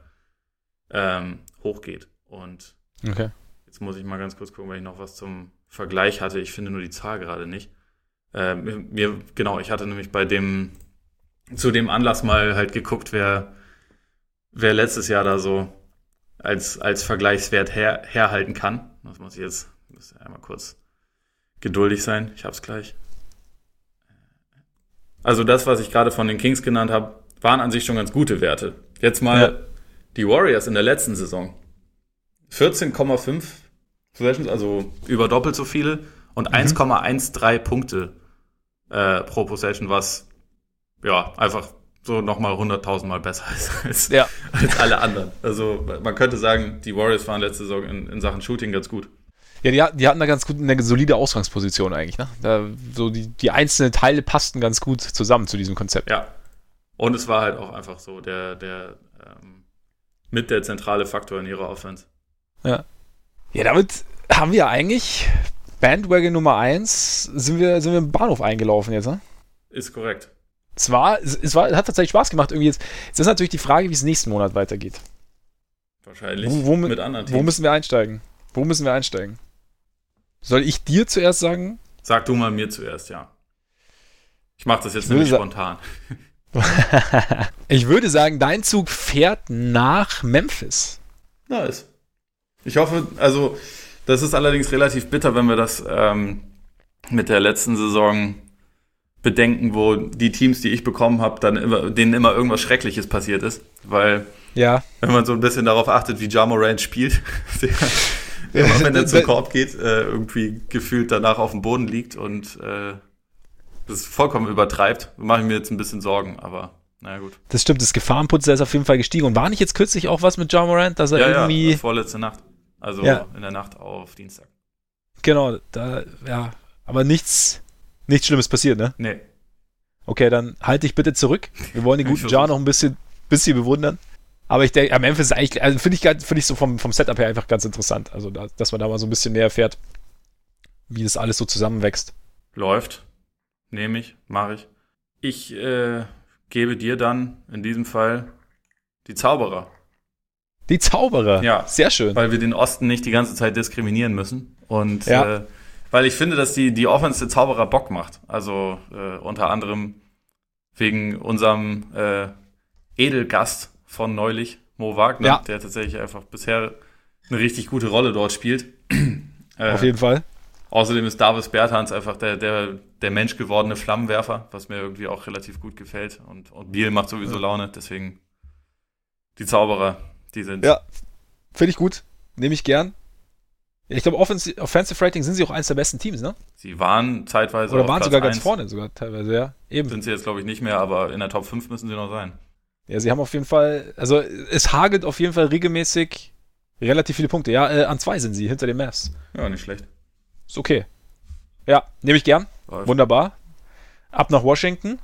ähm, hochgeht. Und okay. jetzt muss ich mal ganz kurz gucken, weil ich noch was zum Vergleich hatte. Ich finde nur die Zahl gerade nicht. Äh, mir, genau, ich hatte nämlich bei dem, zu dem Anlass mal halt geguckt, wer, wer letztes Jahr da so als, als Vergleichswert her, herhalten kann. Das muss ich jetzt, einmal kurz geduldig sein. Ich hab's gleich. Also das, was ich gerade von den Kings genannt habe, waren an sich schon ganz gute Werte. Jetzt mal ja. die Warriors in der letzten Saison. 14,5 Possessions, also über doppelt so viele und mhm. 1,13 Punkte äh, pro Possession, was ja einfach so nochmal 100.000 Mal besser ist als, ja. als alle anderen. Also man könnte sagen, die Warriors waren letzte Saison in, in Sachen Shooting ganz gut. Ja, die, die hatten da ganz gut eine solide Ausgangsposition eigentlich. Ne? Da, so die, die einzelnen Teile passten ganz gut zusammen zu diesem Konzept. Ja. Und es war halt auch einfach so der, der ähm, mit der zentrale Faktor in ihrer Offense. Ja. Ja, damit haben wir eigentlich Bandwagon Nummer 1 sind wir, sind wir im Bahnhof eingelaufen jetzt, ne? Ist korrekt. Es war, es war, hat tatsächlich Spaß gemacht irgendwie jetzt. Jetzt ist natürlich die Frage, wie es nächsten Monat weitergeht. Wahrscheinlich wo, wo, mit anderen Teams. Wo müssen wir einsteigen? Wo müssen wir einsteigen? Soll ich dir zuerst sagen? Sag du mal mir zuerst, ja. Ich mache das jetzt nämlich spontan. ich würde sagen, dein Zug fährt nach Memphis. Nice. Ich hoffe, also, das ist allerdings relativ bitter, wenn wir das ähm, mit der letzten Saison bedenken, wo die Teams, die ich bekommen habe, dann immer, denen immer irgendwas Schreckliches passiert ist. Weil, ja. wenn man so ein bisschen darauf achtet, wie Jamorant spielt, immer wenn er zum Korb geht, äh, irgendwie gefühlt danach auf dem Boden liegt und äh, das vollkommen übertreibt. Mache ich mir jetzt ein bisschen Sorgen, aber naja gut. Das stimmt, das Gefahrenputz ist auf jeden Fall gestiegen. Und war nicht jetzt kürzlich auch was mit John Morant, dass er ja, irgendwie. Ja, vorletzte Nacht. Also ja. in der Nacht auf Dienstag. Genau, da, ja. Aber nichts, nichts Schlimmes passiert, ne? Nee. Okay, dann halte ich bitte zurück. Wir wollen den guten Jar noch ein bisschen, bisschen bewundern. Aber ich denke, Memphis ist eigentlich, also finde ich, find ich so vom, vom Setup her einfach ganz interessant. Also, da, dass man da mal so ein bisschen mehr erfährt, wie das alles so zusammenwächst. Läuft. Nehme ich, mache ich. Ich äh, gebe dir dann in diesem Fall die Zauberer. Die Zauberer. Ja. Sehr schön. Weil wir den Osten nicht die ganze Zeit diskriminieren müssen. Und Ja. äh, weil ich finde, dass die, die Offense der Zauberer Bock macht. Also äh, unter anderem wegen unserem äh, Edelgast von neulich, Mo Wagner, Ja. der tatsächlich einfach bisher eine richtig gute Rolle dort spielt. äh, Auf jeden Fall. Außerdem ist Davis Bertans einfach der, der, der menschgewordene Flammenwerfer, was mir irgendwie auch relativ gut gefällt. Und, und Biel macht sowieso Laune, deswegen die Zauberer, die sind. Ja. Finde ich gut. Nehme ich gern. Ich glaube, Offensive, Offensive Rating sind sie auch eines der besten Teams, ne? Sie waren zeitweise Oder waren Platz sogar ganz 1. vorne, sogar teilweise, ja. Eben. Sind sie jetzt, glaube ich, nicht mehr, aber in der Top 5 müssen sie noch sein. Ja, sie haben auf jeden Fall, also es hagelt auf jeden Fall regelmäßig relativ viele Punkte. Ja, äh, an zwei sind sie hinter den Mavs. Ja, nicht schlecht. Ist okay. Ja, nehme ich gern. Läuft. Wunderbar. Ab nach Washington.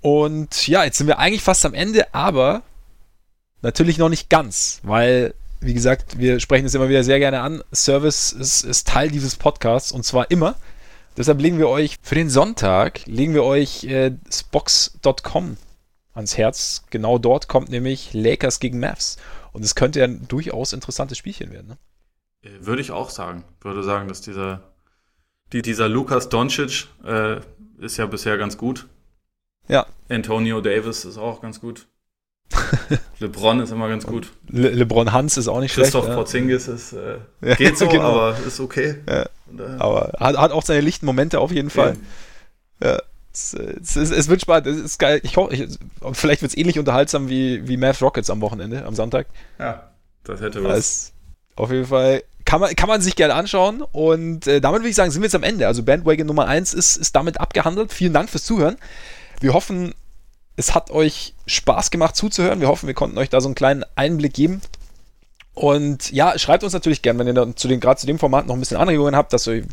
Und ja, jetzt sind wir eigentlich fast am Ende, aber natürlich noch nicht ganz, weil, wie gesagt, wir sprechen es immer wieder sehr gerne an. Service ist, ist Teil dieses Podcasts und zwar immer. Deshalb legen wir euch für den Sonntag, legen wir euch äh, Spox.com ans Herz. Genau dort kommt nämlich Lakers gegen Mavs. Und es könnte ja ein durchaus interessantes Spielchen werden. Ne? Äh, Würde ich auch sagen. Würde sagen, dass dieser, die, dieser Lukas Doncic äh, ist ja bisher ganz gut. Ja. Antonio Davis ist auch ganz gut. LeBron ist immer ganz gut. Le LeBron Hans ist auch nicht Christoph schlecht. ja. Porzingis ist, äh, Ja, geht so, genau. aber ist okay. Ja. Äh, Aber hat, hat auch seine lichten Momente auf jeden Fall. Ja, es, es, es, wird spannend. Es ist geil. Ich hoffe, ich, vielleicht wird es ähnlich unterhaltsam wie, wie Mavs Rockets am Wochenende, am Sonntag. ja, das hätte was. Das auf jeden Fall kann man, kann man sich gerne anschauen. Und äh, damit würde ich sagen, sind wir jetzt am Ende. Also Bandwagon Nummer 1 ist, ist damit abgehandelt. Vielen Dank fürs Zuhören. Wir hoffen, es hat euch Spaß gemacht zuzuhören. Wir hoffen, wir konnten euch da so einen kleinen Einblick geben. Und ja, schreibt uns natürlich gern, wenn ihr dann zu den, gerade zu dem Format noch ein bisschen Anregungen habt, dass euch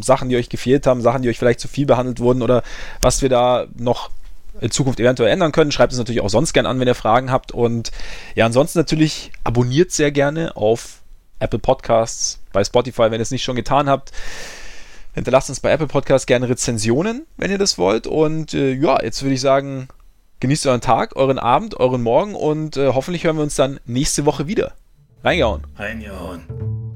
Sachen, die euch gefehlt haben, Sachen, die euch vielleicht zu viel behandelt wurden oder was wir da noch in Zukunft eventuell ändern können. Schreibt es natürlich auch sonst gern an, wenn ihr Fragen habt. Und ja, ansonsten natürlich abonniert sehr gerne auf Apple Podcasts, bei Spotify, wenn ihr es nicht schon getan habt. Hinterlasst uns bei Apple Podcasts gerne Rezensionen, wenn ihr das wollt. Und äh, ja, jetzt würde ich sagen, genießt euren Tag, euren Abend, euren Morgen und äh, hoffentlich hören wir uns dann nächste Woche wieder. Reingehauen. Reingehauen.